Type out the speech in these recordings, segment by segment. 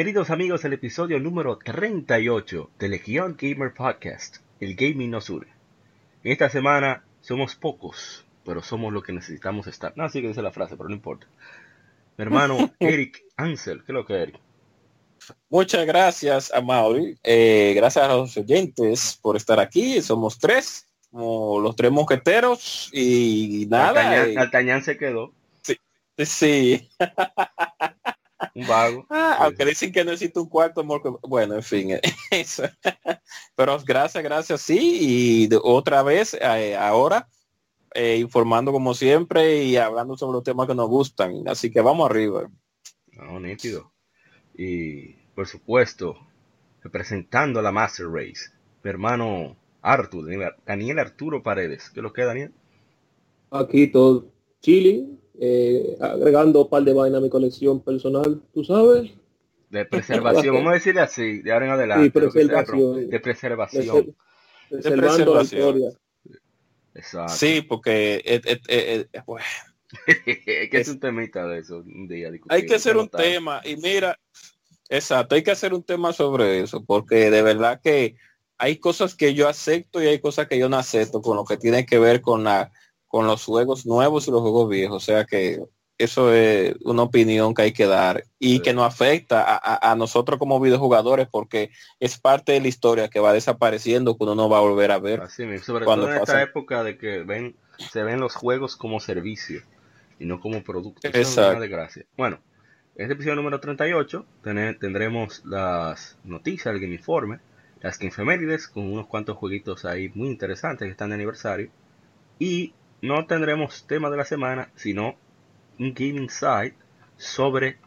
Bienvenidos amigos al episodio número 38 de Legion Gamer Podcast, el gaming nos une. En esta semana somos pocos, pero somos lo que necesitamos estar. No, sí que dice la frase, pero no importa. Mi hermano Eric Ansel, ¿qué es lo que Eric? Muchas gracias, Amaury. Eh, gracias a los oyentes por estar aquí. Somos tres, como los tres mosqueteros y nada. Altañán, se quedó. Sí, sí. un vago. Ah, aunque dicen que necesito un cuarto, bueno, en fin, eso. Pero gracias, gracias, sí, y otra vez, eh, ahora, eh, informando como siempre y hablando sobre los temas que nos gustan. Así que vamos arriba. No, nítido. Y, por supuesto, representando a la Master Race, mi hermano Artur, Daniel Arturo Paredes. ¿Qué lo queda, Daniel? Aquí todo chilling, eh, agregando un par de vainas a mi colección personal, tú sabes. De preservación, vamos a decirle así, de ahora en adelante. de preservación. De preservación. preservando la historia. Exacto. Sí, porque es, que es un temita de eso un día. Hay que hacer un tema y mira, exacto, hay que hacer un tema sobre eso, porque de verdad que hay cosas que yo acepto y hay cosas que yo no acepto con lo que tiene que ver con la con los juegos nuevos y los juegos viejos. O sea que eso es una opinión que hay que dar y que nos afecta a, nosotros como videojugadores porque es parte de la historia que va desapareciendo cuando uno va a volver a ver. Así sobre todo en esta época de que ven, se ven los juegos como servicio y no como producto. Exacto. de gracia. Bueno, en este episodio número 38 tendremos las noticias del Game Informe, las efemérides con unos cuantos jueguitos ahí muy interesantes que están de aniversario y no tendremos tema de la semana, sino un gaming site sobre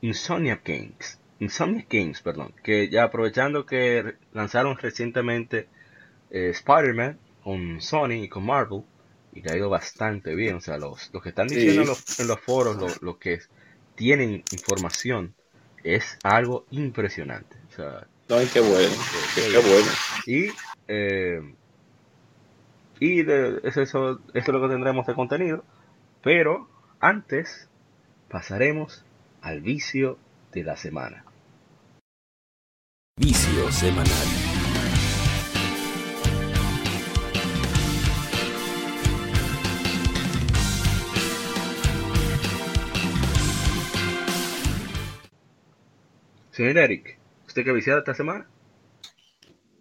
Insomnia Games. Insomnia Games, perdón. Que ya aprovechando que lanzaron recientemente eh, Spider-Man con Sony y con Marvel, y que ha ido bastante bien. O sea, los, los que están diciendo en, los, foros, lo, que tienen información, es algo impresionante. O sea, no, qué bueno, qué, bueno. Y eh, y de, eso, eso, es lo que tendremos de contenido. Pero antes pasaremos al vicio de la semana. Vicio semanal. Señor Eric, ¿usted qué viciado esta semana?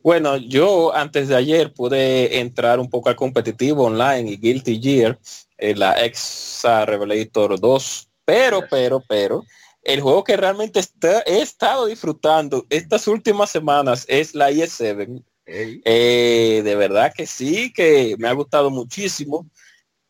Bueno, yo antes de ayer pude entrar un poco al competitivo online y Guilty Gear, en la Exa Revelator 2, pero, pero, pero, el juego que realmente he estado disfrutando estas últimas semanas es la IS-7. Eh, de verdad que sí, que me ha gustado muchísimo,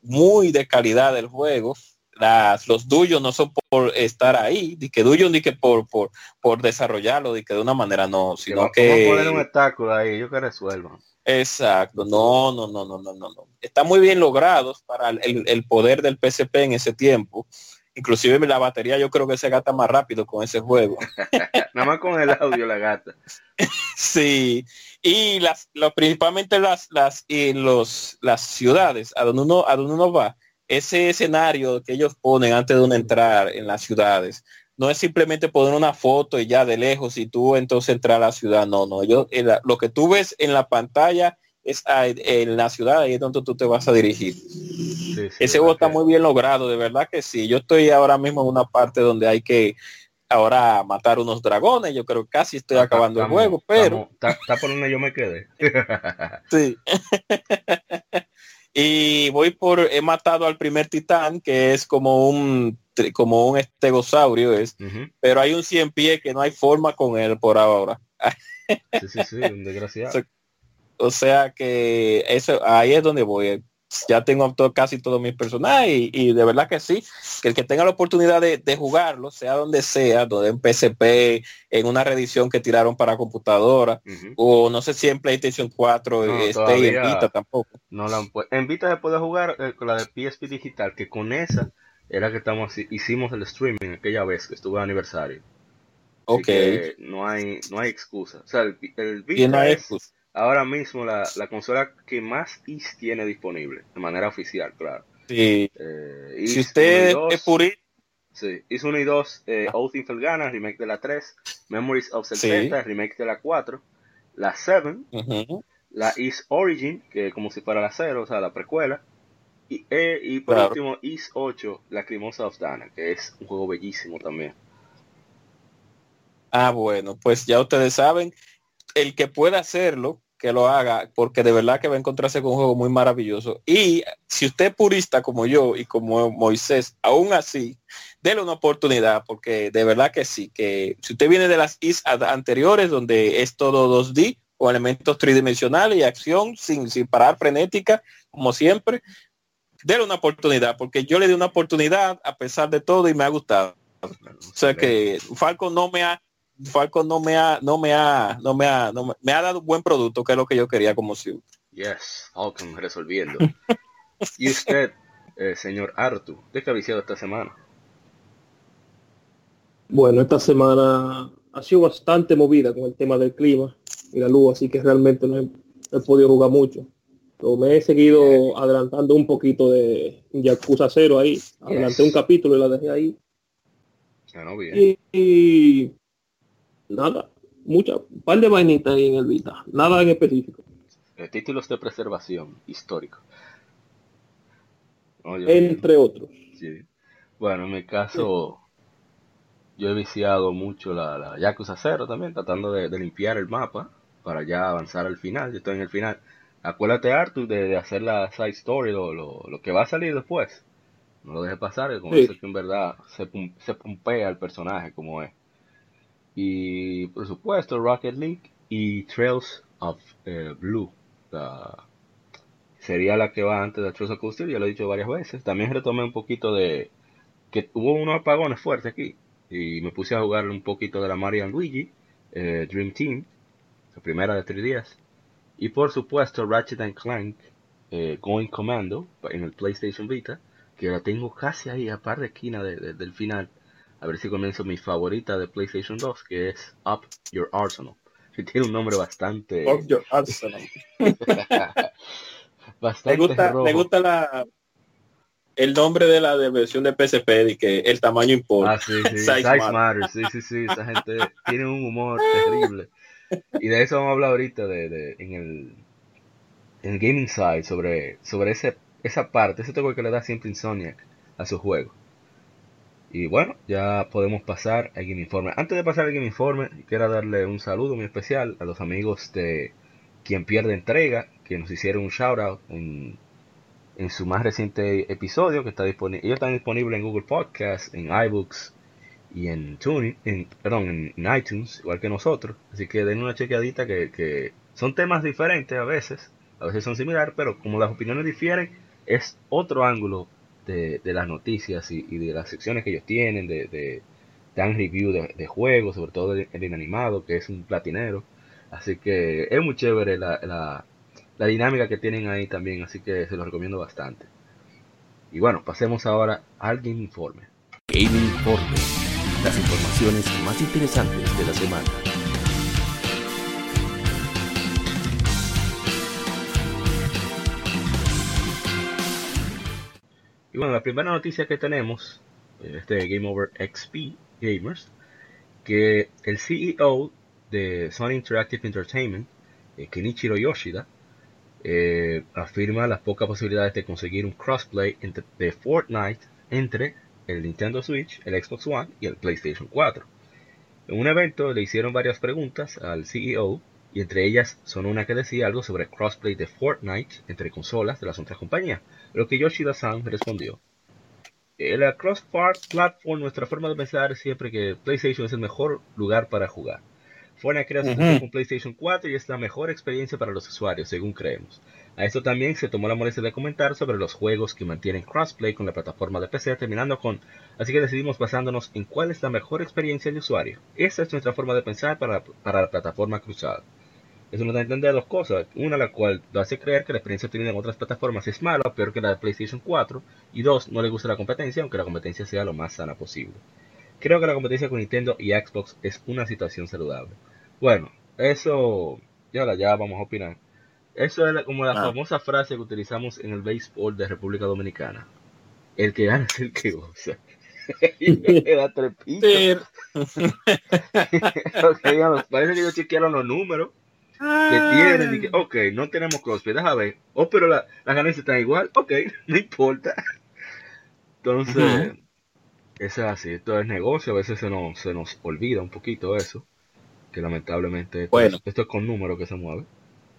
muy de calidad el juego las, los duyos no son por estar ahí, ni que duyo ni que por, por, por desarrollarlo, ni que de una manera no, sino que... poner un obstáculo ahí, yo que resuelvan. Exacto, no, no, no, no, no, no, Está muy bien logrados para el, el, poder del PSP en ese tiempo. Inclusive la batería yo creo que se gasta más rápido con ese juego. Nada más con el audio la gata. sí. Y las, lo, principalmente las, las, y los, las ciudades a donde uno, a donde uno va, ese escenario que ellos ponen antes de uno entrar en las ciudades, no es simplemente poner una foto y ya de lejos y tú entonces entrar a la ciudad, no, no, yo, lo que tú ves en la pantalla es en la ciudad, ahí es donde tú te vas a dirigir. Ese juego está muy bien logrado, de verdad que sí. Yo estoy ahora mismo en una parte donde hay que ahora matar unos dragones, yo creo que casi estoy acabando el juego, pero... Está por donde yo me quedé. sí. Y voy por, he matado al primer titán, que es como un como un estegosaurio es, pero hay un cien pie que no hay forma con él por ahora. sí, sí, sí, un desgraciado. O sea que eso, ahí es donde voy. Ya tengo casi todos mis personajes y, de verdad que sí, que el que tenga la oportunidad de, jugarlo, sea donde sea, donde en PSP, en una reedición que tiraron para computadora, o no sé si en PlayStation 4 no, esté en Vita tampoco. No la en Vita se puede jugar eh, con la de PSP digital, que con esa era que estamos hicimos el streaming aquella vez que estuvo de aniversario. ok. no hay, no hay excusa. O sea, el, el Vita es, ahora mismo la, la, consola que más IS tiene disponible, de manera oficial, claro. Sí. Eh, si usted es purito. Sí, IS 1 y 2, eh. Oath Felgana, remake de la 3, Memories of Zelda, remake de la 4, la 7, la Is Origin, que como si fuera la 0, o sea, la precuela, y, eh, y por último Is 8, la Crimosa of Dana, que es un juego bellísimo también. Ah, bueno, pues ya ustedes saben, el que pueda hacerlo, que lo haga, porque de verdad que va a encontrarse con un juego muy maravilloso. Y si usted es purista como yo y como Moisés, aún así, déle una oportunidad, porque de verdad que sí, que si usted viene de las IS anteriores, donde es todo 2D, con elementos tridimensionales y acción sin, sin parar frenética, como siempre, déle una oportunidad, porque yo le di una oportunidad a pesar de todo y me ha gustado. O sea que Falco no me ha Falcon no me ha, no me ha, no me ha, no me, ha dado un buen producto, que es lo que yo quería como si. Yes, Falcon resolviendo. y usted, eh, señor Artu, ¿de qué ha viciado esta semana? Bueno, esta semana ha sido bastante movida con el tema del clima y la luz, así que realmente no he, podido jugar mucho. Pero me he seguido adelantando un poquito de Yakuza Cero ahí. Adelanté un capítulo y la dejé ahí. y, nada, mucha, un par de vainitas ahí en el Vita, nada en específico. títulos de preservación histórico. Entre otros. Bueno, en mi caso, yo he viciado mucho la, la Yakuza 0 también, tratando de, limpiar el mapa para ya avanzar al final. Yo estoy en el final. Acuérdate, Arthur, de, hacer la side story, lo, lo, que va a salir después. No lo dejes pasar, con eso que en verdad se, se pompea el personaje como es y por supuesto Rocket League y Trails of eh, Blue. sería la que va antes de Trails of Cool ya lo he dicho varias veces. También retomé un poquito de que hubo unos apagones fuertes aquí y me puse a jugar un poquito de la Mario Luigi eh, Dream Team, la primera de tres días. Y por supuesto Ratchet and Clank eh, Going Commando en el PlayStation Vita, que la tengo casi ahí a par de esquina del final a ver si comienzo mi favorita de PlayStation 2, que es Up Your Arsenal. Que tiene un nombre bastante... Up Your Arsenal. bastante me gusta, me gusta la, el nombre de la versión de PSP y que el tamaño importa. Ah, sí, sí. Size, matters. Sí, sí, sí. Esa gente tiene un humor terrible. Y de eso vamos a hablar ahorita de, de en el en Gaming Side sobre, sobre ese, esa parte, ese toque que le da siempre Insomniac a su juego. Y bueno, ya podemos pasar al Game Informe. Antes de pasar al Game Informe, quiero darle un saludo muy especial a los amigos de Quien Pierde Entrega, que nos hicieron un shout out en, en su más reciente episodio, que está disponible. Ellos están disponibles en Google Podcasts, en iBooks y en Tuning, en, perdón, en, iTunes, igual que nosotros. Así que den una chequeadita que, que son temas diferentes a veces, a veces son similares, pero como las opiniones difieren, es otro ángulo de, las noticias y, de las secciones que ellos tienen, de, de dan review de, juegos, sobre todo el, inanimado, que es un platinero. Así que es muy chévere la, la, la, dinámica que tienen ahí también, así que se lo recomiendo bastante. Y bueno, pasemos ahora al Game Informe. Game Informe, las informaciones más interesantes de la semana. Y bueno, la primera noticia que tenemos, este Game Over XP Gamers, que el CEO de Sony Interactive Entertainment, eh, Kenichiro Yoshida, eh, afirma las pocas posibilidades de conseguir un crossplay de Fortnite entre el Nintendo Switch, el Xbox One y el PlayStation 4. En un evento le hicieron varias preguntas al CEO y entre ellas son una que decía algo sobre crossplay de Fortnite entre consolas de las otras compañías, lo que Yoshida-san respondió. El cross-platform, nuestra forma de pensar es siempre que PlayStation es el mejor lugar para jugar. Fortnite crea su con PlayStation 4 y es la mejor experiencia para los usuarios, según creemos. A esto también se tomó la molestia de comentar sobre los juegos que mantienen crossplay con la plataforma de PC, terminando con, así que decidimos basándonos en cuál es la mejor experiencia de usuario. Esa es nuestra forma de pensar para, para la plataforma cruzada. Eso nos da a entender dos cosas. Una, la cual lo hace creer que la experiencia obtenida en otras plataformas es mala o peor que la de PlayStation 4. Y dos, no le gusta la competencia, aunque la competencia sea lo más sana posible. Creo que la competencia con Nintendo y Xbox es una situación saludable. Bueno, eso, ya, ya vamos a opinar. Eso es como la Ah. famosa frase que utilizamos en el béisbol de República Dominicana. El que gana es el que goza. y me da trepito. Sí. Ok, digamos, parece que ellos chequearon los números que tienen. Y que, ok, no tenemos crossplay, déjame ver. Oh, pero la- las ganancias están igual. Ok, no importa. Entonces, Ujú. eso es así. Esto es negocio. A veces se nos, se nos olvida un poquito eso. Que lamentablemente esto, Bueno. es, esto es con números que se mueve.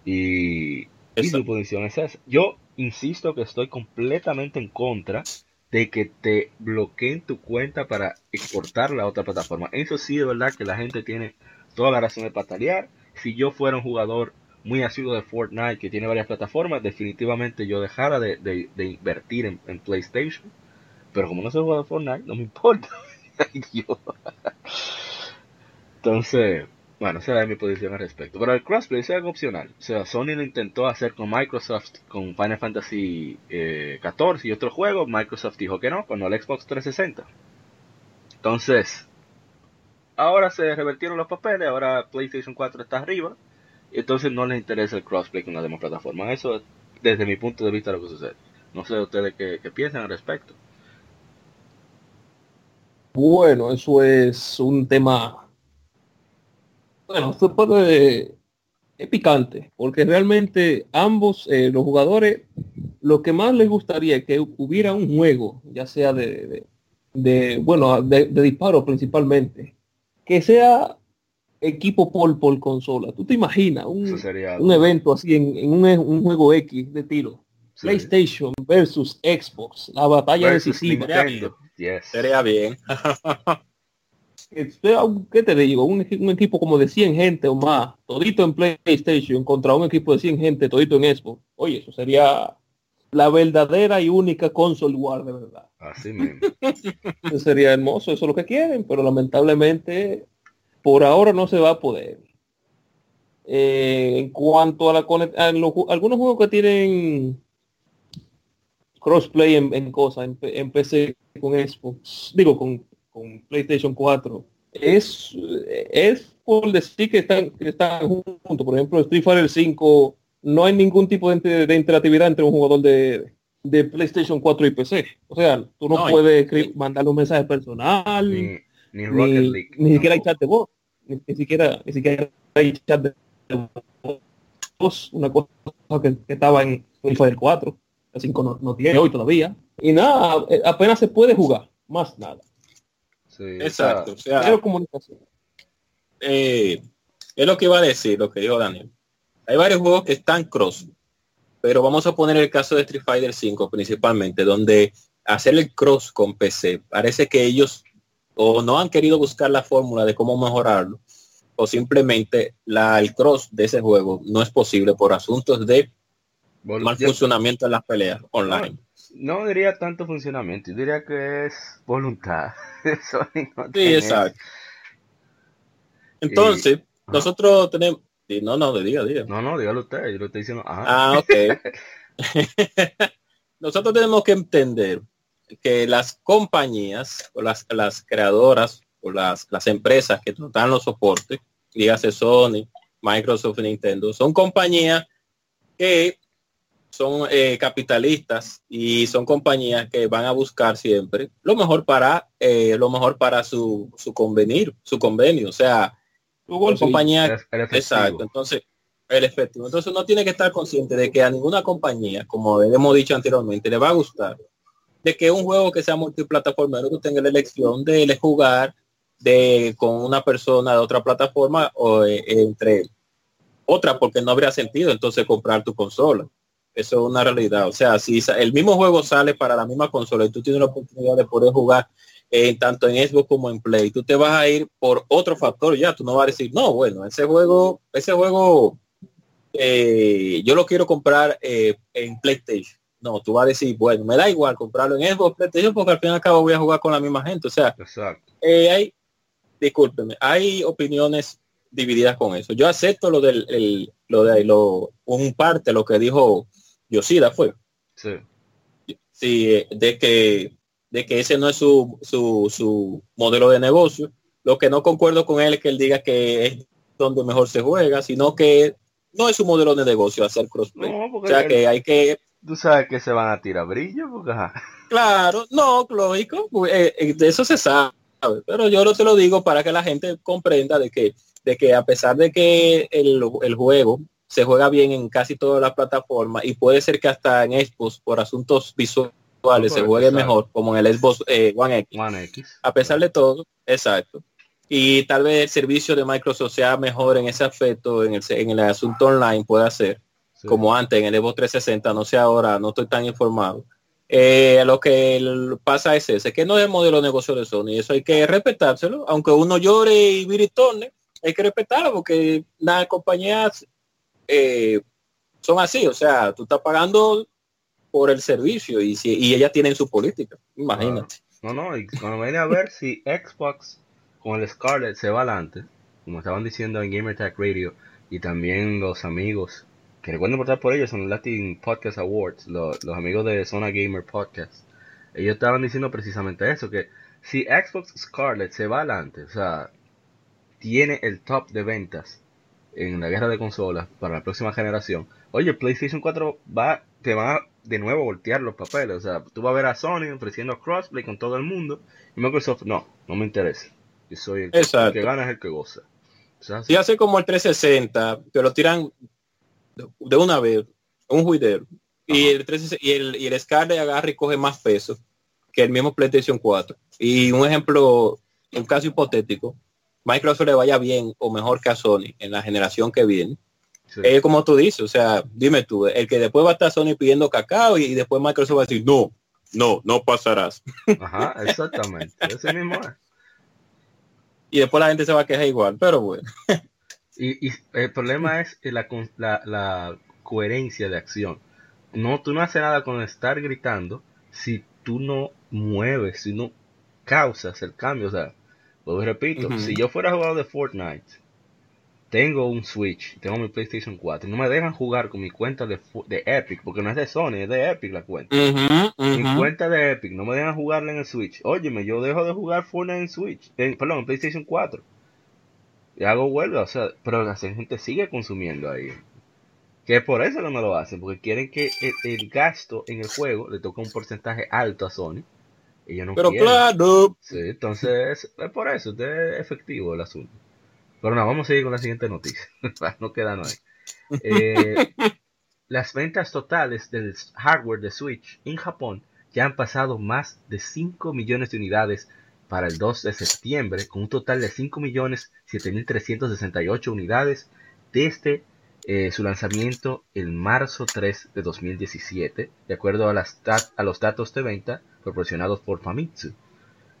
Y, y su posición es esa. Yo insisto que estoy completamente en contra de que te bloqueen tu cuenta para exportarla a otra plataforma. Eso sí, de verdad que la gente tiene toda la razón de patalear. Si yo fuera un jugador muy asiduo de Fortnite que tiene varias plataformas, definitivamente yo dejara de, de- invertir en, PlayStation. Pero como no soy jugador de Fortnite, no me importa. Entonces, bueno, esa es mi posición al respecto. Pero el crossplay es algo opcional. O sea, Sony lo intentó hacer con Microsoft, con Final Fantasy eh, 14 y otros juegos. Microsoft dijo que no, con el Xbox 360. Entonces, ahora se revertieron los papeles, ahora PlayStation 4 está arriba. Entonces no les interesa el crossplay con las demás plataformas. Eso es desde mi punto de vista lo que sucede. No sé ustedes qué, piensan al respecto. Bueno, eso es un tema. Bueno, se puede. Es picante, porque realmente ambos, eh, los jugadores, lo que más les gustaría es que hubiera un juego, ya sea de, de, bueno, de disparo principalmente, que sea equipo por, por consola. ¿Tú te imaginas un, sería un evento así en, en un, un juego X de tiro? sí. PlayStation versus Xbox, la batalla Versus decisiva. Nintendo. Yes. Sería bien. que sea un- ¿qué te digo? Un, un equipo como de 100 gente o más, todito en PlayStation contra un equipo de 100 gente, todito en Xbox. Oye, eso sería la verdadera y única console war de verdad. Así mismo. Eso sería hermoso, eso es lo que quieren, pero lamentablemente por ahora no se va a poder. Eh, en cuanto a la a los algunos juegos que tienen crossplay en, en cosas, en PC con Xbox, digo con, con PlayStation 4, es, es por decir que están, que están juntos. Por ejemplo, Street Fighter 5 no hay ningún tipo de, inter- de interactividad entre un jugador de, de PlayStation 4 y PC. O sea, tú no, No, y- puedes escri- mandarle un mensaje personal, Ni, ni, ni Rocket League. ni siquiera hay chat de voz, ni, ni siquiera, ni siquiera hay chat de voz, una cosa que, que estaba en Fighter 4, el 5 no, no tiene hoy todavía. Y nada, eh, apenas se puede jugar, más nada. Sí, Exacto. O sea, comunicación. eh, es lo que iba a decir, lo que dijo Daniel. Hay varios juegos que están cross, pero vamos a poner el caso de Street Fighter 5 principalmente, donde hacer el cross con PC, parece que ellos o no han querido buscar la fórmula de cómo mejorarlo, o simplemente la, el cross de ese juego no es posible por asuntos de mal funcionamiento en las peleas online. no diría tanto funcionamiento, yo diría que es voluntad. Sony no Sí, exacto. Entonces, nosotros tenemos... sí, No, no, diga, diga. No, no, dígalo usted, yo lo estoy diciendo. Ah, Ah, ok. Nosotros tenemos que entender que las compañías o las, las creadoras o las, las empresas que nos dan los soportes, dígase Sony, Microsoft Nintendo, son compañías que son eh, capitalistas y son compañías que van a buscar siempre lo mejor para eh, lo mejor para su, su convenir, su convenio. O sea, El efectivo. Exacto, entonces el efectivo. Entonces uno tiene que estar consciente de que a ninguna compañía, como hemos dicho anteriormente, le va a gustar de que un juego que sea multiplataformero tú tengas la elección de jugar de con una persona de otra plataforma o eh, entre otra porque no habría sentido entonces comprar tu consola. Eso es una realidad. O sea, si el mismo juego sale para la misma consola y tú tienes la oportunidad de poder jugar eh, tanto en Xbox como en Play, tú te vas a ir por otro factor ya, tú no vas a decir, no, bueno, ese juego, ese juego eh, yo lo quiero comprar eh, en PlayStation. No, tú vas a decir, bueno, me da igual comprarlo en Xbox PlayStation porque al fin y al cabo voy a jugar con la misma gente. O sea, Exacto. eh, hay, discúlpeme, hay opiniones divididas con eso. Yo acepto lo del, el- lo de lo, un parte, lo que dijo Yoshida fue. Sí. sí, eh, de que de que ese no es su, su, su modelo de negocio. Lo que no concuerdo con él es que él diga que es donde mejor se juega, sino que no es su modelo de negocio hacer crossplay. No, o sea que hay que, tú sabes que se van a tirar brillo, porque claro, no, lógico, pues, eh, eh, de eso se sabe, pero yo no te lo digo para que la gente comprenda de que, de que a pesar de que el, el juego se juega bien en casi todas las plataformas y puede ser que hasta en Xbox por asuntos visuales se juegue exacto. mejor como en el Xbox eh, One X. One X. a pesar de todo, exacto. Y tal vez el servicio de Microsoft sea mejor en ese aspecto, en el, en el asunto online puede ser, Sí. como antes en el Evo 360, no sé ahora, no estoy tan informado. Eh, lo que pasa es ese, que no es el modelo de negocio de Sony, eso hay que respetárselo, aunque uno llore y viritone, hay que respetarlo porque las compañías eh, son así, o sea, tú estás pagando por el servicio y, si, y ellas tienen su política, imagínate. No, no, y cuando viene a ver si Xbox con el Scarlet se va adelante, como estaban diciendo en Gamer Tag Radio, y también los amigos, que recuerden votar por ellos, son los Latin Podcast Awards, lo- los, amigos de Zona Gamer Podcast, ellos estaban diciendo precisamente eso, que si Xbox Scarlet se va adelante, o sea, tiene el top de ventas en la guerra de consolas para la próxima generación, oye, PlayStation 4 va, te va de nuevo voltear los papeles. O sea, tú vas a ver a Sony ofreciendo crossplay con todo el mundo y Microsoft, no, no me interesa. Yo soy el, que- el que gana es el que goza. O sea, Si hace como el 360, que lo tiran de- una vez, un juidero. Y el, 360 y el y el Scarlet agarra y coge más peso que el mismo PlayStation 4. Y un ejemplo, un caso hipotético, Microsoft le vaya bien o mejor que a Sony en la generación que viene. Sí. Es como tú dices, o sea, dime tú, el que después va a estar Sony pidiendo cacao y, y después Microsoft va a decir, no, no, no pasarás. Ajá, exactamente. Ese mismo es. Y después la gente se va a quejar igual, pero bueno. Y, y el problema es la, la, la coherencia de acción. No, tú no haces nada con estar gritando si tú no mueves, si no causas el cambio. O sea, y repito, si yo fuera jugador de Fortnite, tengo un Switch, tengo mi PlayStation 4, y no me dejan jugar con mi cuenta de, de Epic, porque no es de Sony, es de Epic la cuenta. Mi cuenta de Epic, no me dejan jugarla en el Switch. Óyeme, yo dejo de jugar Fortnite en Switch, en- perdón, en PlayStation 4. Y hago huelga, o sea, pero la gente sigue consumiendo ahí. Que es por eso que no lo hacen, porque quieren que el, el gasto en el juego le toque un porcentaje alto a Sony. Y ellos no Pero quieren. claro, Sí, entonces es por eso, es efectivo el asunto. Pero no, vamos a seguir con la siguiente noticia, no quedarnos ahí. Eh, las ventas totales del hardware de Switch en Japón ya han pasado más de 5 millones de unidades para el 2 de septiembre, con un total de 5 millones 7.368 unidades desde eh, su lanzamiento el marzo 3 de 2017, de acuerdo a, las a los datos de venta proporcionados por Famitsu.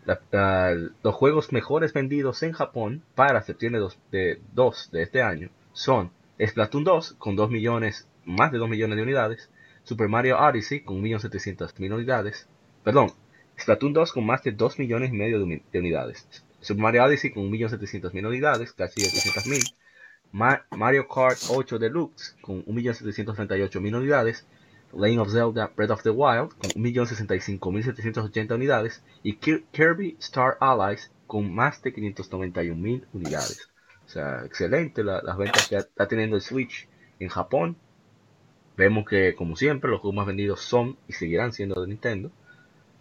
La- la- los juegos mejores vendidos en Japón para septiembre de 2 de este año son Splatoon 2 con 2 millones, más de 2 millones de unidades, Super Mario Odyssey con 1.700.000 unidades, perdón, Splatoon 2 con más de 2 millones y medio de, uni- de unidades, Super Mario Odyssey con 1.700.000 unidades, casi 800.000, Ma- Mario Kart 8 Deluxe con 1.738.000 unidades, Legend of Zelda Breath of the Wild con 1.065.780 unidades y Ki- Kirby Star Allies con más de 591.000 unidades. O sea, excelente la- las ventas que está teniendo el Switch en Japón. Vemos que, como siempre, los juegos más vendidos son y seguirán siendo de Nintendo.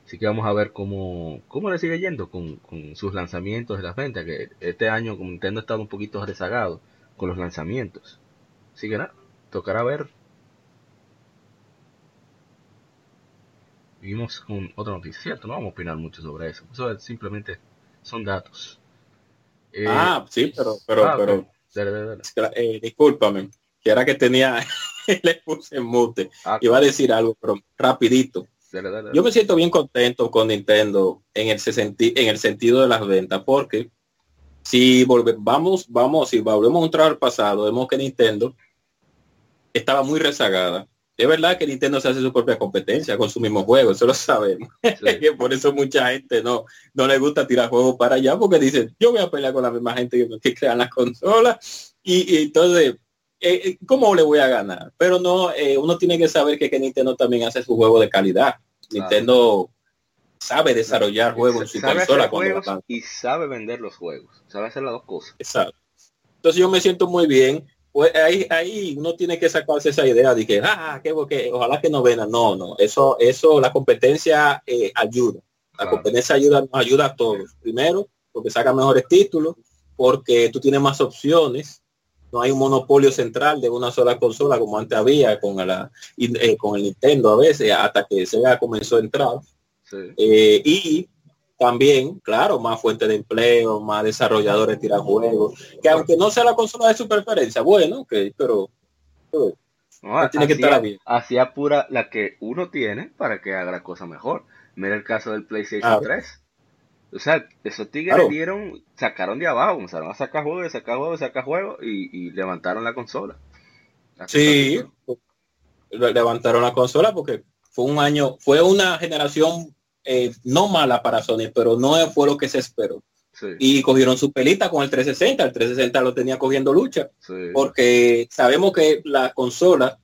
Así que vamos a ver cómo, cómo le sigue yendo con, sus lanzamientos y las ventas. Que este año como Nintendo ha estado un poquito rezagado con los lanzamientos. Así que nada, tocará ver. Vimos con otra noticia, ¿cierto? No vamos a opinar mucho sobre eso. Eso es simplemente son datos. Eh, ah, sí, pero, pero, ah, pero, Dale, dale, dale. eh, discúlpame, que era que tenía, le puse en mute. Ah, Iba a decir algo, pero rapidito. Yo me siento bien contento con Nintendo en el, en el sentido de las ventas, porque si volvemos, vamos, vamos, si volvemos a entrar al pasado, vemos que Nintendo estaba muy rezagada. Es verdad que Nintendo se hace su propia competencia con su mismo juego, eso lo sabemos. que por eso mucha gente no, no le gusta tirar juegos para allá porque dicen, yo voy a pelear con la misma gente que, crean las consolas y, entonces, eh, eh, ¿cómo le voy a ganar? Pero no, eh, uno tiene que saber que, que, Nintendo también hace su juego de calidad. Nintendo sabe desarrollar juegos en su consola y sabe vender los juegos, sabe hacer las dos cosas. Exacto. Entonces yo me siento muy bien pues ahí, ahí uno tiene que sacarse esa idea de que, ah, que, que ojalá que no vengan. No, no, eso, eso, la competencia eh, ayuda. La competencia ayuda, nos ayuda a todos. Primero, porque saca mejores títulos, porque tú tienes más opciones. No hay un monopolio central de una sola consola como antes había con, la, eh, con el Nintendo a veces, hasta que Sega comenzó a entrar. Eh, y también, claro, más fuente de empleo, más desarrolladores tiran juegos, que aunque no sea la consola de su preferencia, bueno, ok, pero, tiene que estar bien. Así apura la que uno tiene para que haga la cosa mejor. Mira el caso del PlayStation 3. O sea, esos tigres dieron, sacaron de abajo, comenzaron a sacar juegos, sacar juegos, sacar juegos y, levantaron la consola. sí, levantaron la consola porque fue un año, fue una generación eh, no mala para Sony, pero no fue lo que se esperó. Y cogieron su pelita con el 360, el 360 lo tenía cogiendo lucha, porque sabemos que la consola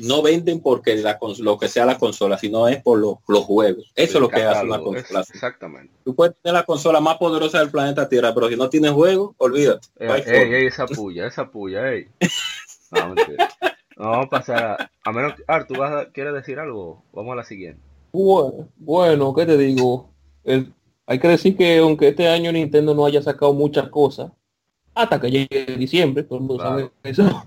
no venden porque la, lo que sea la consola, sino es por los juegos. Eso es lo que hace una consola. exactamente. Tú puedes tener la consola más poderosa del planeta Tierra, pero si no tienes juego, olvídate. esa puya, esa puya, No, vamos a pasar a, menos Artu, ¿vas ¿quieres decir algo? Vamos a la siguiente. Bueno, ¿qué te digo? hay que decir que aunque este año Nintendo no haya sacado muchas cosas, hasta que llegue diciembre, todo el mundo sabe eso.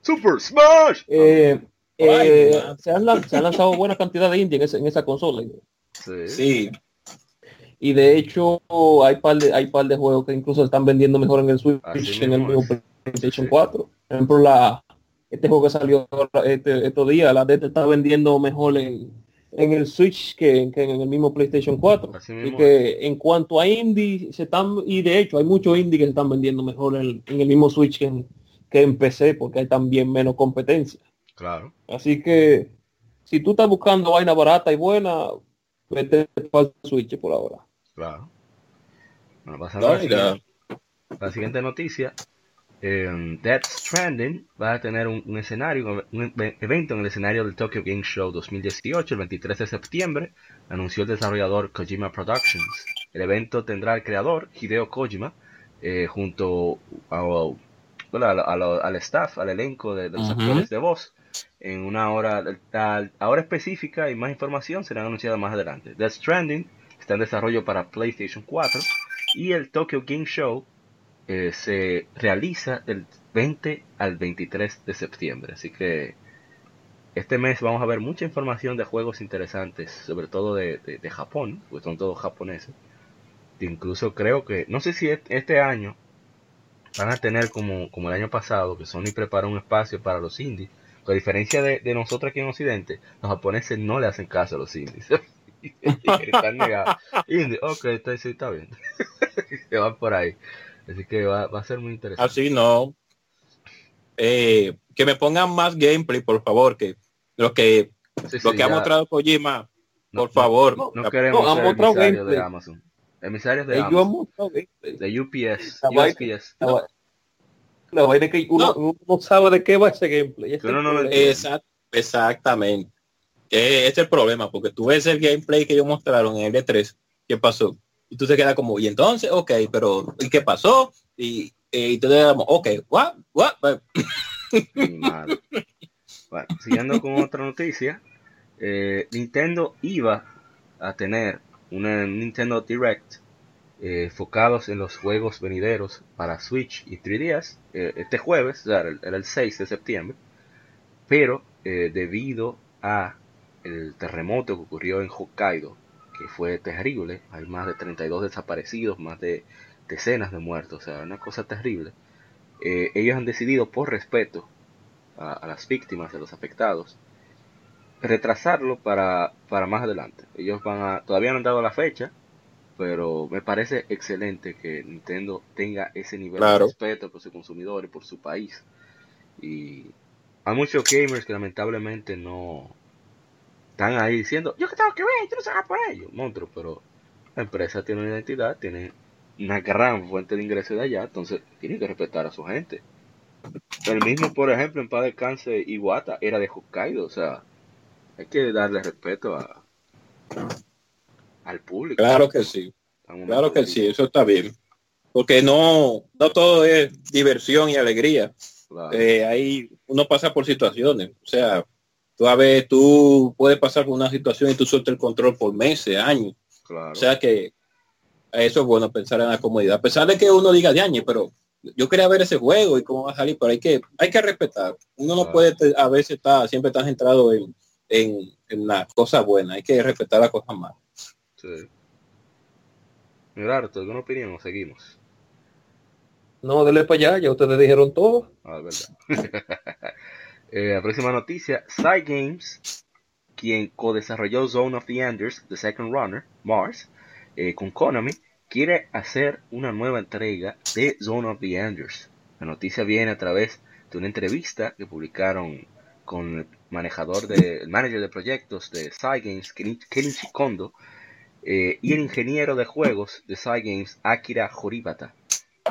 Super Smash. Eh, eh, se, han, lanzado buena cantidad de indie en, esa consola. Sí. Y de hecho hay par de hay par de juegos que incluso están vendiendo mejor en el Switch en el mismo PlayStation 4. Por ejemplo, la este juego que salió este, estos días, la DT está vendiendo mejor en, en el Switch que, en el mismo PlayStation 4. y que en cuanto a indie, se están, y de hecho hay muchos indie que se están vendiendo mejor en, el mismo Switch que en, que en PC, porque hay también menos competencia. Claro. Así que si tú estás buscando vaina barata y buena, vete el Switch por ahora. Claro. Bueno, pasa la, la siguiente noticia eh, Death Stranding va a tener un, escenario, un, evento en el escenario del Tokyo Game Show 2018, el 23 de septiembre, anunció el desarrollador Kojima Productions. El evento tendrá al creador, Hideo Kojima, eh, junto al staff, al elenco de, los actores de voz, en una hora, hora específica y más información será anunciada más adelante. Death Stranding está en desarrollo para PlayStation 4 y el Tokyo Game Show eh, se realiza del 20 al 23 de septiembre. Así que este mes vamos a ver mucha información de juegos interesantes, sobre todo de, Japón, pues son todos japoneses. Incluso creo que, no sé si este año van a tener como, como el año pasado, que Sony prepara un espacio para los indies. A diferencia de, nosotros aquí en Occidente, los japoneses no le hacen caso a los indies. Indie, ok, está, está bien. Se van por ahí. Así que va, a ser muy interesante. Así no. Eh, que me pongan más gameplay, por favor, que lo que lo que ha mostrado Kojima, por favor. No, queremos ser emisarios de Amazon. Emisarios de Amazon. De UPS. USPS. La vaina que uno no. sabe de qué va ese gameplay. exactamente. Este es el problema, porque tú ves el gameplay que ellos mostraron en el E3. ¿Qué pasó? Y tú te quedas como, y entonces, ok, pero ¿y qué pasó? Y, eh, y te ok, what, what? bueno, siguiendo con otra noticia, eh, Nintendo iba a tener una Nintendo Direct eh, enfocados en los juegos venideros para Switch y 3DS este jueves, era el 6 de septiembre, pero debido a el terremoto que ocurrió en Hokkaido que fue terrible. Hay más de 32 desaparecidos, más de decenas de muertos, o sea, una cosa terrible. Eh, ellos han decidido, por respeto a, las víctimas, a los afectados, retrasarlo para, para más adelante. Ellos van a, todavía no han dado la fecha, pero me parece excelente que Nintendo tenga ese nivel de respeto por su consumidor y por su país. Y hay muchos gamers que lamentablemente no están ahí diciendo, yo que tengo que ver, yo no sé por ello, monstruo, pero la empresa tiene una identidad, tiene una gran fuente de ingresos de allá, entonces tienen que respetar a su gente. El mismo, por ejemplo, en paz descanse, Iwata era de Hokkaido, o sea, hay que darle respeto a, al público. Claro que sí. Claro que sí, eso está bien. Porque no, no todo es diversión y alegría. Eh, ahí uno pasa por situaciones. O sea, tú a ver, tú puedes pasar por una situación y tú sueltas el control por meses, años. O sea que eso es bueno pensar en la comodidad. A pesar de que uno diga de años, pero yo quería ver ese juego y cómo va a salir, pero hay que, hay que respetar. Uno no puede a veces está siempre está centrado en, en, en las cosas buenas, hay que respetar las cosas malas. Sí. Mira, ¿alguna opinión o seguimos? No, dele para allá, ya ustedes dijeron todo. Ah, verdad. eh, la próxima noticia, Cygames, quien co-desarrolló Zone of the Enders, The Second Runner, Mars, eh, con Konami, quiere hacer una nueva entrega de Zone of the Enders. La noticia viene a través de una entrevista que publicaron con el manager de proyectos de Cygames, Kenichi Kondo, eh, y el ingeniero de juegos de Cygames, Akira Horibata,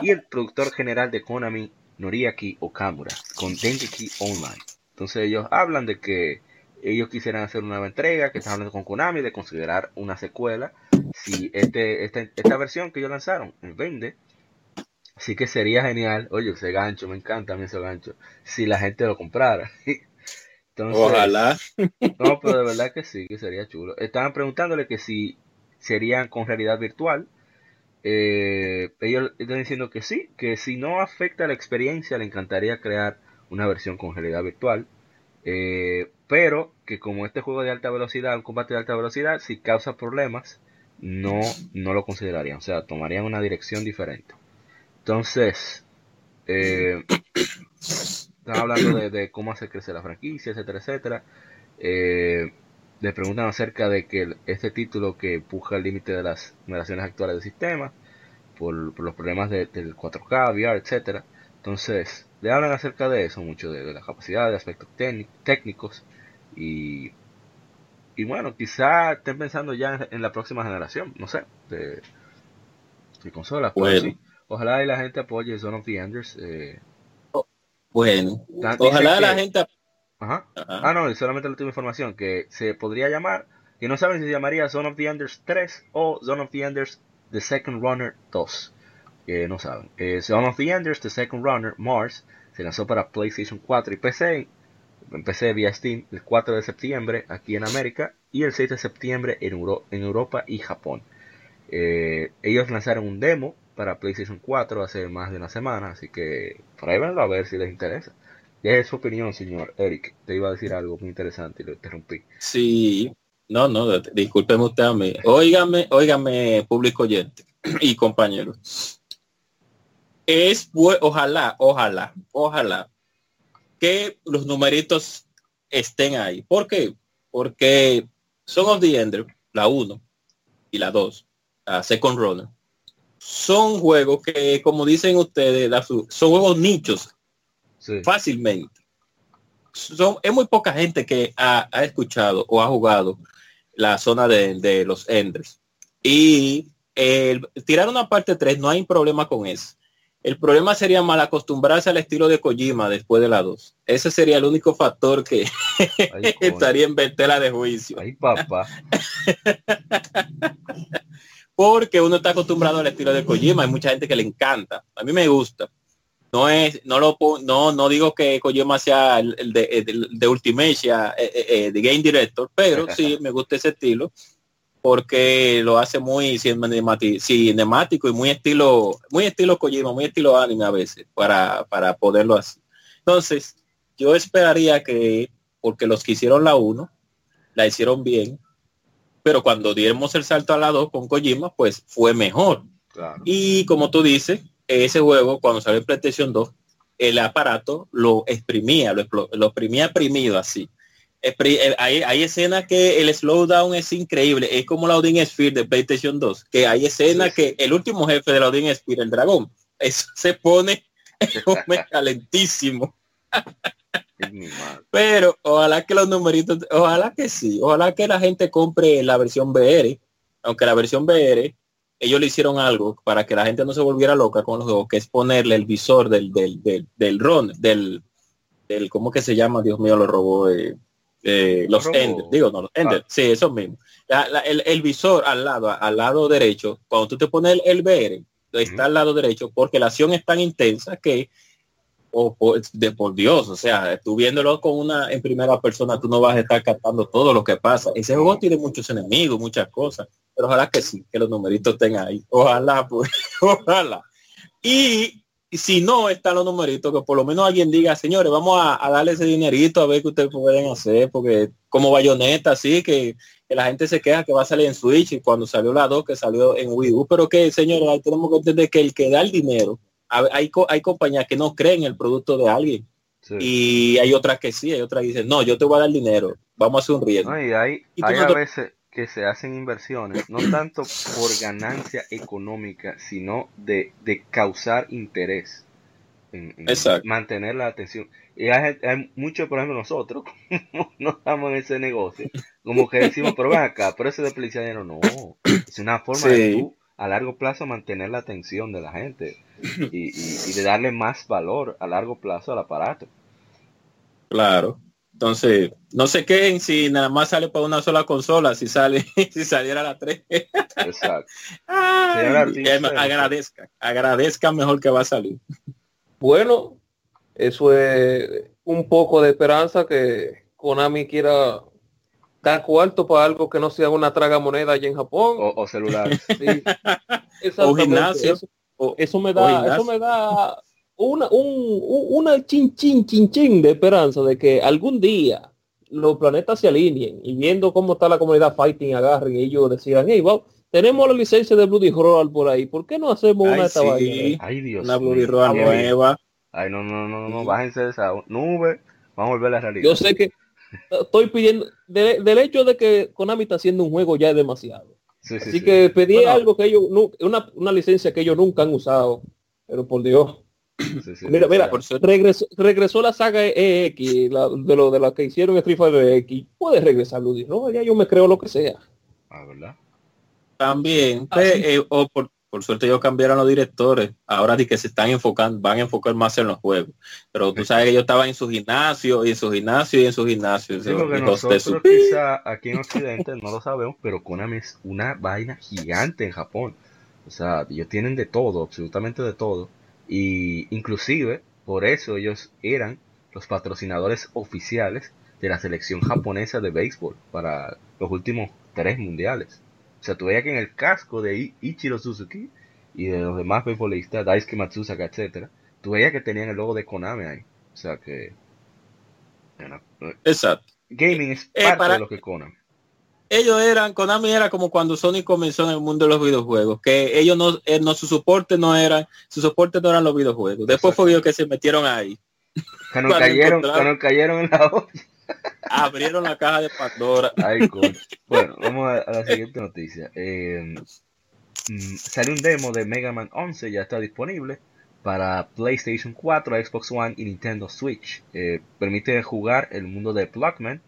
y el productor general de Konami, Noriaki Okamura, con Dengeki Online. Entonces ellos hablan de que ellos quisieran hacer una nueva entrega, que están hablando con Konami de considerar una secuela. Si este, esta, esta versión que ellos lanzaron vende, así que sería genial. Oye, ese gancho, me encanta a mí ese gancho. Si la gente lo comprara. Ojalá. No, pero de verdad que sí, que sería chulo. Estaban preguntándole que si serían con realidad virtual. Eh, ellos están diciendo que sí, que si no afecta la experiencia, le encantaría crear una versión con realidad virtual. Eh, pero que como este juego de alta velocidad, un combate de alta velocidad, si causa problemas, no, no lo considerarían. O sea, tomarían una dirección diferente. Entonces, eh, están hablando de, cómo hacer crecer la franquicia, etcétera, etcétera. Eh, le preguntan acerca de que este título que puja el límite de las generaciones actuales del sistema, por, los problemas del 4K, VR, etcétera. Entonces, le hablan acerca de eso, mucho de, la capacidad, de aspectos técnicos. Y, y bueno, quizá estén pensando ya en, la próxima generación, no sé, de, de consolas. Ojalá y la gente apoye Zone of the Enders. Eh, bueno, ojalá la gente... Ajá. Ah, no, solamente la última información, que se podría llamar, que no saben si se llamaría Zone of the Enders 3 o Zone of the Enders The Second Runner 2. Que no saben. Eh, Zone of the Enders The Second Runner Mars se lanzó para PlayStation 4 y PC. En PC vía Steam el 4 de septiembre aquí en América y el 6 de septiembre en, en Europa y Japón. Eh, ellos lanzaron un demo para PlayStation 4 hace más de una semana, así que pruébenlo a ver si les interesa. Y es su opinión, señor Eric. Te iba a decir algo muy interesante y lo interrumpí. Sí, no, no, discúlpeme usted a mí. Óigame, óigame, público oyente y compañeros. Es ojalá, ojalá, ojalá que los numeritos estén ahí. ¿Por qué? Porque Son of the Ender, la 1 y la 2, la Second Runner, son juegos que, como dicen ustedes, son juegos nichos fácilmente. Son, es muy poca gente que ha, escuchado o ha jugado la zona de, los Enders. Y el, tirar una parte 3 no hay problema con eso. El problema sería mal acostumbrarse al estilo de Kojima después de la 2. Ese sería el único factor que estaría en ventela de juicio. Ay, papá. porque uno está acostumbrado al estilo de Kojima, hay mucha gente que le encanta, a mí me gusta. No es, no lo no, no digo que Kojima sea el, de, de Ultimate, eh, eh, eh, de Game Director, pero sí me gusta ese estilo porque lo hace muy cinemático y muy estilo, muy estilo Kojima, muy estilo anime a veces, para, para poderlo hacer. Entonces, yo esperaría que, porque los que hicieron la 1, la hicieron bien, pero cuando diéramos el salto al lado con Kojima, pues fue mejor. Y como tú dices, ese juego, cuando salió en PlayStation 2, el aparato lo exprimía, lo, lo exprimía primido así. Eh, hay, hay escenas que el slowdown es increíble, es como la Odin Sphere de PlayStation 2, que hay escenas que el último jefe de la Odin Sphere, el dragón, eso se pone calentísimo. Pero ojalá que los numeritos, ojalá que sí, ojalá que la gente compre la versión VR, aunque la versión VR, ellos le hicieron algo para que la gente no se volviera loca con los juegos, que es ponerle el visor del, del, del, del RON, del, del, ¿cómo que se llama? Dios mío, lo robó. Eh, eh, los Ender, digo, no, los Ender, ah. sí, eso mismo. el, visor al lado, al lado derecho, cuando tú te pones el, VR, está al lado derecho, porque la acción es tan intensa que o de por Dios, o sea, tú viéndolo con una en primera persona, tú no vas a estar captando todo lo que pasa. Ese juego tiene muchos enemigos, muchas cosas, pero ojalá que sí, que los numeritos estén ahí. Ojalá, pues, ojalá. Y si no están los numeritos, que por lo menos alguien diga, señores, vamos a, darle ese dinerito a ver qué ustedes pueden hacer, porque como bayoneta, así que, la gente se queja que va a salir en Switch y cuando salió la 2 que salió en Wii U, pero que señores, tenemos que entender que el que da el dinero hay, hay compañías que no creen el producto de alguien. Y hay otras que sí, hay otras que dicen, no, yo te voy a dar dinero, vamos a hacer un riesgo. y hay, hay a veces que se hacen inversiones, no tanto por ganancia económica, sino de, causar interés en, mantener la atención. Y hay, hay mucho, por ejemplo, nosotros, no estamos en ese negocio, como que decimos, pero ven acá, pero ese de policía no, es una forma de a largo plazo mantener la atención de la gente y, de darle más valor a largo plazo al aparato. Claro. Entonces, no sé qué si nada más sale para una sola consola, si sale, si saliera la 3. Exacto. agradezca, agradezca mejor que va a salir. Bueno, eso es un poco de esperanza que Konami quiera da cuarto para algo que no sea una traga moneda allá en Japón. O, celular. o gimnasio. Eso, me da, eso me da una, un, una chin chin chin chin de esperanza de que algún día los planetas se alineen y viendo cómo está la comunidad fighting agarren y ellos decían, hey, wow, tenemos la licencia de Bloody Roll por ahí, ¿por qué no hacemos una sí. Ay, Dios una Bloody Roll nueva. Ay, no, no, no, no, bájense de esa nube, vamos a volver a la realidad. Yo sé que estoy pidiendo, del hecho de que Konami está haciendo un juego ya es demasiado. Así que pedí algo que ellos, una, una licencia que ellos nunca han usado, pero por Dios. mira, mira, regresó, regresó, la saga EX, de lo de la que hicieron Street Fighter X. Puede regresar, Ludy. No, ya yo me creo lo que sea. Ah, ¿verdad? También, ah, eh, o por, por suerte ellos cambiaron los directores. Ahora sí que se están enfocando, van a enfocar más en los juegos. Pero tú sabes que ellos estaban en su gimnasio y en su gimnasio y en su gimnasio. nosotros quizá aquí en Occidente no lo sabemos, pero Konami es una vaina gigante en Japón. O sea, ellos tienen de todo, absolutamente de todo. Y inclusive, por eso ellos eran los patrocinadores oficiales de la selección japonesa de béisbol para los últimos tres mundiales. O sea, tú veías que en el casco de Ichiro Suzuki y de los demás beisbolistas, Daisuke Matsusaka, etcétera, tú veías que tenían el logo de Konami ahí. O sea que... Exacto. Gaming es eh, parte de lo que Konami. Ellos eran, Konami era como cuando Sony comenzó en el mundo de los videojuegos, que ellos no, eh, no su soporte no era, su soporte no eran los videojuegos. Después fue ellos que se metieron ahí. Cuando cayeron, cuando cayeron en la olla. Abrieron la caja de Pandora. Bueno, vamos a, la siguiente noticia. Eh, mm, sale un demo de Mega Man 11, ya está disponible para PlayStation 4, Xbox One y Nintendo Switch. Eh, permite jugar el mundo de Blockman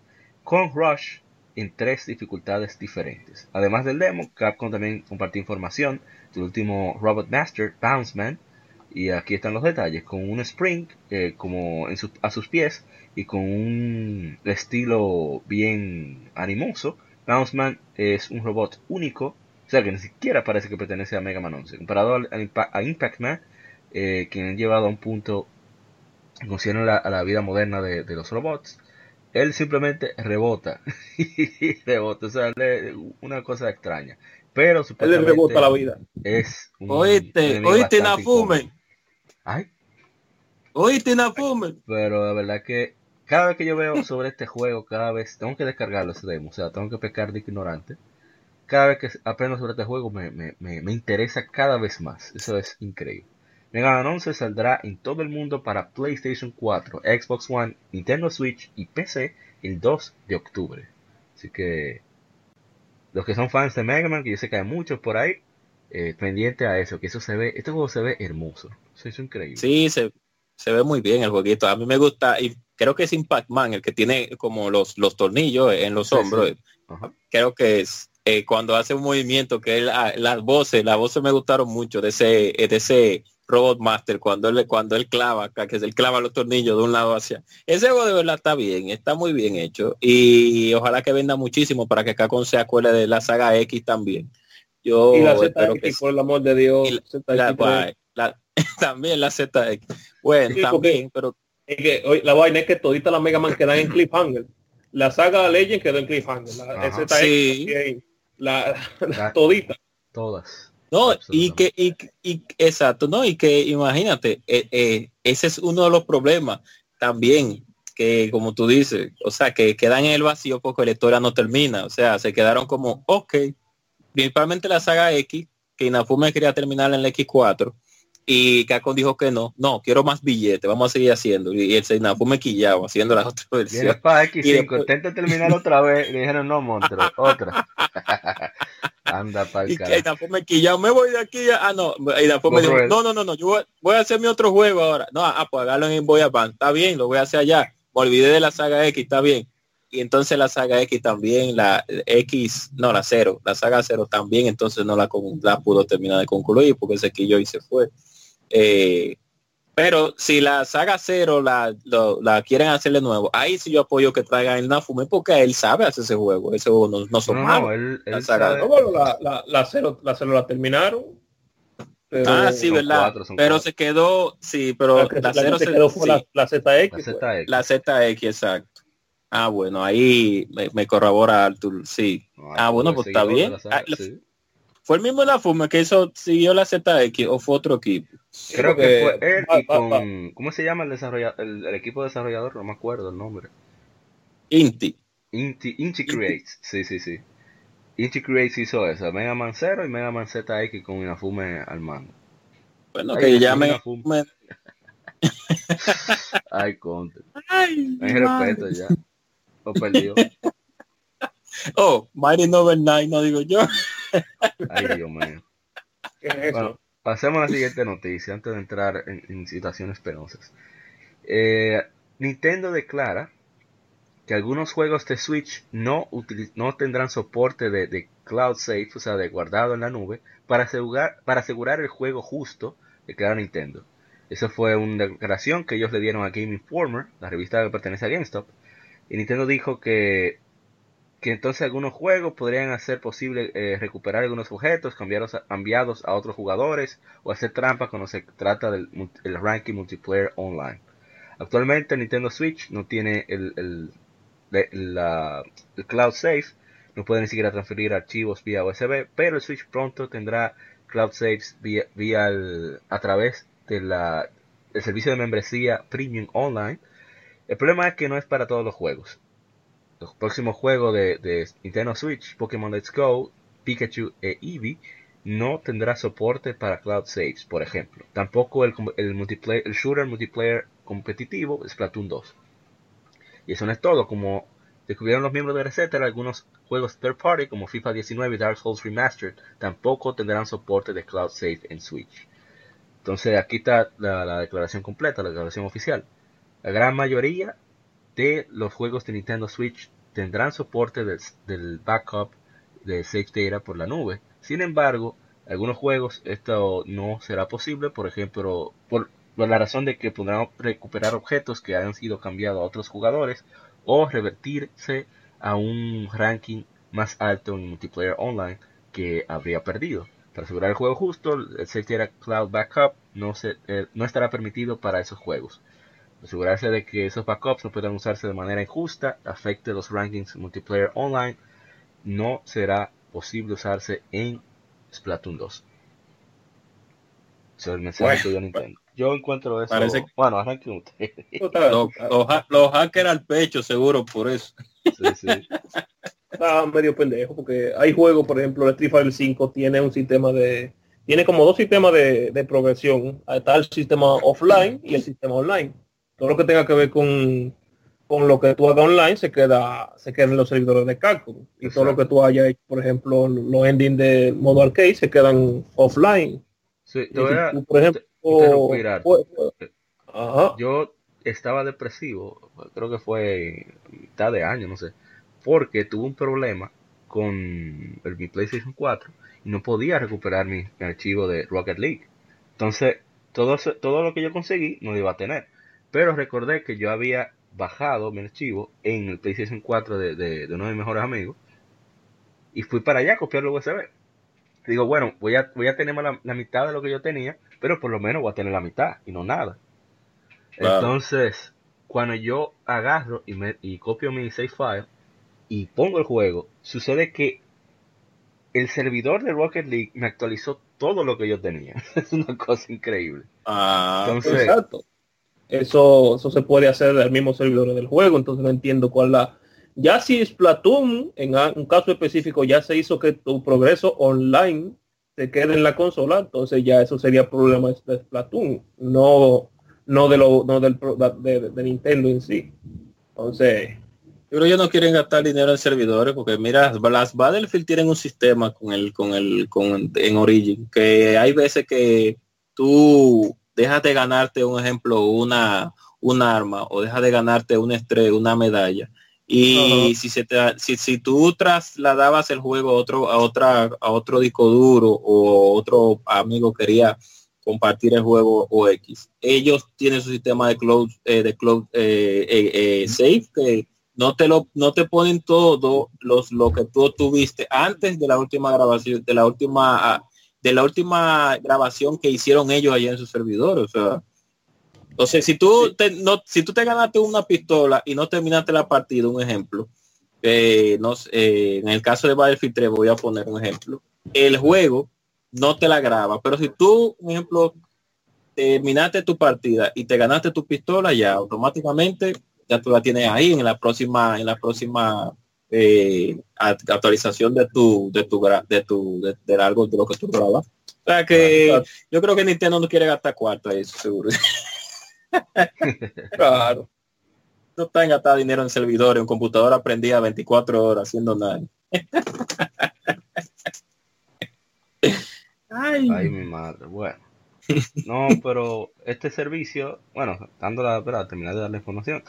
con Rush en tres dificultades diferentes. Además del demo, Capcom también compartió información del último Robot Master, Bounce Man, y aquí están los detalles, con un Spring eh, como a sus pies y con un estilo bien animoso. Bounceman es un robot único, o sea que ni siquiera parece que pertenece a Mega Man 11. Comparado a Impact Man, eh, quien han llevado a un punto en a la vida moderna de, los robots, él simplemente rebota y rebota, o sea, una cosa extraña. Pero él rebota la vida. Es un oíste, oíste Nafume. Ay. Oíste Nafume. Pero la verdad que cada vez que yo veo sobre este juego, cada vez tengo que descargarlo ese demo, o sea, tengo que pecar de ignorante. Cada vez que aprendo sobre este juego me, me, me, interesa cada vez más. Eso es increíble. Mega Man 11 saldrá en todo el mundo para PlayStation 4, Xbox One, Nintendo Switch y PC el 2 de octubre. Así que los que son fans de Mega Man, que yo sé que hay muchos por ahí, eh, pendiente a eso, que eso se ve, este juego se ve hermoso. Increíble. Sí, se, se ve muy bien el jueguito. A mí me gusta y creo que es Impact Man el que tiene como los, los tornillos en los hombros. Creo que es eh, cuando hace un movimiento que él, ah, las voces, las voces me gustaron mucho de ese, de ese Robot Master cuando él cuando él clava, que él clava los tornillos de un lado hacia. Ese juego de verdad está bien, está muy bien hecho y ojalá que venda muchísimo para que Capcom se acuerde de la saga X también. Yo y la ZX, por el amor de Dios. también la ZX. Bueno, también, pero es que hoy, la vaina es que todita la Mega Man quedan en Cliffhanger. La saga Legend quedó en Cliffhanger. La ZX sí. la, la, todita. Todas. No, y que, y, y, exacto, no, y que imagínate, eh, eh, ese es uno de los problemas también, que como tú dices, o sea, que quedan en el vacío porque la historia no termina, o sea, se quedaron como, ok, principalmente la saga X, que Inafume quería terminar en la X4, y Capcom dijo que no, no, quiero más billetes, vamos a seguir haciendo. Y el Inafume quillado, haciendo las otras versiones. Y X5, intenta terminar otra vez, le dijeron no, monstruo, otra. Anda para y que me quillado, me voy de aquí. Ah, no. Y me dijo, no, no, no, no, yo voy, a hacer mi otro juego ahora. No, ah, pues hágalo en Boy Advance. Está bien, lo voy a hacer allá. Me olvidé de la saga X, está bien. Y entonces la saga X también, la X, no, la cero, la saga cero también, entonces no la, la pudo terminar de concluir porque ese quillo y se fue. Eh, pero si la saga cero la, la quieren hacer de nuevo, ahí sí yo apoyo que traigan el Nafume porque él sabe hacer ese juego. Ese juego no, no son no, la, saga, la, la, la, cero, la cero la terminaron. Pero ah, sí, verdad. pero se quedó, sí, pero la, cero se quedó fue la, ZX. Pues. La ZX, exacto. Ah, bueno, ahí me, me corrobora Artur, sí. ah, bueno, pues está bien. Ah, ¿Fue el mismo Nafume que hizo, siguió la ZX o fue otro equipo? Creo que fue él y con... ¿Cómo se llama el desarrollador? El, equipo desarrollador, no me acuerdo el nombre. Inti. Inti, Inti Creates, sí, sí, sí. Inti Creates hizo eso, Mega Man 0 y Mega Man ZX con Inafume al mando. Bueno, que ya me... Ay, conte. Ay, Hay respeto ya. Lo perdió. Oh, Mighty Novel 9, no digo yo. Ay, Dios mío. Bueno, pasemos a la siguiente noticia antes de entrar en, situaciones penosas. Eh, Nintendo declara que algunos juegos de Switch no, no tendrán soporte de, cloud safe, o sea, de guardado en la nube, para asegurar, para asegurar el juego justo de cada Nintendo. Eso fue una declaración que ellos le dieron a Game Informer, la revista que pertenece a GameStop. Y Nintendo dijo que que entonces algunos juegos podrían hacer posible eh, recuperar algunos objetos, cambiarlos a, enviados a otros jugadores o hacer trampas cuando se trata del ranking multiplayer online. Actualmente Nintendo Switch no tiene el, Cloud Safe, no puede ni siquiera transferir archivos vía USB, pero el Switch pronto tendrá Cloud Saves vía, vía a través del servicio de membresía Premium Online. El problema es que no es para todos los juegos los próximos juegos de, Nintendo Switch, Pokémon Let's Go, Pikachu e Eevee, no tendrá soporte para Cloud Saves, por ejemplo. Tampoco el, multiplayer, el shooter multiplayer competitivo Splatoon 2. Y eso no es todo, como descubrieron los miembros de Resetter, algunos juegos third party como FIFA 19 y Dark Souls Remastered tampoco tendrán soporte de Cloud Save en Switch. Entonces aquí está la, la declaración completa, la declaración oficial. La gran mayoría de los juegos de Nintendo Switch tendrán soporte del, backup de Save Data por la nube. Sin embargo, algunos juegos esto no será posible, por ejemplo, por, la razón de que podrán recuperar objetos que hayan sido cambiados a otros jugadores o revertirse a un ranking más alto en multiplayer online que habría perdido. Para asegurar el juego justo, el Save Data Cloud Backup eh, no estará permitido para esos juegos. Asegurarse de que esos backups no puedan usarse de manera injusta, afecte los rankings multiplayer online, no será posible usarse en Splatoon 2. Eso es el mensaje que yo no entiendo. Yo encuentro eso. Bueno, arranque usted. los, hackers al pecho, seguro, por eso. Sí, sí. Está medio pendejo, porque hay juegos, por ejemplo, el Street Fighter 5 tiene un sistema de. Tiene como dos sistemas de, de progresión. Está el sistema offline y el sistema online todo lo que tenga que ver con, con lo que tú hagas online se queda se queda en los servidores de Capcom y todo lo que tú hayas hecho por ejemplo los endings de modo arcade se quedan offline sí, por ejemplo Ajá. yo estaba depresivo, creo que fue mitad de año, no sé, porque tuve un problema con el, mi PlayStation 4 y no podía recuperar mi, mi archivo de Rocket League. Entonces, todo, todo lo que yo conseguí no lo iba a tener. Pero recordé que yo había bajado mi archivo en el PlayStation 4 de, de- de uno de mis mejores amigos y fui para allá a copiarlo USB. Digo, bueno, voy a, voy a tener la, la mitad de lo que yo tenía, pero por lo menos voy a tener la mitad y no nada. Claro. Entonces, cuando yo agarro y, me, y copio mi save file y pongo el juego, sucede que el servidor de Rocket League me actualizó todo lo que yo tenía. es una cosa increíble. Ah, Entonces, Exacto. Eso, eso se puede hacer del mismo servidor del juego, entonces no entiendo cuál la... Ya si Splatoon, en un caso específico, ya se hizo que tu progreso online se quede en la consola, entonces ya eso sería problema de Splatoon, no, no de lo, no del de, de- Nintendo en sí. Entonces, Pero ellos no quieren gastar dinero en servidores porque mira, las Battlefield tienen un sistema con el, con el, con en Origin, que hay veces que tú dejas de ganarte un ejemplo, una, un arma, o dejas de ganarte una estrella, una medalla. Y si se te, si, si tú trasladabas el juego a otro, a otra, a otro disco duro o otro amigo quería compartir el juego o X, ellos tienen su sistema de cloud, eh, de cloud eh, eh, eh, safe que no te lo no te ponen todo los lo que tú tuviste antes de la última grabación de la última ah, de la última grabación que hicieron ellos allá en su servidor o sea. Entonces si tú te, no si tú te ganaste una pistola y no terminaste la partida un ejemplo eh, no eh, en el caso de Battlefield 3 voy a poner un ejemplo el juego no te la graba pero si tú un ejemplo terminaste tu partida y te ganaste tu pistola ya automáticamente ya tú la tienes ahí en la próxima en la próxima eh, act- actualización de tu de tu gra- de tu de, de algo de lo que tú grabas o sea que Claro. yo creo que Nintendo no quiere gastar cuarto a eso seguro claro. no está en gastar dinero en servidores en computadora prendida 24 horas haciendo nada Ay. Ay, mi madre. Bueno. No, pero este servicio, bueno, dando la, espera, terminar de dar la información.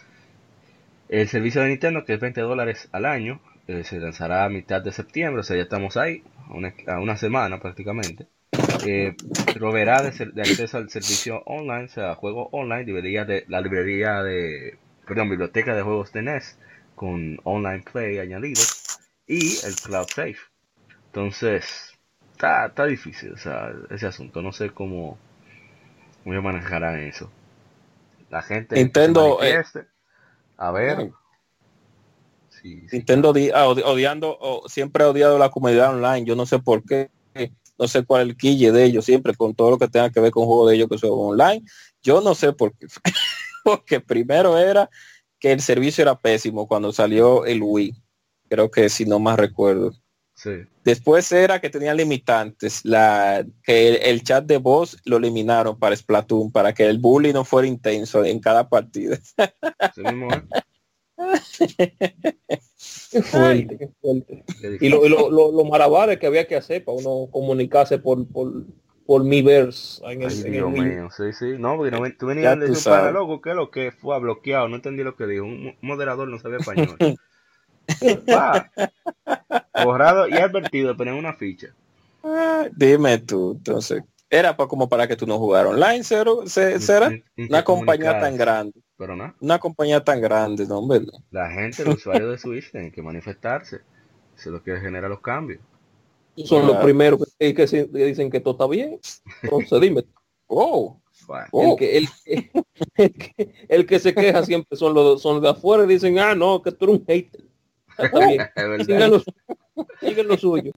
El servicio de Nintendo, que es 20 dólares al año, eh, se lanzará a mitad de septiembre, o sea, ya estamos ahí, a una, a una semana prácticamente. Eh, proveerá de, acceso al servicio online, o sea, juego online, librería de, la librería de, perdón, biblioteca de juegos de NES, con online play añadido, y el cloud safe. Entonces, está, está difícil, o sea, ese asunto. No sé cómo, cómo manejarán eso. La gente Nintendo, eh, a ver. Sí. Nintendo ah, odi- odiando o siempre ha odiado la comunidad online. Yo no sé por qué no sé cuál es el quille de ellos siempre con todo lo que tenga que ver con juegos de ellos que son online. Yo no sé por qué porque primero era que el servicio era pésimo cuando salió el Wii. Creo que si no más recuerdo Sí. después era que tenía limitantes la que el, el chat de voz lo eliminaron para Splatoon para que el bullying no fuera intenso en cada partida. Qué fuerte, qué fuerte. Y lo, y lo, lo, lo malabares que había que hacer para uno comunicarse por, por, por en el, Ay, en el Dios mío, sí, sí. No, porque no, tú venías de para sabes. loco, ¿qué es lo que fue bloqueado? No entendí lo que dijo. Un mo- moderador no sabía español. Borrado y advertido, pero en una ficha. Ah, Dime tú, entonces. Era pa- como para que tú no jugaras online, cero, se- será una compañía tan grande, Pero no, una compañía tan grande, no, hombre. la gente, los usuarios de Switch tienen que manifestarse. Eso es lo que genera los cambios. Son los primeros que, que se- que dicen que todo está bien. Entonces dime, Oh, Oh. el, que, el, el que, el que se queja siempre son los, son los de afuera y dicen, ah, no, que tú eres un hater. Es sigan lo, sigan lo suyo.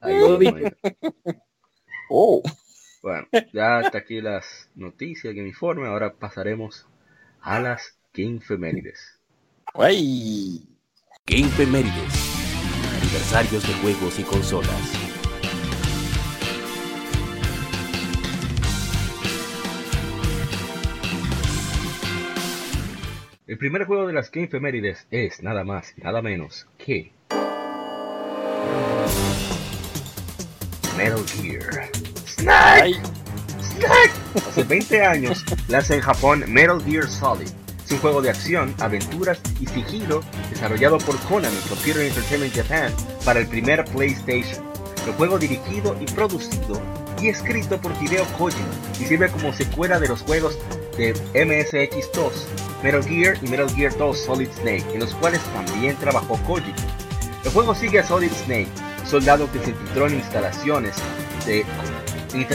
Ay, oh. Bueno, ya hasta aquí las noticias que me informe. Ahora pasaremos a las Gamefemérides. Ay. Game Femérides. Aniversarios de juegos y consolas. El primer juego de las Gamefemérides es nada más y nada menos que Metal Gear. Ay. Hace 20 años lanza en Japón Metal Gear Solid. Es un juego de acción, aventuras y sigilo desarrollado por Konami Computer Entertainment Japan para el primer PlayStation. El juego dirigido y producido y escrito por Hideo Kojima y sirve como secuela de los juegos de MSX2, Metal Gear y Metal Gear 2 Solid Snake, en los cuales también trabajó Kojima. El juego sigue a Solid Snake, soldado que se infiltró en instalaciones de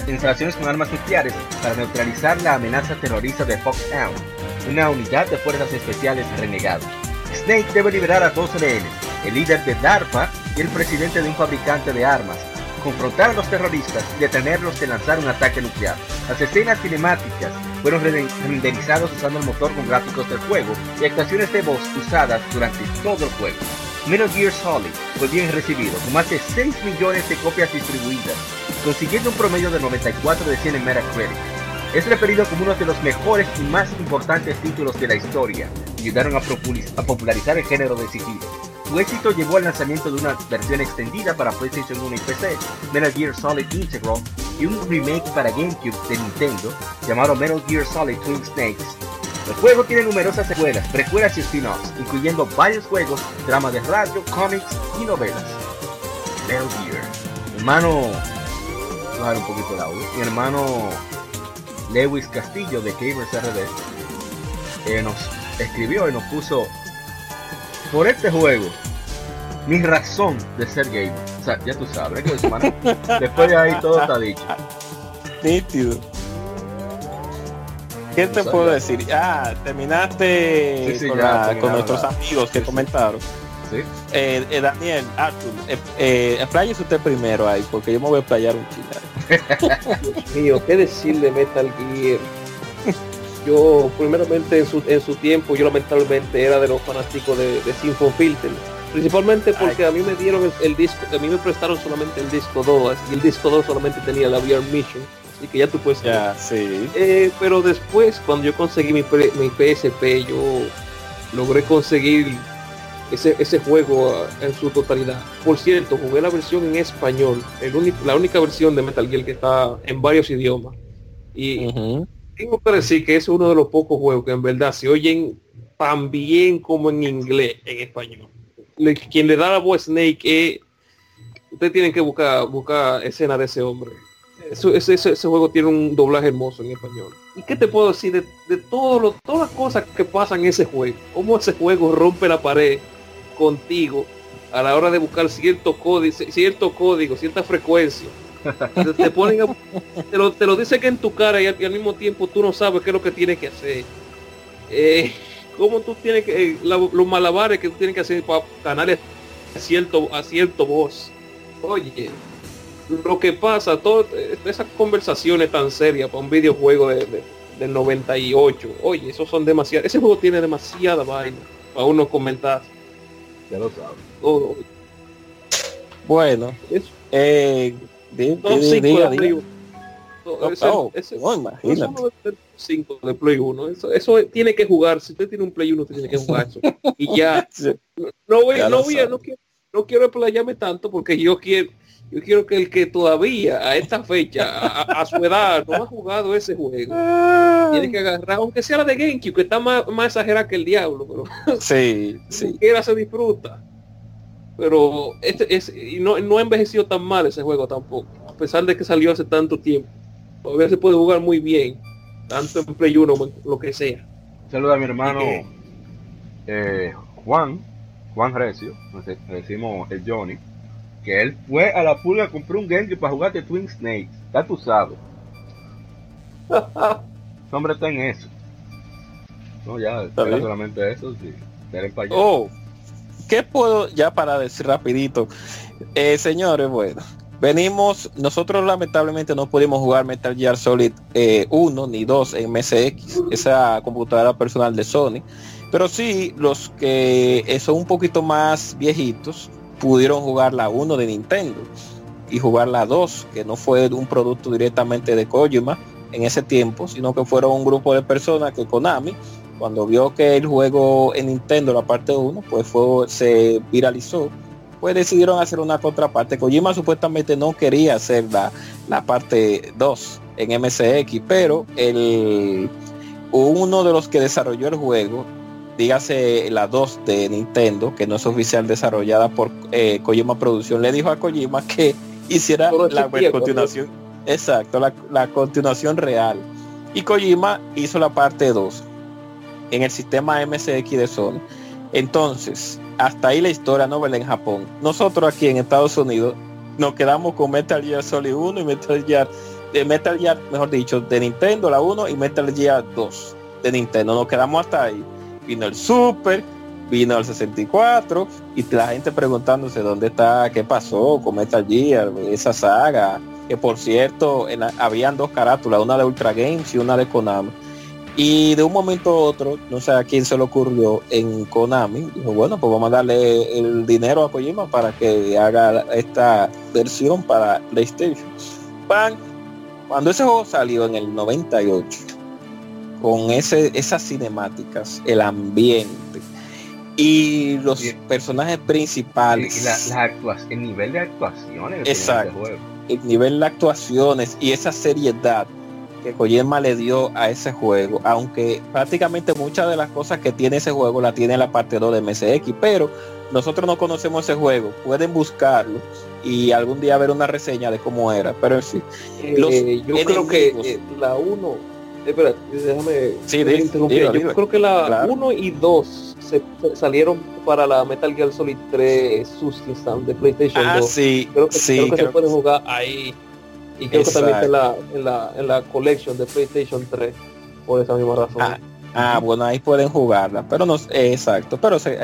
instalaciones con armas nucleares para neutralizar la amenaza terrorista de Foxhound, una unidad de fuerzas especiales renegado. Snake debe liberar a dos rehenes, el líder de DARPA y el presidente de un fabricante de armas, confrontar a los terroristas y detenerlos de lanzar un ataque nuclear. Las escenas cinemáticas fueron renderizadas usando el motor con gráficos del juego y actuaciones de voz usadas durante todo el juego. Metal Gear Solid fue bien recibido, con más de 6 millones de copias distribuidas, consiguiendo un promedio de 94 de 100 en Metacritic. Es referido como uno de los mejores y más importantes títulos de la historia, y ayudaron a, popularizar el género de sigilo. Su éxito llevó al lanzamiento de una versión extendida para PlayStation 1 y PC, Metal Gear Solid Integral, y un remake para GameCube de Nintendo, llamado Metal Gear Solid Twin Snakes, el juego tiene numerosas secuelas, precuelas y spin-offs, incluyendo varios juegos, dramas de radio, cómics y novelas. Metal Gear. Hermano, un poquito. Mi hermano Lewis Castillo de Gamers RD eh, nos escribió y nos puso por este juego mi razón de ser gamer. O sea, ya tú sabes, que hermano, después de ahí todo está dicho. Nítido. ¿Qué te puedo decir? Ah, terminaste con, nuestros amigos que comentaron. ¿Sí? Eh, eh, Daniel, Arthur, eh, eh usted primero ahí, porque yo me voy a playar un chile. mío, ¿qué decir de Metal Gear? Yo, primeramente, en su, en su tiempo, yo lamentablemente era de los fanáticos de, de Symphony Filter. Principalmente porque a mí me dieron el, disco, a mí me prestaron solamente el disco 2 y el disco 2 solamente tenía la VR Mission y que ya tú puedes ya, sí. Eh, pero después cuando yo conseguí mi, mi PSP yo logré conseguir ese, ese juego ah, en su totalidad. Por cierto jugué la versión en español el la única versión de Metal Gear que está en varios idiomas. Y tengo que decir que es uno de los pocos juegos que en verdad se oyen tan bien como en inglés en español quien le da la voz Snake es ustedes tienen que buscar buscar escena de ese hombre ese, ese, juego tiene un doblaje hermoso en español. ¿Y qué te puedo decir de, de todo lo, todas las cosas que pasan en ese juego? Cómo ese juego rompe la pared contigo a la hora de buscar cierto código, cierto código, cierta frecuencia. Te, ponen te, lo, te lo dice que en tu cara y al, mismo tiempo tú no sabes qué es lo que tienes que hacer. Eh, cómo tú tienes que, eh, los malabares que tú tienes que hacer para ganar a cierto, a cierto voz. Oye, lo que pasa, todas esas conversaciones tan serias para un videojuego de, del 98, oye, esos son demasiados, ese juego tiene demasiada vaina para uno comentar. Ya lo sabes. Bueno, eh, de, de Play 1. Eso, eso tiene que jugar. Si usted tiene un Play 1, tiene que jugar eso. Y ya. No voy, no voy, no quiero, no quiero explayarme tanto porque yo quiero, yo quiero que el que todavía a esta fecha, a, su edad, no ha jugado ese juego, tiene que agarrar, aunque sea la de GameCube, que está más, más exagerada que el diablo, pero sí, sí. quiera se disfruta. Pero este es, y no, no ha envejecido tan mal ese juego tampoco, a pesar de que salió hace tanto tiempo. Todavía se puede jugar muy bien, tanto en Play 1 como lo que sea. Saluda a mi hermano eh, Juan, Juan Recio, le decimos el Johnny que él fue a la pulga a comprar un GameCube para jugar de Twin Snakes. Ya tú sabes. Hombre está en eso. No, ya, solamente eso, sí. Oh, ¿qué puedo, ya para decir rapidito? Eh, señores, bueno, venimos, nosotros lamentablemente no pudimos jugar Metal Gear Solid 1 eh, ni 2 en MSX, esa computadora personal de Sony, pero sí los que son un poquito más viejitos, pudieron jugar la 1 de Nintendo y jugar la 2, que no fue un producto directamente de Kojima en ese tiempo, sino que fueron un grupo de personas que Konami, cuando vio que el juego en Nintendo, la parte 1, pues fue, se viralizó, pues decidieron hacer una contraparte. Kojima supuestamente no quería hacer la, la parte 2 en MSX, pero el uno de los que desarrolló el juego, dígase la 2 de Nintendo, que no es oficial desarrollada por eh, Kojima Producción, le dijo a Kojima que hiciera la continuación. Exacto, la, la continuación real. Y Kojima hizo la parte 2 en el sistema MSX de Sony. Entonces, hasta ahí la historia novela en Japón. Nosotros aquí en Estados Unidos nos quedamos con Metal Gear Solid 1 y Metal Gear, de Metal Gear, mejor dicho, de Nintendo la 1 y Metal Gear 2 de Nintendo. Nos quedamos hasta ahí. Vino el Super, vino el 64 y la gente preguntándose dónde está, qué pasó con Metal Gear, esa saga. Que por cierto, habían dos carátulas, una de Ultra Games y una de Konami y de un momento a otro, no sé a quién se le ocurrió en Konami, dijo, bueno, pues vamos a darle el dinero a Kojima para que haga esta versión para PlayStation. Cuando ese juego salió en el 98, con ese, esas cinemáticas, el ambiente y los personajes principales. Y la, el nivel de actuaciones. Exacto. El nivel de actuaciones y esa seriedad que Kojima le dio a ese juego, aunque prácticamente muchas de las cosas que tiene ese juego la tiene la parte 2 de MSX, pero nosotros no conocemos ese juego, pueden buscarlo y algún día ver una reseña de cómo era, pero en fin. Eh, yo creo que eh, la 1, espera, déjame sí, yo creo que la 1 y 2 se, salieron para la Metal Gear Solid 3 Subsistence de PlayStation ah, 2. Sí, creo que, creo que se puede jugar ahí y creo que también en la, en, la, en la collection de PlayStation 3 por esa misma razón. Ah, ah bueno, ahí pueden jugarla, pero no, eh, exacto, pero se,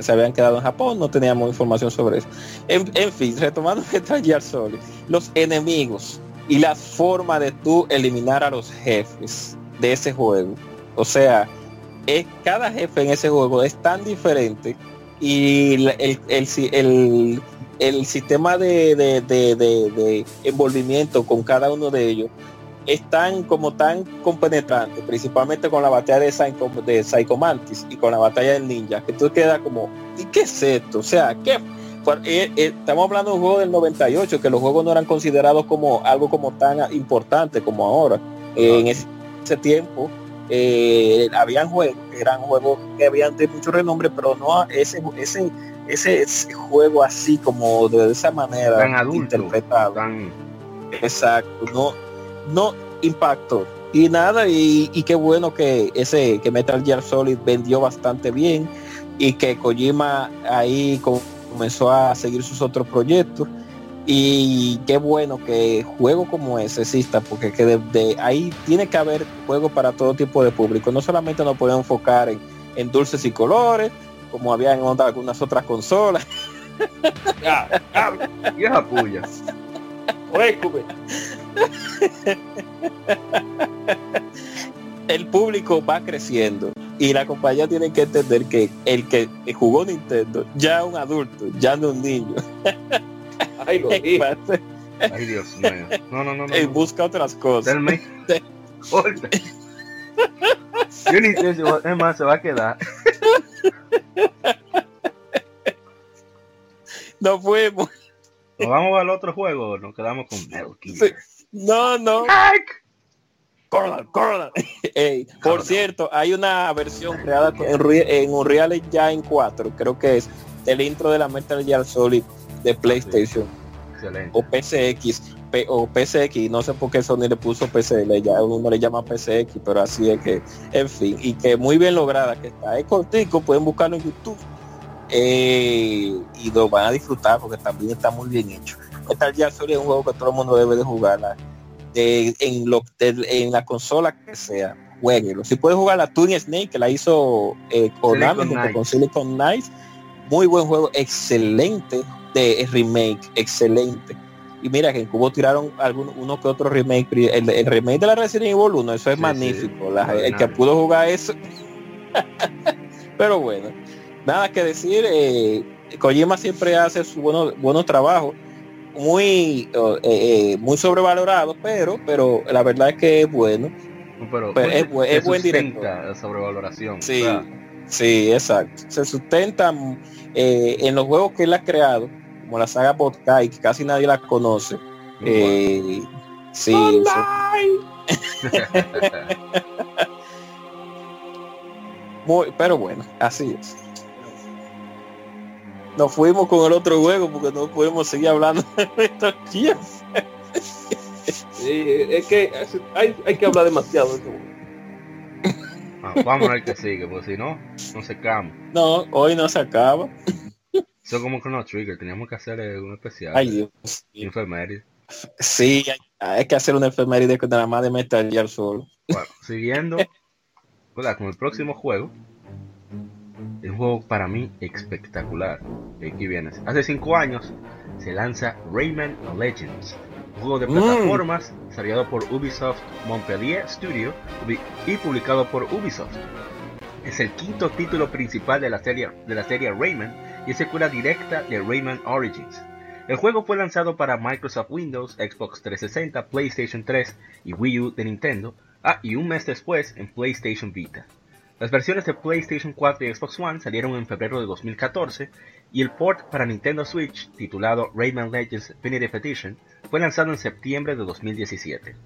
se, habían quedado en Japón, no teníamos información sobre eso. En, fin, retomando Metal Gear Solid, los enemigos y la forma de tú eliminar a los jefes de ese juego. O sea, es, cada jefe en ese juego es tan diferente y el, el, el, el sistema de, de, envolvimiento con cada uno de ellos es tan como tan compenetrante, principalmente con la batalla de, Psycho, de Psycho Mantis y con la batalla del ninja, que tú quedas como, ¿y qué es esto? O sea, ¿qué? Eh, eh, estamos hablando de un juego del 98, que los juegos no eran considerados como algo como tan importante como ahora. en ese, tiempo eh, habían juegos, eran juegos que habían de mucho renombre, pero no ese, ese ese, juego así como de esa manera tan adulto, interpretado exacto no no impactó y nada y, qué bueno que ese que Metal Gear Solid vendió bastante bien y que Kojima ahí comenzó a seguir sus otros proyectos. Y qué bueno que juego como ese exista porque que de, ahí tiene que haber juego para todo tipo de público. No solamente nos podemos enfocar en, en dulces y colores como había en algunas otras consolas. Ya, y esa puya. El público va creciendo y la compañía tiene que entender que el que jugó Nintendo ya es un adulto, ya no un niño. Ay, Ay, Dios mío. No, no, no. no, busca otras cosas. Yo ni sé es más, se va a quedar. No fuimos. ¿Nos vamos al otro juego nos quedamos con Metal No, no. por cierto, hay una versión creada en, Unreal Engine 4, creo que es el intro de la Metal Gear Solid de PlayStation. Excelente. O PCX o PCX, no sé por qué Sony le puso PC, ya uno le llama PCX, pero así es que, en fin, y que muy bien lograda que está. Es cortico, pueden buscarlo en YouTube eh, y lo van a disfrutar porque también está muy bien hecho. Metal Gear Solid es un juego que todo el mundo debe de jugar en, lo, en la consola que sea. Jueguelo. Si puede jugar la Twin Snake que la hizo eh, Konami con Silicon Knights, muy buen juego, excelente de remake, excelente y mira que en Cubo tiraron algún, uno que otro remake. El, remake de la Resident Evil 1, eso es magnífico. el que pudo jugar eso. Pero bueno, nada que decir. Eh, Kojima siempre hace su buenos buenos trabajos. Muy eh, eh, muy sobrevalorado, pero pero la verdad es que es bueno. Pero, es, buen director. Sobrevaloración. Sí, sí, exacto. Se sustenta en los juegos que él ha creado como la saga Podcast, que casi nadie la conoce. Eh, Sí, muy, pero bueno, así es. Nos fuimos con el otro juego porque no podemos seguir hablando de estos Gears. Sí, es que hay, hay que hablar demasiado de este juego. Ah, vamos a ver qué sigue, porque si no, no se cama. No, hoy no se acaba. Eso es como Chrono Trigger, teníamos que hacer un especial. Ay, Dios. Infirmary. Sí, hay, hay que hacer una efeméride con nada más de Metal Gear solo. Bueno, siguiendo ¿verdad? con el próximo juego. Un juego para mí espectacular. Aquí viene. Hace 5 años se lanza Rayman Legends. Un juego de Mm. plataformas desarrollado por Ubisoft Montpellier Studio y publicado por Ubisoft. Es el quinto título principal de la serie, de la serie Rayman y es secuela directa de Rayman Origins. El juego fue lanzado para Microsoft Windows, Xbox 360, PlayStation 3 y Wii U de Nintendo, ah, y un mes después en PlayStation Vita. Las versiones de PlayStation 4 y Xbox One salieron en febrero de 2014 y el port para Nintendo Switch, titulado Rayman Legends Definitive Edition, fue lanzado en septiembre de 2017.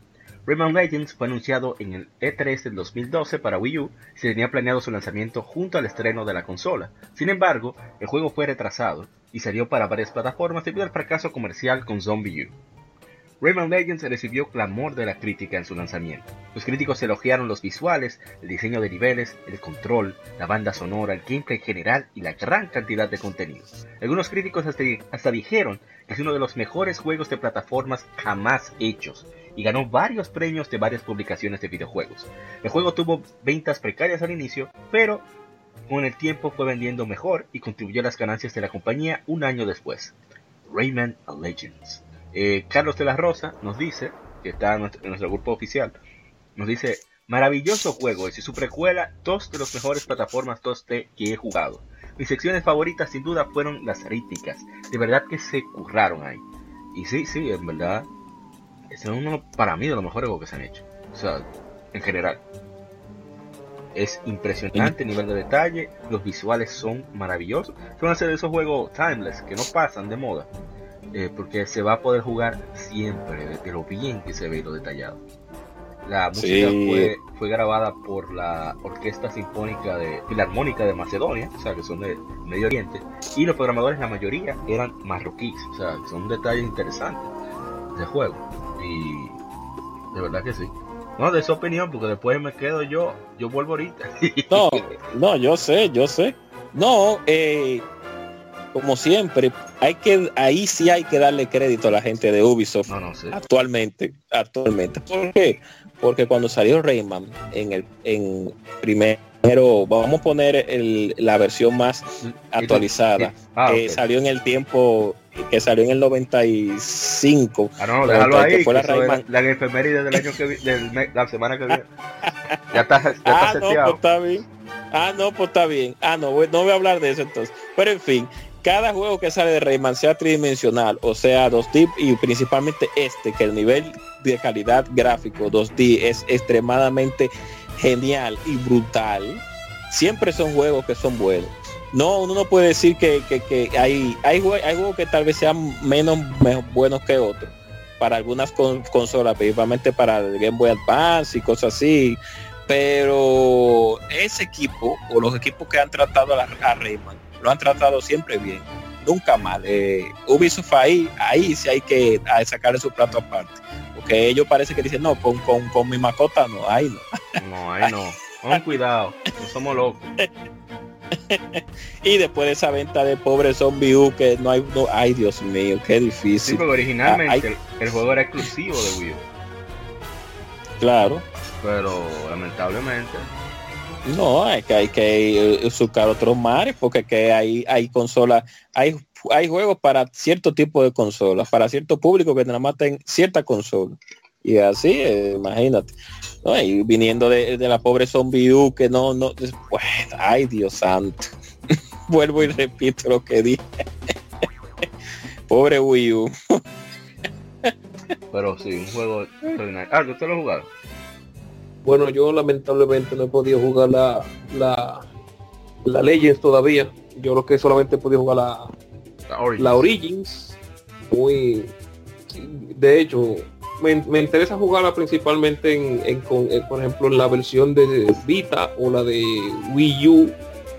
Rayman Legends fue anunciado en el E3 del 2012 para Wii U y se tenía planeado su lanzamiento junto al estreno de la consola. Sin embargo, el juego fue retrasado y salió para varias plataformas debido al fracaso comercial con Zombie U. Rayman Legends recibió clamor de la crítica en su lanzamiento. Los críticos elogiaron los visuales, el diseño de niveles, el control, la banda sonora, el gameplay general y la gran cantidad de contenido. Algunos críticos hasta, hasta dijeron que es uno de los mejores juegos de plataformas jamás hechos y ganó varios premios de varias publicaciones de videojuegos. El juego tuvo ventas precarias al inicio, pero con el tiempo fue vendiendo mejor y contribuyó a las ganancias de la compañía un año después. Rayman Legends. Eh, Carlos de la Rosa nos dice, que está en nuestro, grupo oficial, nos dice, maravilloso juego, es su precuela, dos de los mejores plataformas 2D que he jugado. Mis secciones favoritas sin duda fueron las rítmicas, de verdad que se curraron ahí. Y sí, sí, en verdad, es uno para mí de los mejores juegos que se han hecho. O sea, en general. Es impresionante el nivel de detalle, los visuales son maravillosos. Son a ser de esos juegos timeless que no pasan de moda. Eh, porque se va a poder jugar siempre, de, de lo bien que se ve y lo detallado. La música Sí. fue, fue grabada por la Orquesta Sinfónica de Filarmónica de Macedonia, o sea, que son de Medio Oriente, y los programadores, la mayoría, eran marroquíes, o sea, son detalles interesantes del juego. Y de verdad que sí. No, de esa opinión, porque después me quedo yo, yo vuelvo ahorita. No, no, yo sé, yo sé. No, eh, como siempre, hay que, ahí sí hay que darle crédito a la gente de Ubisoft no, no sé. actualmente, actualmente. ¿Por qué? Porque cuando salió Rayman en el en primero, vamos a poner el- la versión más actualizada, Ah, que salió en el tiempo, que salió en el 95. Ah, no, déjalo que ahí. fue la Rayman. la efeméride del año que vi- del la semana que viene. Ya está, ya está Ah, no, pues seteado. está bien. Ah, no, pues está bien. Ah, no, voy- no voy a hablar de eso entonces. Pero en fin, cada juego que sale de Rayman, sea tridimensional o sea 2D, y principalmente este, que el nivel de calidad gráfico 2D es extremadamente genial y brutal, siempre son juegos que son buenos. No, uno no puede decir que, hay, hay, jue- hay juegos que tal vez sean menos me- buenos que otros para algunas con- consolas, principalmente para el Game Boy Advance y cosas así. Pero ese equipo o los equipos que han tratado a, a Rayman lo han tratado siempre bien, nunca mal. Eh, Ubisoft ahí, ahí sí hay que a sacarle su plato aparte. Porque ellos parece que dicen, no, con, con, con mi mascota no, ahí no. No, ahí no. Con cuidado, no somos locos. Y después de esa venta de pobre zombie U que no hay, no, ay Dios mío, qué Sí, difícil. porque originalmente Ah, el, el juego era exclusivo de Wii U. Claro. Pero lamentablemente, No, hay que hay que buscar otros mares porque que hay hay consolas, hay hay juegos para cierto tipo de consolas, para cierto público que nada más ten cierta consola. Y así, eh, imagínate. ¿no? Y viniendo de, de la pobre zombie U que no, no, es- bueno, ay Dios santo. Vuelvo y repito lo que dije. pobre Wii U. pero sí, un juego extraordinario. Ah, usted lo ha jugado. Bueno, yo lamentablemente no he podido jugar la, la, la Legends todavía. Yo lo que solamente he podido jugar la, La Origins. la Origins. Muy de hecho, me, me interesa jugarla principalmente en, en con, eh, por ejemplo, en la versión de Vita o la de Wii U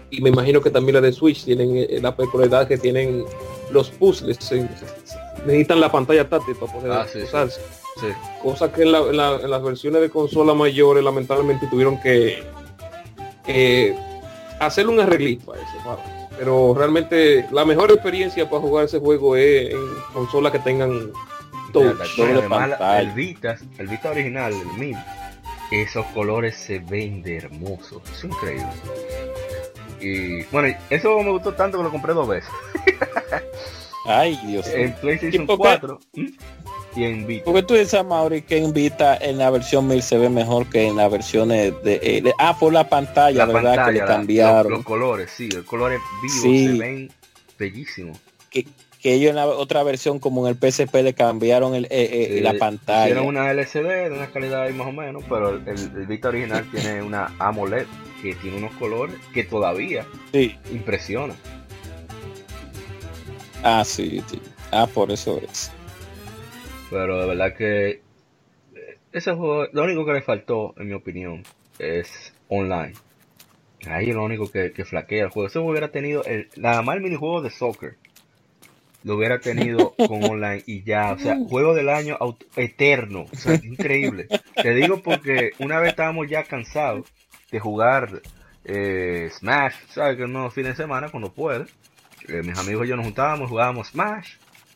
y me imagino que también la de Switch tienen eh, la peculiaridad que tienen los puzzles, se- se- necesitan la pantalla táctil para poder Ah, sí. usarse. Sí. Cosa que en, la- en la- en las versiones de consola mayores lamentablemente tuvieron que eh, hacerle un arreglito a eso. para- Pero realmente la mejor experiencia para jugar ese juego es en consolas que tengan touch. La- el Vita, el Vita original, el 1000, esos colores se ven de hermosos, es increíble. Y bueno, eso me gustó tanto que lo compré dos veces. Ay, Dios. En PlayStation ¿Y por qué? 4 ¿m? Y en Vita. Porque tú dices, Mauri, que en Vita en la versión 1000 se ve mejor que en las versiones de... eh, de- ah, por la pantalla, La ¿verdad? que le cambiaron. los, los colores, sí, los colores vivos Sí. se ven bellísimos. que, que ellos en la otra versión, como en el PSP, le cambiaron el, eh, eh, Eh, la pantalla. Hicieron una LCD de una calidad ahí más o menos, pero el, el Vita original tiene una AMOLED que tiene unos colores que todavía Sí. impresionan. Ah, sí, sí. Ah, por eso es. Pero de verdad que eh, ese juego, lo único que le faltó, en mi opinión, es online. Ahí es lo único que, que flaquea el juego. Ese juego hubiera tenido el, nada más el minijuego de soccer. Lo hubiera tenido con online y ya, o sea, juego del año eterno. O sea, increíble. Te digo porque una vez estábamos ya cansados de jugar eh, Smash, ¿sabes? Que unos fines de semana cuando puede. eh, mis amigos y yo nos juntábamos, jugábamos Smash,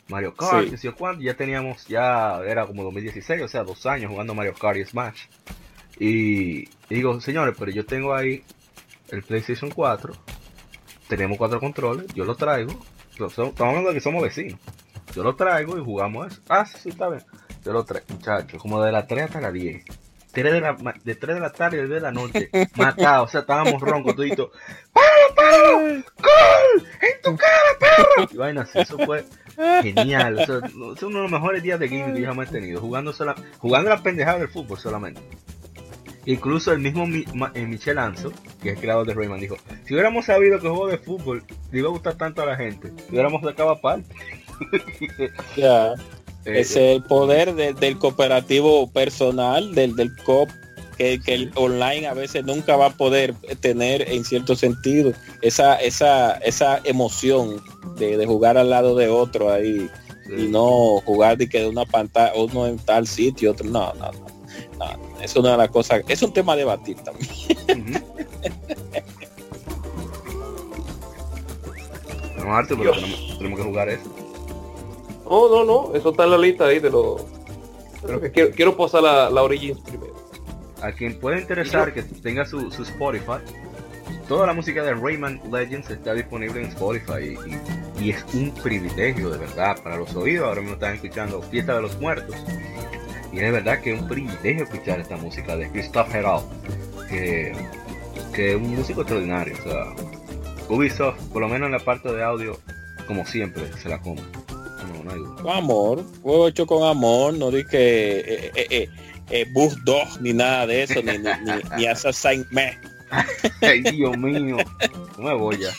Mario Kart, Sí. sé cuánto, ya teníamos, ya era como 2016, o sea, dos años jugando Mario Kart y Smash. Y digo, señores, pero yo tengo ahí el PlayStation 4, tenemos cuatro controles, yo lo traigo, estamos hablando de que somos vecinos, yo lo traigo y jugamos eso. Ah, sí, sí, está bien. Yo lo traigo, muchachos, como de las 3 hasta las 10. 3 de la, de 3 de la tarde y 10 de la noche, matados, o sea, estábamos roncos, toditos. ¡Para, para! ¡Gol! ¡En tu cara, perro! Y vaina eso fue genial. O es uno de los mejores días de gaming que yo jamás he tenido, jugando, sola, jugando la pendejada del fútbol solamente. Incluso el mismo eh, Michel Anzo, que es el creador de Rayman, dijo, si hubiéramos sabido que juego de fútbol le iba a gustar tanto a la gente, hubiéramos sacado aparte. Ya. Es el poder de- del cooperativo personal, del, del COP, que, que el online a veces nunca va a poder tener en cierto sentido. Esa, esa, esa emoción de, de jugar al lado de otro ahí y no jugar de que de una pantalla, uno en tal sitio, otro. No, no, no. no. Es una de las cosas, es un tema a debatir también. No, Arthur, pero tenemos, tenemos que jugar eso. No, no, no, eso está en la lista ahí de los... Pero que quiero, quiero pasar la, la Origins primero. A quien pueda interesar que tenga su, su Spotify, toda la música de Rayman Legends está disponible en Spotify y, y- es un privilegio de verdad para los oídos. Ahora mismo están escuchando Fiesta de los Muertos y es verdad que es un privilegio escuchar esta música de Christoph Herald, que, que es un músico extraordinario. O sea, Ubisoft, por lo menos en la parte de audio, como siempre, se la come. Con amor, juego hecho con amor, no di que eh, eh, eh, eh, Bus 2 ni nada de eso, ni, ni, ni, ni Creed. Ay, Dios mío. No me voy ya.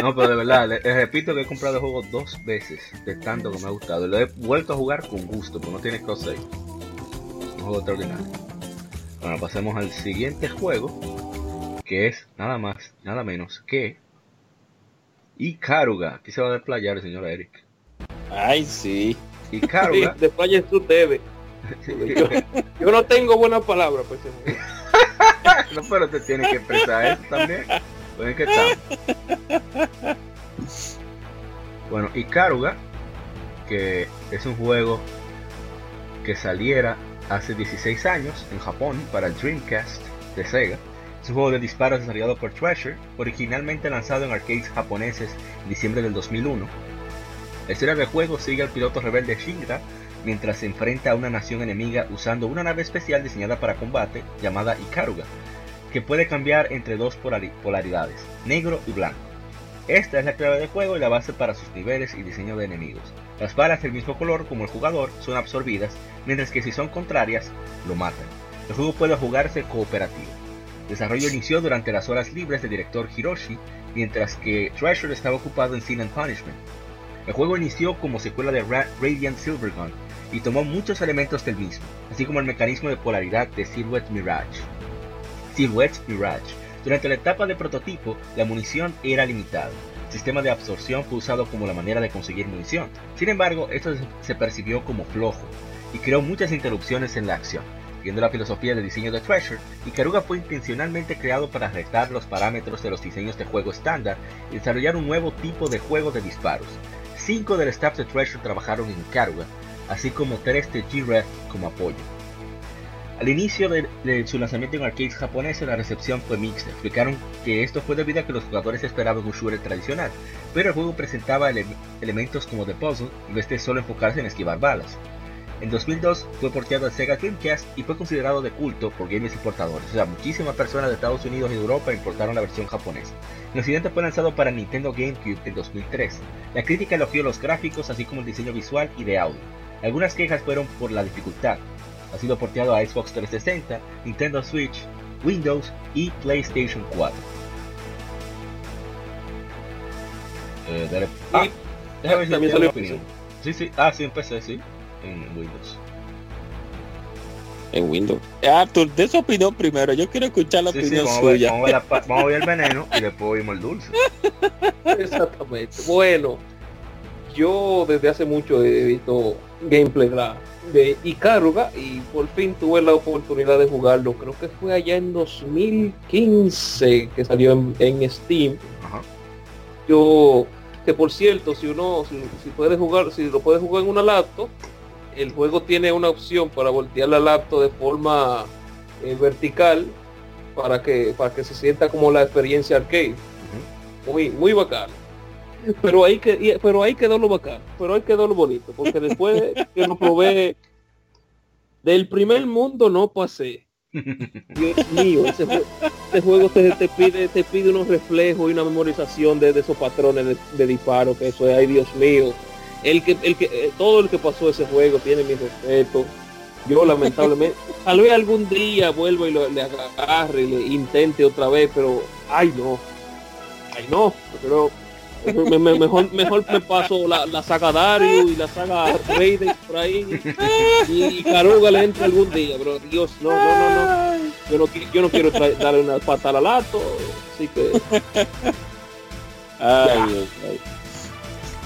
No, pero de verdad, les, repito que he comprado el juego dos veces de tanto que me ha gustado. Lo he vuelto a jugar con gusto, porque no tiene cross save. Un juego extraordinario. Bueno, pasemos al siguiente juego, que es nada más, nada menos que Ikaruga. Aquí se va a desplayar el señor Eric. Ay, sí. Sí, Ikaruga. desplayen ustedes. Yo, yo no tengo buenas palabras, pues. no, pero te tienes que expresar eso también. Pues, ¿en qué estamos? Bueno, Ikaruga, que es un juego que saliera hace 16 años en Japón para el Dreamcast de Sega. Es un juego de disparos desarrollado por Treasure, originalmente lanzado en arcades japoneses en diciembre del 2001. La historia del juego sigue al piloto rebelde Shinra mientras se enfrenta a una nación enemiga usando una nave especial diseñada para combate llamada Ikaruga, que puede cambiar entre dos polari- polaridades, negro y blanco. Esta es la clave del juego y la base para sus niveles y diseño de enemigos. Las balas del mismo color como el jugador son absorbidas, mientras que si son contrarias, lo matan. El juego puede jugarse cooperativo. El desarrollo inició durante las horas libres del director Hiroshi, mientras que Treasure estaba ocupado en Sin and Punishment. El juego inició como secuela de Ra- Radiant Silvergun y tomó muchos elementos del mismo, así como el mecanismo de polaridad de Silhouette Mirage. Silhouette Mirage. Durante la etapa de prototipo, la munición era limitada. El sistema de absorción fue usado como la manera de conseguir munición. Sin embargo, esto se percibió como flojo y creó muchas interrupciones en la acción. Viendo la filosofía de diseño de Treasure, Ikaruga fue intencionalmente creado para retar los parámetros de los diseños de juego estándar y desarrollar un nuevo tipo de juego de disparos. Cinco del staff de Treasure trabajaron en Ikaruga, así como tres de G-Red como apoyo. Al inicio de, su lanzamiento en arcades japoneses, la recepción fue mixta. Explicaron que esto fue debido a que los jugadores esperaban un shooter tradicional, pero el juego presentaba elementos como de puzzle en vez de solo enfocarse en esquivar balas. En 2002 fue porteado a Sega Dreamcast y fue considerado de culto por gamers importadores, o sea, muchísimas personas de Estados Unidos y Europa importaron la versión japonesa. El occidente fue lanzado para Nintendo GameCube en 2003. La crítica elogió los gráficos así como el diseño visual y de audio. Algunas quejas fueron por la dificultad. Ha sido porteado a Xbox 360, Nintendo Switch, Windows y PlayStation 4. Eh, ah, déjame ver si salió opinión. Sí, sí, ah, sí, empecé, sí en Windows. En Windows. Arthur, de su opinión primero. Yo quiero escuchar la opinión suya. vamos, a ver el veneno y después oímos el dulce. Exactamente. Bueno, yo desde hace mucho he visto gameplay de Icaruga y por fin tuve la oportunidad de jugarlo. Creo que fue allá en 2015 que salió en, Steam. Yo, que por cierto, si uno si, puede jugar, si lo puede jugar en una laptop, el juego tiene una opción para voltear la laptop de forma eh, vertical para que para que se sienta como la experiencia arcade. Muy muy bacano. Pero ahí que pero ahí quedó lo bacano, pero ahí quedó lo bonito, porque después que lo probé del primer mundo no pasé. Dios mío, ese, juego te, pide te pide unos reflejos y una memorización de, esos patrones de, de disparo, que eso es, ay Dios mío el que, el que, eh, todo el que pasó ese juego tiene mi respeto. Yo lamentablemente, tal vez algún día vuelvo y lo, le agarre y le intente otra vez, pero ay no, ay no, pero mejor, mejor me paso la, la saga Dario y la saga Raiden por ahí y, Caruga le entra algún día, pero Dios, no, no, no, no. Yo no, yo no quiero darle una pata al lato, así que. Ay,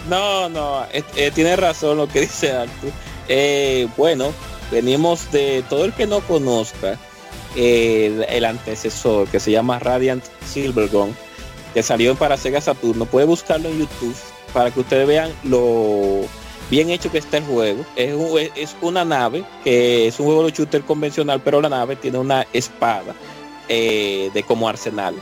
no, no, eh, tiene razón lo que dice Arthur. Eh, bueno, venimos de todo el que no conozca el, antecesor que se llama Radiant Silvergun, que salió para Sega Saturno. Puede buscarlo en YouTube para que ustedes vean lo bien hecho que está el juego. Es, es una nave que es un juego de shooter convencional, pero la nave tiene una espada eh, de como arsenal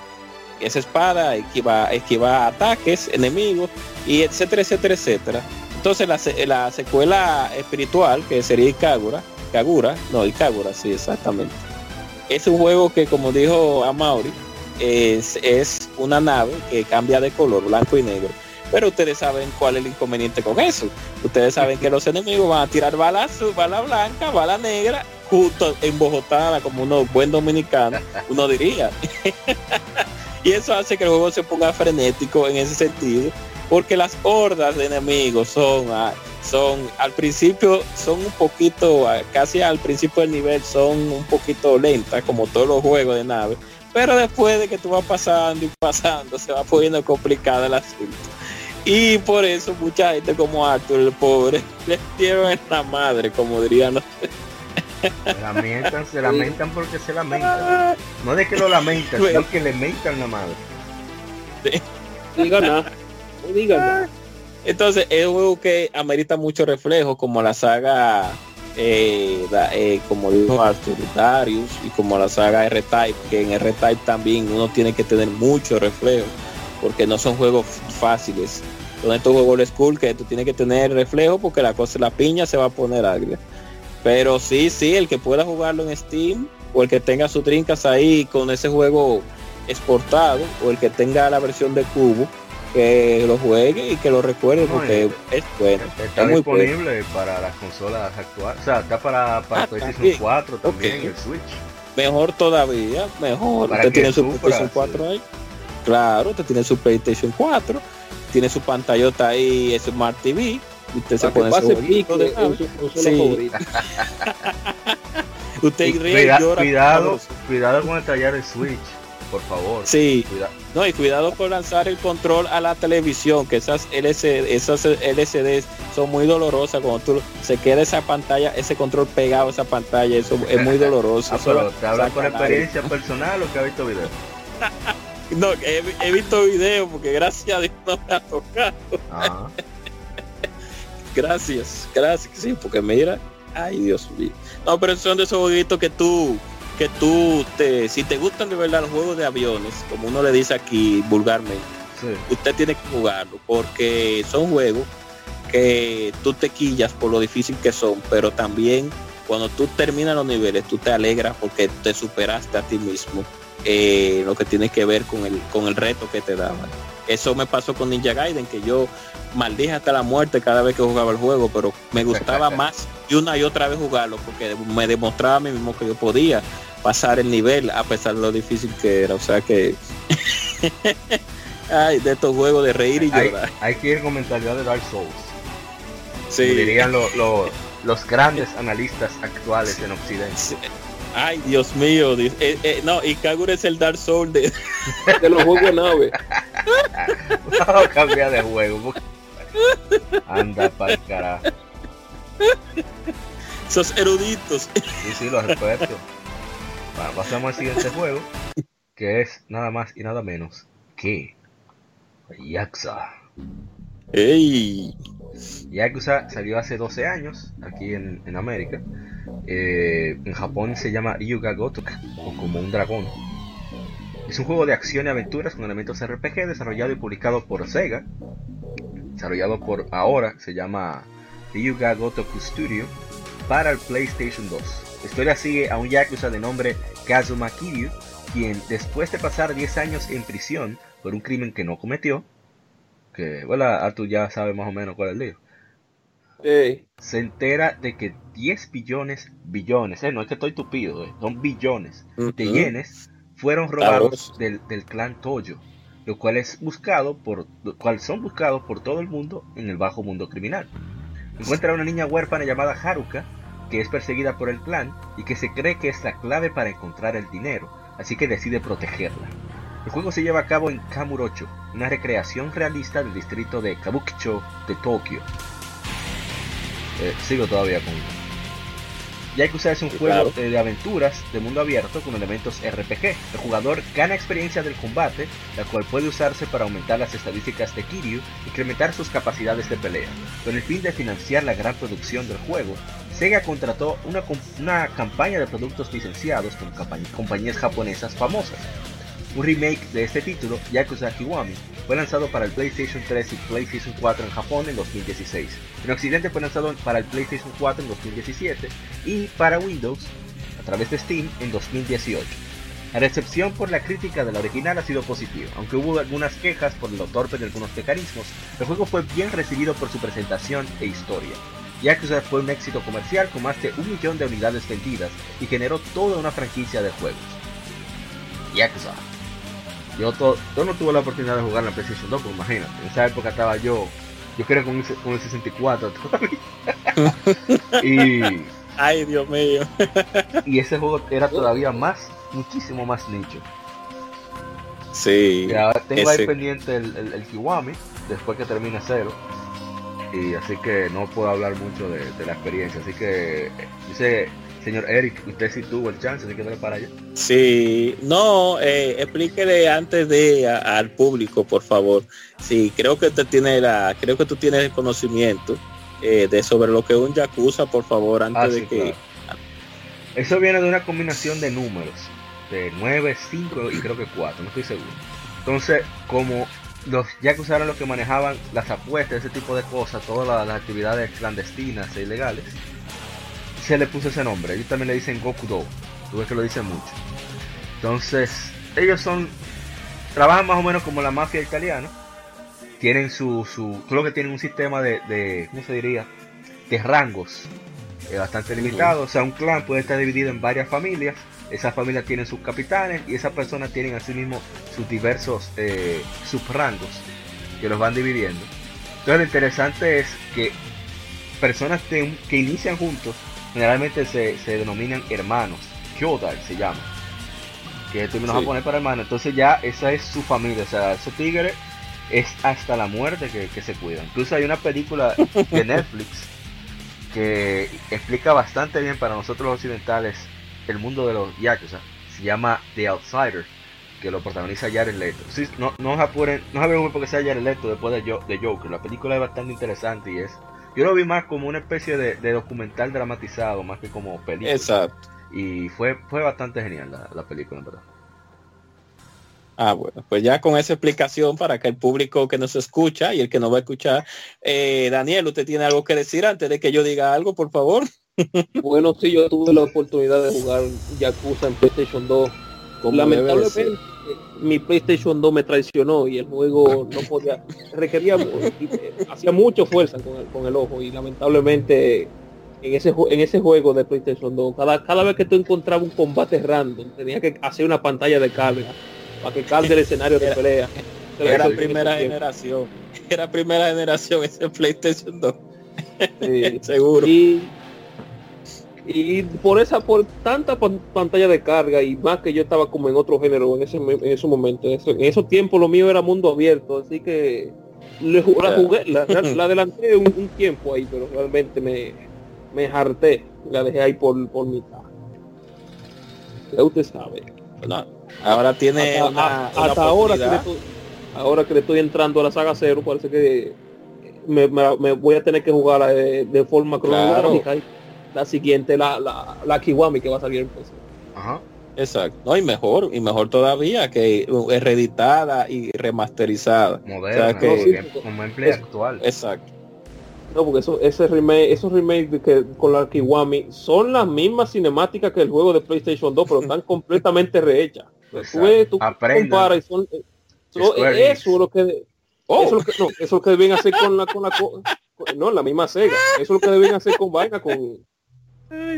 esa espada esquiva, esquiva ataques enemigos y etcétera, etcétera, etcétera. Entonces la, la secuela espiritual, que sería Kagura, Kagura, no, Kagura, sí, exactamente. Es un juego que, como dijo Amaury, es, es una nave que cambia de color, blanco y negro. Pero ustedes saben cuál es el inconveniente con eso. Ustedes saben que los enemigos van a tirar balas, bala blanca, bala negra, justo embojotada como uno buen dominicano, uno diría. Y eso hace que el juego se ponga frenético en ese sentido, porque las hordas de enemigos son, son al principio, son un poquito, casi al principio del nivel son un poquito lentas, como todos los juegos de nave, pero después de que tú vas pasando y pasando, se va poniendo complicada el asunto. Y por eso mucha gente como Arthur, el pobre, le dieron esta madre, como dirían los... Se lamentan, se lamentan porque se lamentan. No de que lo lamentan, sino que le mentan la madre. Diga nada. No diga nada. Entonces es un juego que amerita mucho reflejo, como la saga, eh, eh, como dijo Arthur Darius, y como la saga R-Type, que en R-Type también uno tiene que tener mucho reflejo, porque no son juegos fáciles. Son estos juegos school que tú tienes que tener reflejo porque la cosa, la piña se va a poner agria. Pero sí, sí, el que pueda jugarlo en Steam o el que tenga sus trincas ahí con ese juego exportado o el que tenga la versión de cubo que lo juegue y que lo recuerde porque es bueno. Está disponible para las consolas actuales. O sea, está para, para ah, PlayStation 4 también el Switch. Mejor todavía, mejor. Usted tiene su PlayStation 4 ahí. Claro, usted tiene su PlayStation 4, tiene su pantallota ahí, Smart TV Usted se pone pase pique de Sí. Usted ríe y cuida- llora. cuidado, cuidado con el tallar el Switch, por favor. Sí, Cuida- no, y cuidado con lanzar el control a la televisión, que esas LCD, esas LCDs son muy dolorosas cuando tú se queda esa pantalla, ese control pegado a esa pantalla, eso es muy doloroso. Ah, pero te hablas por experiencia personal o que has visto videos. No, he, he visto videos porque gracias a Dios no me ha tocado. Ah, Gracias, gracias, sí, porque mira, ay Dios mío. No, pero son de esos jueguitos que tú, que tú, te, si te gustan de verdad los juegos de aviones, como uno le dice aquí vulgarmente, sí. usted tiene que jugarlo, porque son juegos que tú te quillas por lo difícil que son, pero también cuando tú terminas los niveles, tú te alegras porque te superaste a ti mismo eh, lo que tiene que ver con el, con el reto que te daban. Eso me pasó con Ninja Gaiden, que yo maldije hasta la muerte cada vez que jugaba el juego, pero me gustaba más y una y otra vez jugarlo, porque me demostraba a mí mismo que yo podía pasar el nivel a pesar de lo difícil que era. O sea que ay, de estos juegos de reír y llorar. hay que ir con mentalidad de Dark Souls. Sí. dirían lo- lo- los grandes analistas actuales en Occidente. Sí. Ay, Dios mío. Eh, eh, no, y Kagura es el Dark Soul de... De los juegos de nave. Vamos a cambiar de juego. Anda para el carajo. esos eruditos. Sí, sí, los respeto. Bueno, pasamos al siguiente juego, que es nada más y nada menos que Yakuza. Ey. Yakuza salió hace 12 años aquí en, en América. Eh, en Japón se llama Ryuga Gotoku, o como un dragón. Es un juego de acción y aventuras con elementos RPG desarrollado y publicado por Sega. Desarrollado por ahora se llama Ryuga Gotoku Studio para el PlayStation 2. La historia sigue a un Yakuza de nombre Kazuma Kiryu, quien después de pasar 10 años en prisión por un crimen que no cometió, que bueno, Arthur ya sabe más o menos cuál es el lío Ey, se entera de que 10 billones, billones, eh, no es que estoy tupido, eh, son billones de yenes fueron robados del, del clan Toyo, lo cual es buscado por, lo cual son buscados por todo el mundo en el bajo mundo criminal. Encuentra a una niña huérfana llamada Haruka, que es perseguida por el clan y que se cree que es la clave para encontrar el dinero, así que decide protegerla. El juego se lleva a cabo en Kamurocho, una recreación realista del distrito de Kabukicho de Tokio. Eh, sigo todavía con Yakuza es un Sí, juego claro. eh, de aventuras de mundo abierto con elementos RPG. El jugador gana experiencia del combate, la cual puede usarse para aumentar las estadísticas de Kiryu incrementar sus capacidades de pelea. Con el fin de financiar la gran producción del juego, Sega contrató una, una campaña de productos licenciados con compañías japonesas famosas. Un remake de este título, Yakuza Kiwami, fue lanzado para el PlayStation 3 y PlayStation 4 en Japón en 2016. En Occidente fue lanzado para el PlayStation 4 en 2017 y para Windows a través de Steam en 2018. La recepción por la crítica de la original ha sido positiva, aunque hubo algunas quejas por lo torpe de algunos mecanismos, el juego fue bien recibido por su presentación e historia. Yakuza fue un éxito comercial con más de un millón de unidades vendidas y generó toda una franquicia de juegos. Yakuza. Yo, to- yo no tuve la oportunidad de jugar en la PlayStation 2, pues imagínate, en esa época estaba yo, yo creo con, ese- con el 64 todavía. y, Ay, Dios mío. y ese juego era todavía más, muchísimo más nicho. Sí. Y ahora tengo ahí pendiente el, el, el Kiwami, después que termine cero. Y así que no puedo hablar mucho de, de la experiencia. Así que dice, señor Eric, usted sí tuvo el chance, así que dale para allá. Sí, no, eh, explíquele antes de a- al público, por favor. Sí, creo que usted tiene la, creo que tú tienes el conocimiento eh, de sobre lo que es un yakuza, por favor, antes Ah, de que. claro. Eso viene de una combinación de números, de 9, 5 y creo que 4, no estoy seguro. Entonces, como los Yakuza eran los que manejaban las apuestas, ese tipo de cosas, todas las, las actividades clandestinas e ilegales, se le puso ese nombre. Ellos también le dicen Gokudo, tú ves que lo dicen mucho. Entonces, ellos son, trabajan más o menos como la mafia italiana. Tienen su, su, solo que tienen un sistema de, de ¿cómo se diría? De rangos eh, bastante limitado. O sea, un clan puede estar dividido en varias familias. Esas familias tienen sus capitanes y esas personas tienen asimismo sus diversos eh, subrangos que los van dividiendo. Entonces lo interesante es que personas que inician juntos generalmente se, se denominan hermanos. Kyodai se llama. Que es término Sí. japonés para hermano. Entonces ya esa es su familia. O sea, esos tigres es hasta la muerte que, que se cuidan. Incluso hay una película de Netflix que explica bastante bien para nosotros los occidentales el mundo de los yakuza. Se llama The Outsider, que lo protagoniza Jared Leto. Sí, no, no se apuren, no se porque sea Jared Leto después de, Jo- de Joker. La película es bastante interesante y es... Yo lo vi más como una especie de, de documental dramatizado, más que como película. Exacto. Y fue, fue bastante genial la, la película, en verdad. Ah, bueno, pues ya con esa explicación para que el público que nos escucha y el que nos va a escuchar, eh, Daniel, ¿usted tiene algo que decir antes de que yo diga algo, por favor? Bueno, sí, yo tuve la oportunidad de jugar Yakuza en PlayStation 2. Como Lamentablemente, mi PlayStation 2 me traicionó y el juego no podía, requería, eh, hacía mucha fuerza con el, con el ojo y lamentablemente en ese, en ese juego de PlayStation 2, cada, cada vez que tú encontrabas un combate random, tenía que hacer una pantalla de carga para que cargue el escenario de Era- pelea. Era primera generación. Era primera generación ese PlayStation 2. Sí. Seguro. Y, y por esa, por tanta pan- pantalla de carga y más que yo estaba como en otro género en ese, en ese momento, en, eso- en esos tiempos lo mío era mundo abierto, así que le la jugué, la, la- la adelanté un, un tiempo ahí, pero realmente me, me harté, la dejé ahí por, por mitad. Ya usted sabe. No, ahora tiene Hasta, una, hasta ahora, que estoy, ahora que le estoy entrando a la saga cero, parece que me, me- me voy a tener que jugar de, de forma Claro. cronológica. y La siguiente, la, la, la Kiwami que va a salir. Ajá. Exacto. No, y mejor, y mejor todavía que es reeditada y remasterizada. Moderna, O sea que- actual. Exacto. No, porque eso, ese remake, esos remakes que con la Kiwami son las mismas cinemáticas que el juego de PlayStation 2, pero están completamente rehechas. Tú, tú comparas y son, eh, son- eso es lo que Oh, Eso es lo que, no, eso es lo que deben hacer con la, con la, co- con- no, la misma Sega. Eso es lo que deben hacer con vaina, con,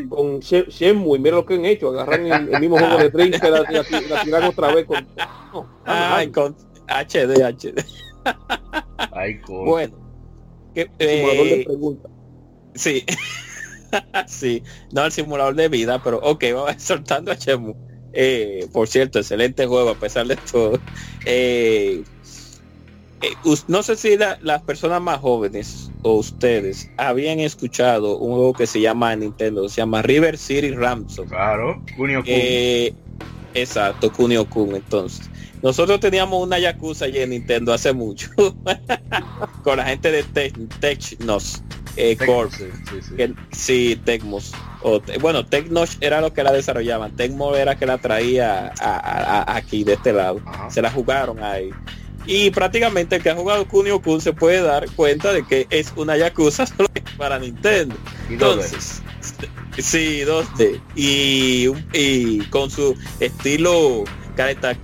con Shen- Shenmue. Mira lo que han hecho. Agarran el, el mismo juego de Dream que la, la, la tiran otra vez con, no, ay, con HD, HD. Ay, Bueno. Que, simulador de eh, preguntas. sí. sí. No el simulador de vida, pero ok, vamos soltando a Chemu. Eh, por cierto, excelente juego a pesar de todo. Eh, no sé si la- las personas más jóvenes o ustedes habían escuchado un juego que se llama en Nintendo, se llama River City Ransom. Claro. Kunio Kun. Eh, exacto, Kunio Kun. Entonces, nosotros teníamos una Yakuza allí en Nintendo hace mucho con la gente de Tech, Technos eh, Corp. Sí, sí, sí. Que, sí, Tecmos. O, bueno, Tecnos era lo que la desarrollaban. Tecmo era que la traía a- a- a- aquí de este lado. Ajá. Se la jugaron ahí. Y prácticamente el que ha jugado Kunio Kun se puede dar cuenta de que es una Yakuza solo para Nintendo. Y dos de- Entonces, sí, 2D. Y, y con su estilo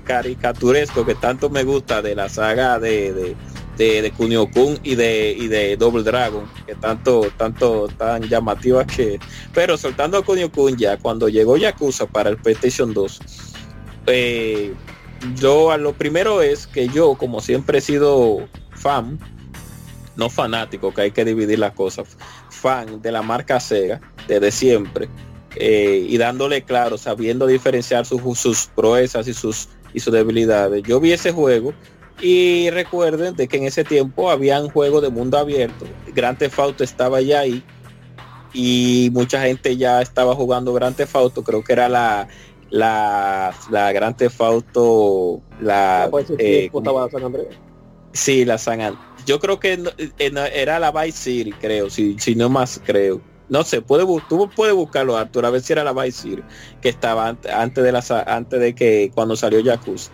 caricaturesco que tanto me gusta de la saga de, de, de, de Kunio Kun y de, y de Double Dragon, que tanto, tanto tan llamativa que. Pero soltando a Kunio Kun ya, cuando llegó Yakuza para el PlayStation 2, eh, yo a lo primero es que yo, como siempre he sido fan, no fanático, que hay que dividir las cosas, fan de la marca Sega desde siempre eh, y dándole claro, sabiendo diferenciar sus, sus proezas y sus, y sus debilidades. Yo vi ese juego y recuerden de que en ese tiempo había un juego de mundo abierto. Grand Theft Auto estaba ya ahí y mucha gente ya estaba jugando Grand Theft Auto. Creo que era la la, la Grand Theft Auto, la ese eh. Sí, la San An- Yo creo que no- eh, no, era la Vice City, creo, si, si no más creo. No sé, puede, tú puedes buscarlo, Arturo, a ver si era la Vice City, que estaba ante- antes de la antes de que cuando salió Yakuza.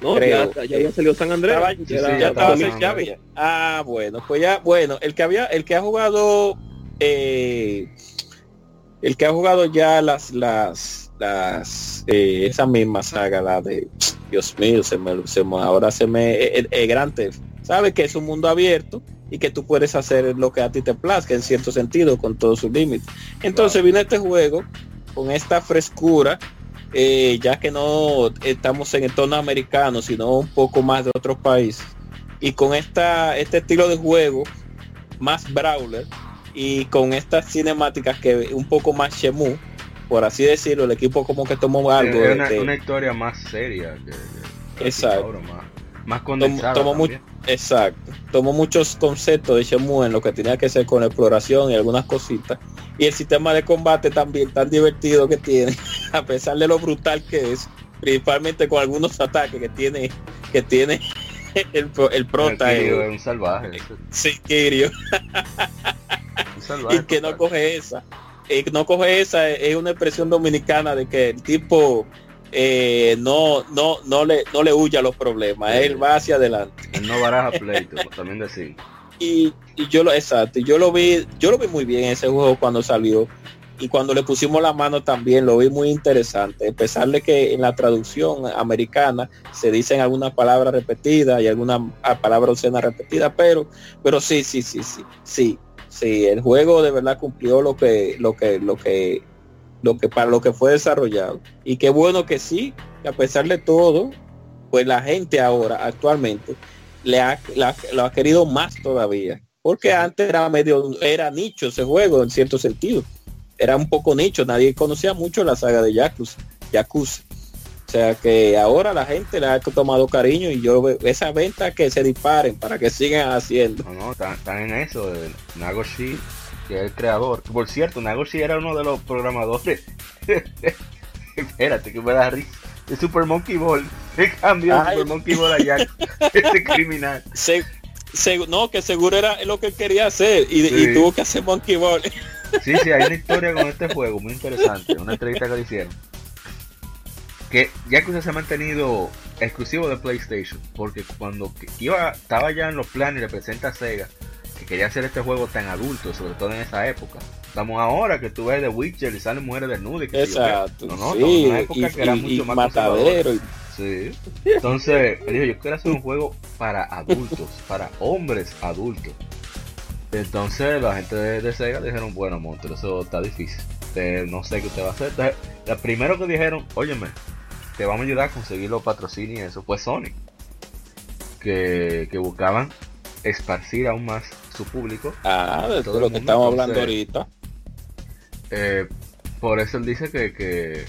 No, creo. ya, ya había salido San. Estaba- Ya sí, era- sí, ya ya estaba, estaba ya había- Ah, bueno, pues ya, bueno, el que había, el que ha jugado, eh, el que ha jugado ya las, las, las, eh, esa misma saga, la de, Dios mío, se me, se me- ahora se me, el, el Grand Theft, sabe que es un mundo abierto y que tú puedes hacer lo que a ti te plazca en cierto sentido con todos sus límites. Entonces viene este juego con esta frescura eh, ya que no estamos en entorno americano, sino un poco más de otros países. Y con esta, este estilo de juego, más brawler, y con estas cinemáticas que un poco más chemu, por así decirlo, el equipo como que tomó algo. Es una, de- una historia más seria. que- que- Exacto. ahora más, más condensada. tomó también. Exacto. Tomó muchos conceptos de Shenmue en lo que tenía que ser con la exploración y algunas cositas. Y el sistema de combate también tan divertido que tiene, a pesar de lo brutal que es, principalmente con algunos ataques que tiene, que tiene el, el prota, El es un salvaje. sí, un salvaje y que no coge esa. Que no coge esa es una expresión dominicana de que el tipo eh, no, no, no le, no le huye a los problemas, Sí. él va hacia adelante. Él no baraja pleito, también decir. y, y yo lo exacto yo lo vi yo lo vi muy bien ese juego cuando salió y cuando le pusimos la mano también lo vi muy interesante a pesar de que en la traducción americana se dicen algunas palabras repetidas y algunas palabras obscenas repetidas pero pero sí sí sí sí sí sí el juego de verdad cumplió lo que lo que lo que lo que para lo que fue desarrollado y qué bueno que sí que a pesar de todo pues la gente ahora actualmente le ha, la- lo ha querido más todavía. Porque antes era medio, era nicho ese juego en cierto sentido. Era un poco nicho, nadie conocía mucho la saga de Yakuza. Yakuza. O sea que ahora la gente le ha tomado cariño y yo veo esa venta que se disparen para que sigan haciendo. No, no, están, en eso. Nagoshi, que es el creador. Por cierto, Nagoshi era uno de los programadores. Espérate, que me da risa. De Super Monkey Ball. Que cambió Ay. Super Monkey Ball allá. Este criminal. Se- se- no, que seguro era lo que quería hacer y, Sí. y tuvo que hacer Monkey Ball. Sí, sí, hay una historia con este juego muy interesante. Una entrevista que le hicieron. Que Yakuza se ha mantenido exclusivo de PlayStation. Porque cuando iba, estaba ya en los planes y le presenta a Sega que quería hacer este juego tan adulto, sobre todo en esa época. Estamos ahora que tú ves The Witcher y salen mujeres desnudas. que. Exacto. No, no, sí, en una época y, que era y- mucho y más matadero. Sí. Entonces, él dijo, yo quiero hacer un juego para adultos, para hombres adultos. Entonces, la gente de, de Sega dijeron, bueno, monstruo, eso está difícil. Usted no sé qué usted va a hacer. Entonces, lo primero que dijeron, óyeme, te vamos a ayudar a conseguir los patrocinios y eso fue Sony. Que, que buscaban esparcir aún más su público. Ah, de Todo lo que estamos hablando entonces, ahorita. Eh, por eso él dice que, que,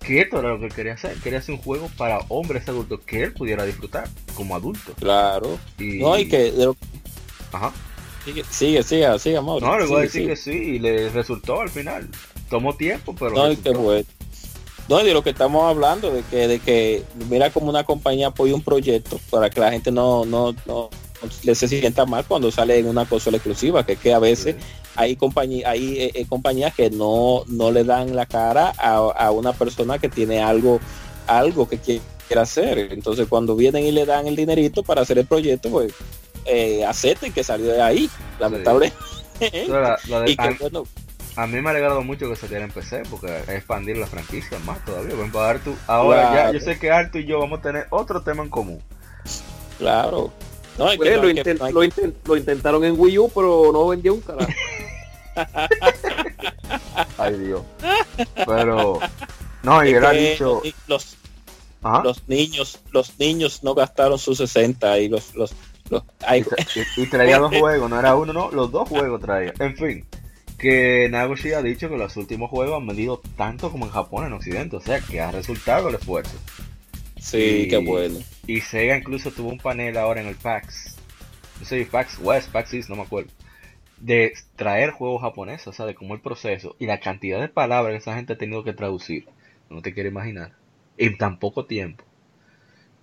que esto era lo que quería hacer. Quería hacer un juego para hombres adultos que él pudiera disfrutar como adulto. Claro. Y, No, y que lo- Ajá. sigue, sigue, sigue, sigue, Mauro. No, le voy a Sigue, decir sigue. que sí, y le resultó al final. Tomó tiempo, pero No, que resultó. bueno. No, de lo que estamos hablando, de que, de que mira como una compañía apoya un proyecto para que la gente no, no, no, no se sienta mal cuando sale en una consola exclusiva, que, que a veces Sí. hay compañías, hay eh, eh, compañías que no, no le dan la cara a, a una persona que tiene algo, algo que quiere hacer. Entonces cuando vienen y le dan el dinerito para hacer el proyecto, pues eh, acepten que salió de ahí, lamentable. Entonces, la- la de- y que a, bueno, a mí me ha alegrado mucho que saliera en PC porque expandir la franquicia más todavía. Por ejemplo, Artu, ahora ya yo sé que Artu y yo vamos a tener otro tema en común. claro. No, hay que- Pues, no lo, hay que- intent- no hay lo intent- lo intentaron en Wii U, pero no vendió un carajo. Ay Dios. Pero no, y que dicho, los, ajá, niños, los niños no gastaron sus 60 y los, los, los ay, y, tra- y- y traía dos juegos, no era uno, no, los dos juegos traía. En fin, que Nagoshi ha dicho que los últimos juegos han vendido tanto como en Japón, en Occidente, o sea que ha resultado el esfuerzo. sí, y- qué bueno. Y Sega incluso tuvo un panel ahora en el PAX, no sé, PAX West, PAX East, no me acuerdo, de traer juegos japoneses, o sea, de cómo el proceso y la cantidad de palabras que esa gente ha tenido que traducir, no te quiero imaginar, en tan poco tiempo.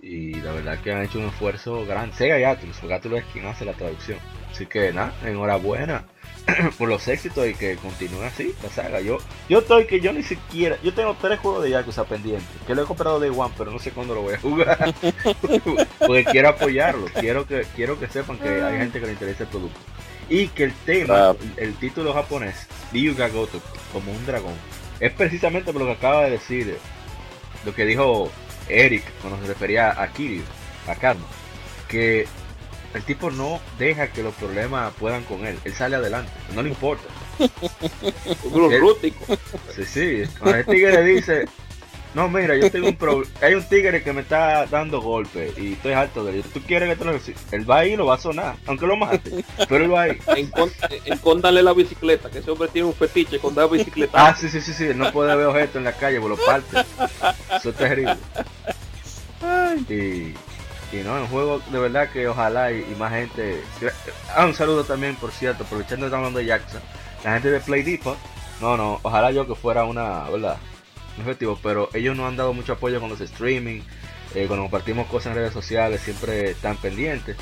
Y la verdad que han hecho un esfuerzo grande. Sega y Atlus, porque Atlus es quien hace la traducción. Así que nada, enhorabuena por los éxitos y que continúe así la saga. Yo, yo estoy que yo ni siquiera, yo tengo tres juegos de Yakuza pendientes, que lo he comprado de One, pero no sé cuándo lo voy a jugar. porque quiero apoyarlo, quiero que, quiero que sepan que hay gente que le interesa el producto. Y que el tema, el título japonés, Ryuga Goto, como un dragón, es precisamente por lo que acaba de decir, lo que dijo Eric cuando se refería a Kiryu, a Karma, que el tipo no deja que los problemas puedan con él, él sale adelante, no le importa. Los ¿Qué? rústicos. Sí, sí, cuando el tigre le dice, No, mira, yo tengo un problema. Hay un tigre que me está dando golpes y estoy harto de él. ¿Tú quieres que te lo? Él va ahí y lo va a sonar, aunque lo mate. Pero él va ahí. Encóndale la bicicleta, que ese hombre tiene un fetiche con dar bicicleta. Ah, sí, sí, sí, sí. No puede ver objetos en la calle, por lo parte. Eso es terrible. Y, y no, un juego de verdad que ojalá y, más gente. Ah, un saludo también, por cierto, aprovechando que hablando de Jackson. La gente de Play Depot. No, no, ojalá yo que fuera una, ¿verdad? Un objetivo, pero ellos no han dado mucho apoyo con los streaming. Eh, cuando compartimos cosas en redes sociales, siempre están pendientes.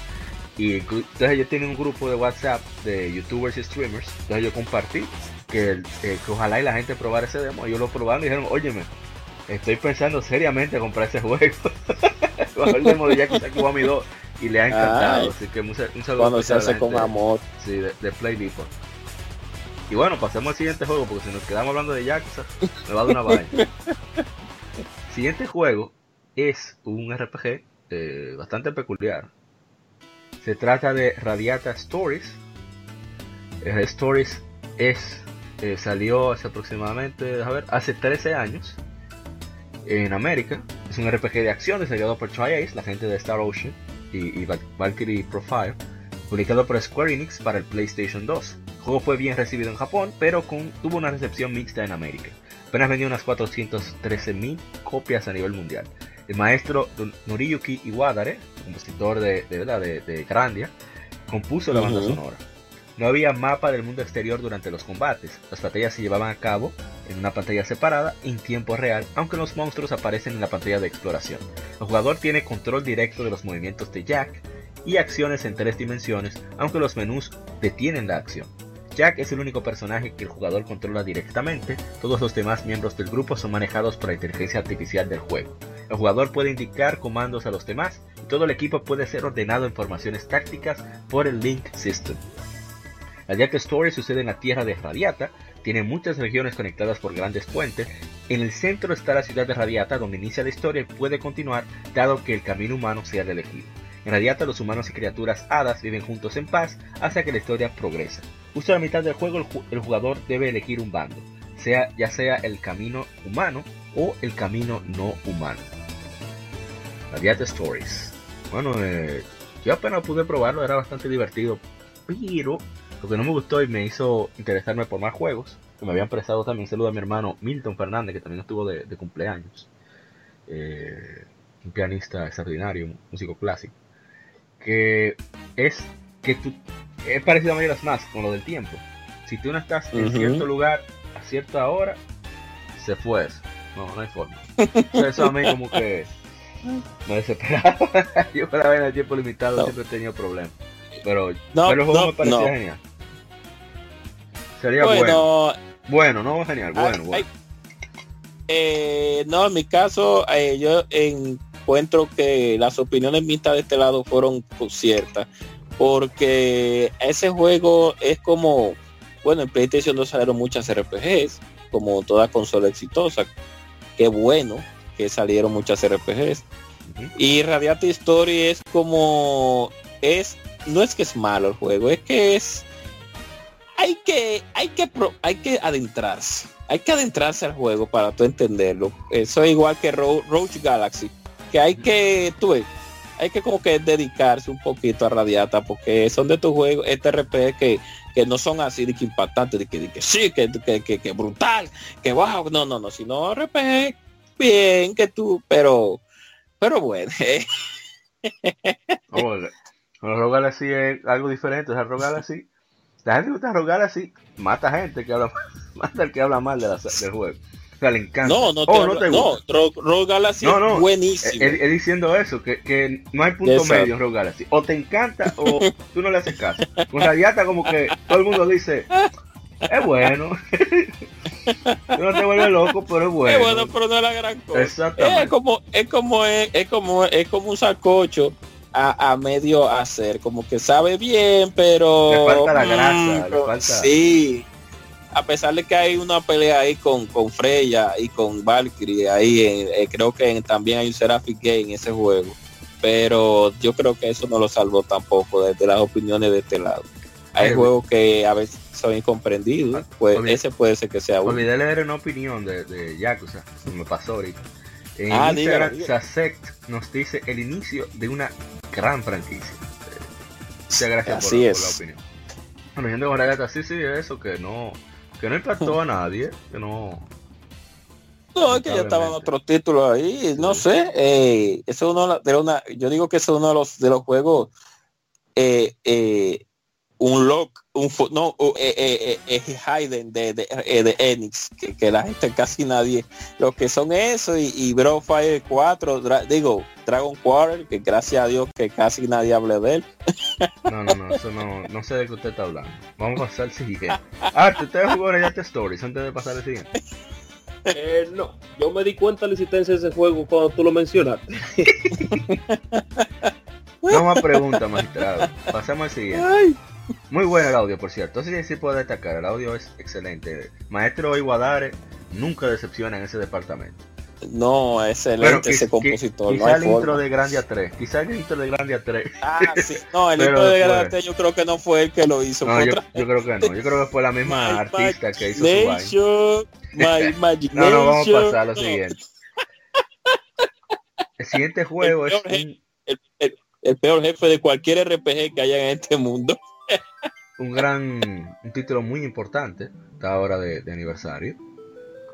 Y entonces ellos tienen un grupo de WhatsApp de youtubers y streamers. Entonces yo compartí que, eh, que ojalá y la gente probara ese demo. Ellos lo probaron y dijeron, óyeme, estoy pensando seriamente comprar ese juego. El demo de Yakuza Kiwami 2 y le ha encantado. Ay. así que un, un saludo Cuando se hace con amor. sí, de, de Play Depot. Y bueno, pasemos al siguiente juego porque si nos quedamos hablando de Yakuza, me va a dar una vaina. Siguiente juego es un RPG eh, bastante peculiar. Se trata de Radiata Stories. Eh, Stories es eh, salió hace aproximadamente, a ver, hace 13 años en América. Es un RPG de acción desarrollado por Tri-Ace, la gente de Star Ocean y, y Val- Valkyrie Profile, publicado por Square Enix para el PlayStation 2. El juego fue bien recibido en Japón, pero con- tuvo una recepción mixta en América. Apenas vendió unas 413.000 copias a nivel mundial. El maestro Noriyuki Iwadare, compositor de, de, de, de Grandia, compuso la banda sonora. No había mapa del mundo exterior durante los combates. Las batallas se llevaban a cabo en una pantalla separada en tiempo real, aunque los monstruos aparecen en la pantalla de exploración. El jugador tiene control directo de los movimientos de Jack y acciones en tres dimensiones, aunque los menús detienen la acción. Jack es el único personaje que el jugador controla directamente, todos los demás miembros del grupo son manejados por la inteligencia artificial del juego. El jugador puede indicar comandos a los demás y todo el equipo puede ser ordenado en formaciones tácticas por el Link System. La Jack Story sucede en la tierra de Radiata, tiene muchas regiones conectadas por grandes puentes. En el centro está la ciudad de Radiata, donde inicia la historia y puede continuar, dado que el camino humano sea el elegido. En Radiata, los humanos y criaturas hadas viven juntos en paz hasta que la historia progresa. Justo a la mitad del juego, el, ju- el jugador debe elegir un bando, sea, ya sea el camino humano o el camino no humano. Radiata Stories. Bueno, eh, yo apenas pude probarlo, era bastante divertido, pero lo que no me gustó y me hizo interesarme por más juegos, que me habían prestado también, saludo a mi hermano Milton Fernández, que también estuvo de, de cumpleaños, eh, un pianista extraordinario, un músico clásico, que es que tú, es parecido a Majora's Mask con lo del tiempo. Si tú no estás en cierto lugar a cierta hora, se fue eso. No, no hay forma. Entonces, eso a mí como que me desesperaba. Yo para ver el tiempo limitado No. siempre he tenido problemas. Pero No, el juego no, me parecía genial. Sería bueno. Bueno, Bueno, no genial, bueno, Ay, bueno. ay, eh, no, en mi caso, eh, yo encuentro que las opiniones mixtas de este lado fueron pues, ciertas, porque ese juego es como, bueno, en PlayStation 2 salieron muchas RPGs, como toda consola exitosa. Qué bueno que salieron muchas RPGs. Y Radiate Story es como, es, no es que es malo el juego, es que es hay que, hay que, pro- hay que adentrarse. Hay que adentrarse al juego para tú entenderlo. Eso es igual que Ro- Roach Galaxy. Que hay que, tú hay que como que dedicarse un poquito a Radiata porque son de tus juegos, este RPG que, que no son así de que impactantes, de que, sí, que, que, que, brutal, que wow, no, no, no, sino RPG bien que tú, pero, pero bueno, Con los Galaxy es algo diferente. O sea, Rogue Galaxy, la gente gusta Rogue Galaxy mata gente que habla, mata al que habla mal de la- del juego. O sea, le encanta. no, no te, Oh, hablo- te no, gusta. Rogue, Rogue Galaxy No, no, es buenísimo. Él diciendo eso, que, que no hay punto Exacto. medio en Rogue Galaxy. O te encanta o tú no le haces caso. Con Radiata como que todo el mundo dice, es bueno. tú no te vuelves loco, pero es bueno. Es bueno, pero no es la gran cosa. Exactamente. Es como, es como, es, es como, es como un sacocho a, a medio hacer, como que sabe bien, pero Le falta la mm, grasa, le pero falta- Sí. A pesar de que hay una pelea ahí con, con Freya y con Valkyrie, ahí en- eh, creo que en- también hay un Seraphic Gay en ese juego. Pero yo creo que eso no lo salvó tampoco desde las opiniones de este lado. Hay Eh, juegos que a veces son incomprendidos, pues olvidé- ese puede ser que sea uno. Olvidé leer una opinión de, de Yakuza, me pasó ahorita. En Ah, Instagram, dígalo, dígalo. Nos dice el inicio de una gran franquicia. Muchas gracias por, Así por es. la opinión. Bueno, yendo con Ragata, sí, sí, eso, que no, que no impactó a nadie, que no... No, es que ya estaban otros títulos ahí, no sé. Eh, eso es uno de una, yo digo que eso es uno de los de los juegos eh, eh, un lock, un no, eh, eh, eh, eh, Hayden de, de, eh, de Enix, que, que la gente casi nadie, lo que son eso y, y Bro Fire 4, dra- digo, Dragon Quarter, que gracias a Dios que casi nadie hable de él. No, no, no, eso no, no sé de qué usted está hablando. Vamos a pasar al siguiente. Ah, usted jugó Rayate Stories antes de pasar al siguiente. Eh, no, yo me di cuenta de la existencia de ese juego cuando tú lo mencionaste. No más preguntas, magistrado. Pasamos al siguiente. Muy bueno el audio, por cierto. Sí, sí puedo destacar. El audio es excelente. Maestro Iguadare nunca decepciona en ese departamento. No, excelente ese compositor. no Quizá hay el intro forma. de Grandia 3. Quizá el intro de Grandia 3. Ah, sí. No, el Pero intro de después- Garante yo creo que no fue el que lo hizo. No, yo, yo creo que no. Yo creo que fue la misma My artista que hizo su vaina. No, no, vamos a pasar a lo No, siguiente. El siguiente juego es peor un, El, el- el peor jefe de cualquier RPG que haya en este mundo. Un gran, un título muy importante, esta hora de, de aniversario.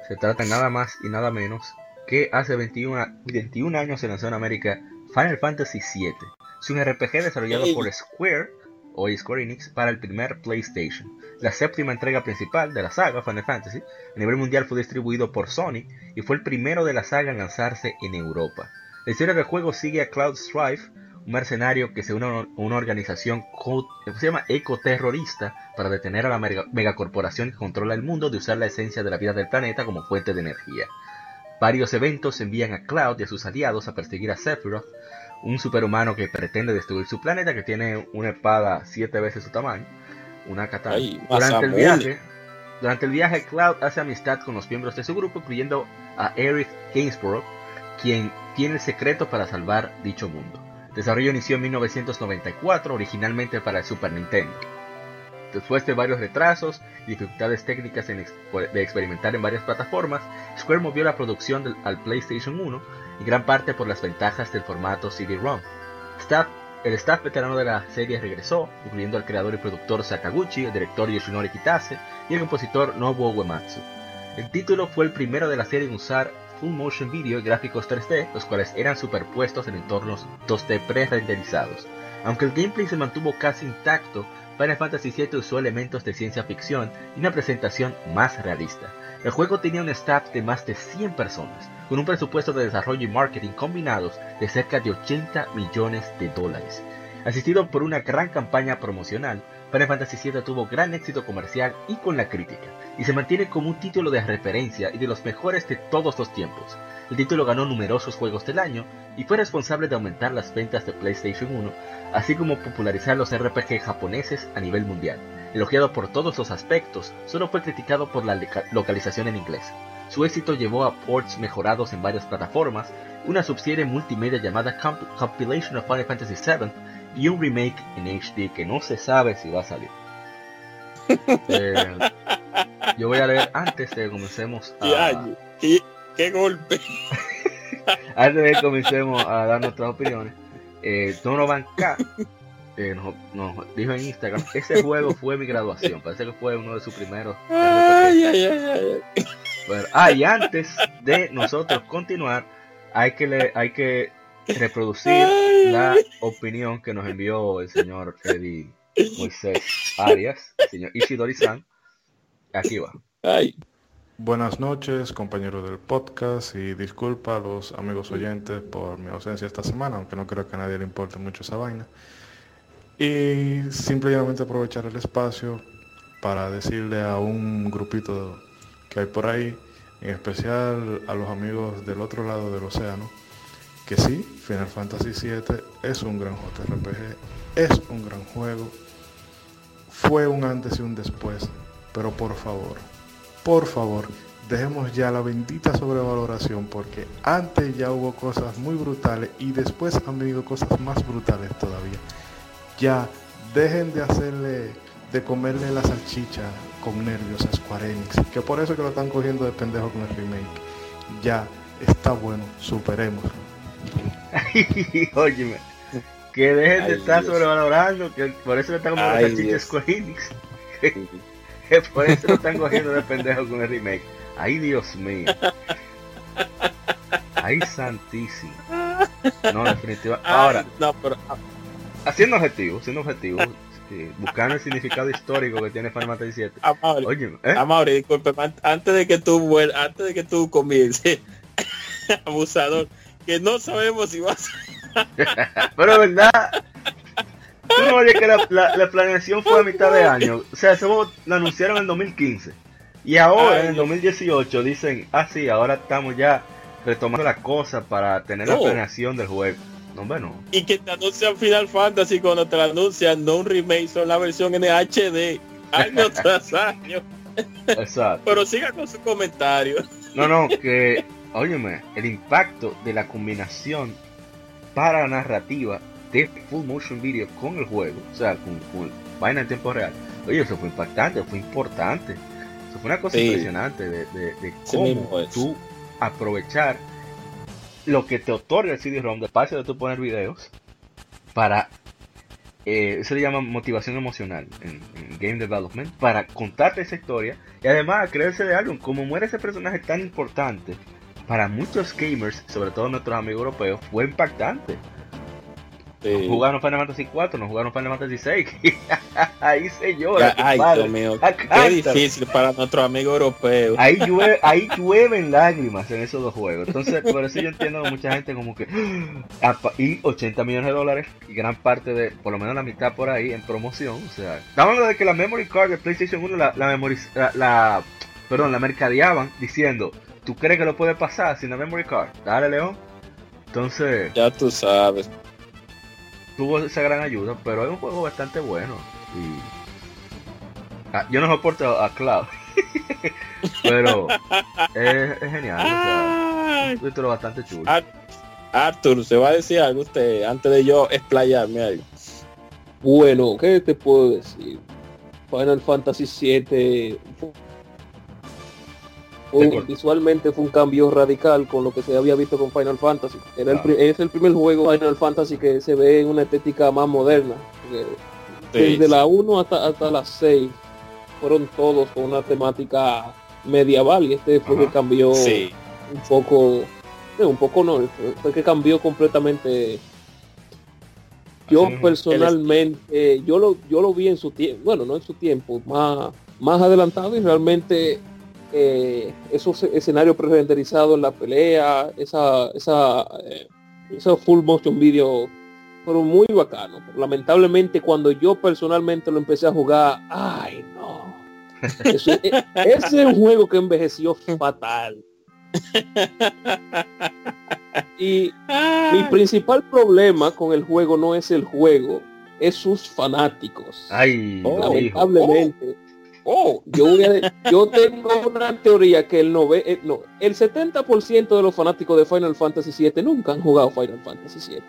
Se trata nada más y nada menos que hace 21, a- 21 años se lanzó en América Final Fantasy VII. Es un RPG desarrollado por Square, o Square Enix, para el primer PlayStation. La séptima entrega principal de la saga Final Fantasy a nivel mundial fue distribuido por Sony y fue el primero de la saga en lanzarse en Europa. La historia del juego sigue a Cloud Strife, mercenario que se une a una organización que se llama ecoterrorista para detener a la mega- megacorporación que controla el mundo de usar la esencia de la vida del planeta como fuente de energía. Varios eventos envían a Cloud y a sus aliados a perseguir a Sephiroth, un superhumano que pretende destruir su planeta que tiene una espada siete veces su tamaño, una katana. Ay, durante el viaje, durante el viaje Cloud hace amistad con los miembros de su grupo, incluyendo a Aerith Gainsborough, quien tiene el secreto para salvar dicho mundo. Desarrollo inició en 1994, originalmente para el Super Nintendo. Después de varios retrasos y dificultades técnicas en ex- de experimentar en varias plataformas, Square movió la producción del- al PlayStation 1 en gran parte por las ventajas del formato CD-ROM. El staff veterano de la serie regresó, incluyendo al creador y productor Sakaguchi, el director Yoshinori Kitase y el compositor Nobuo Uematsu. El título fue el primero de la serie en usar full motion video y gráficos 3D, los cuales eran superpuestos en entornos 2D pre-renderizados. Aunque el gameplay se mantuvo casi intacto, Final Fantasy VII usó elementos de ciencia ficción y una presentación más realista. El juego tenía un staff de más de 100 personas, con un presupuesto de desarrollo y marketing combinados de cerca de 80 millones de dólares. Asistido por una gran campaña promocional, Final Fantasy VII tuvo gran éxito comercial y con la crítica, y se mantiene como un título de referencia y de los mejores de todos los tiempos. El título ganó numerosos juegos del año y fue responsable de aumentar las ventas de PlayStation 1, así como popularizar los RPG japoneses a nivel mundial. Elogiado por todos los aspectos, solo fue criticado por la localización en inglés. Su éxito llevó a ports mejorados en varias plataformas, una subserie multimedia llamada Comp- Compilation of Final Fantasy VII y un remake en HD que no se sabe si va a salir. Eh, yo voy a leer antes de que comencemos a, qué, qué golpe. antes de que comencemos a dar nuestras opiniones, eh, Donovan K eh, nos, nos dijo en Instagram, ese juego fue mi graduación, parece que fue uno de sus primeros. Ay, ay, ay, ay. Bueno, ah, y antes de nosotros continuar, hay que, le- hay que reproducir la opinión que nos envió el señor Eddie Moisés Arias, el señor Ishidori-san. Aquí va. Ay, Buenas noches, compañeros del podcast, y disculpa a los amigos oyentes por mi ausencia esta semana, aunque no creo que a nadie le importe mucho esa vaina. Y simplemente aprovechar el espacio para decirle a un grupito que hay por ahí, en especial a los amigos del otro lado del océano, que sí, Final Fantasy VII es un gran JRPG, es un gran juego, fue un antes y un después, pero por favor, por favor, dejemos ya la bendita sobrevaloración porque antes ya hubo cosas muy brutales y después han venido cosas más brutales todavía. Ya dejen de hacerle, de comerle la salchicha con nervios a Square Enix, que por eso que lo están cogiendo de pendejo con el remake. Ya está bueno, superemos. Óyeme, que dejen de estar Dios. sobrevalorando, que por eso le están los Dios. Square Enix, que por eso lo están cogiendo de pendejo con el remake. Ay, Dios mío. Ay, santísimo. No, definitivamente. Ahora, Ay, no, pero ah, haciendo objetivo, siendo objetivo, eh, buscando el significado histórico que tiene Final Fantasy VII. Amaury, Oye, ¿eh? Disculpe, an- antes de que tú antes de que tú comiences, abusador, que no sabemos si vas Pero verdad. Tú no que la, la- la planeación fue a mitad de año. O sea, lo anunciaron en 2015. Y ahora, Ay, en el Dios. 2018, dicen, ah, sí, ahora estamos ya retomando la cosa para tener la No. planeación del juego. No, bueno. y que te anuncian Final Fantasy cuando te lo anuncian, no un remake, son la versión en HD, año tras año. Exacto. Pero siga con su comentario. No, no, que, óyeme, el impacto de la combinación para la narrativa de full motion video con el juego, o sea, con, con vaina en tiempo real. Oye, eso fue impactante, fue importante. Eso fue una cosa Sí. impresionante de, de, de Sí cómo tú aprovechar lo que te otorga el CD-ROM, de espacio de tú poner videos, para, eh, eso le llama motivación emocional en, en Game Development, para contarte esa historia y además creerse de algo, como muere ese personaje tan importante, para muchos gamers, sobre todo nuestros amigos europeos, fue impactante. Sí. Jugaron Final Fantasy 4, no jugaron Final Fantasy 6. Ahí se llora. Ay. Dios mío, qué difícil para nuestros amigos europeos. Ahí, llueve, ahí llueven lágrimas en esos dos juegos. Entonces, por eso yo entiendo que mucha gente como que... "Ah, Y 80 millones de dólares y gran parte de, por lo menos la mitad por ahí en promoción. O sea, estamos hablando de que la memory card de PlayStation 1 la, la, la, la- perdón, la mercadeaban diciendo, ¿tú crees que lo puede pasar sin la memory card? Dale, León. Entonces, Ya tú sabes. tuvo esa gran ayuda, pero es un juego bastante bueno. Y... Ah, yo no soporto a Cloud, pero es, es genial. O sea, un título bastante chulo. Ah, Arthur, ¿se va a decir algo usted antes de yo explayarme algo? Bueno, ¿qué te puedo decir? Final Fantasy VII fue- visualmente fue un cambio radical con lo que se había visto con Final Fantasy. Era el es el primer juego Final Fantasy que se ve en una estética más moderna. Sí, Desde la 1 hasta, hasta la 6 fueron todos con una temática medieval y este fue Ajá. que cambió sí. un poco, un poco no, fue, que cambió completamente. Yo mismo. personalmente, yo lo, yo lo vi en su tiempo, bueno, no en su tiempo, más, más adelantado y realmente eh, esos escenarios pre-renderizados en la pelea, esa, esa, eh, esos full motion video fueron muy bacanos. Lamentablemente cuando yo personalmente lo empecé a jugar, ay no. Eso- e- ese es un juego que envejeció fatal. Y mi principal problema con el juego no es el juego, es sus fanáticos. Ay, Oh. Lamentablemente, Oh, yo, voy a- yo tengo una teoría que el, nove- eh, no, el 70% de los fanáticos de Final Fantasy VII nunca han jugado Final Fantasy VII.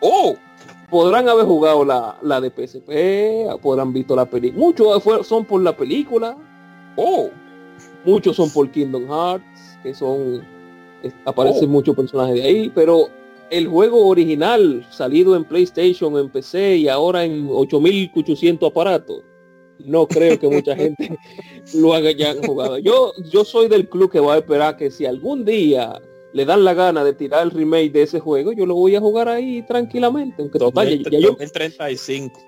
oh, Podrán haber jugado la, la de PSP, podrán visto la película. Muchos son por la película, oh. muchos son por Kingdom Hearts, que son aparecen Oh. muchos personajes de ahí, pero el juego original salido en PlayStation, en PC y ahora en 8800 aparatos, no creo que mucha gente lo haya ya jugado. Yo yo soy del club que va a esperar que si algún día le dan la gana de tirar el remake de ese juego, yo lo voy a jugar ahí tranquilamente, aunque total, ya, ya yo 2035.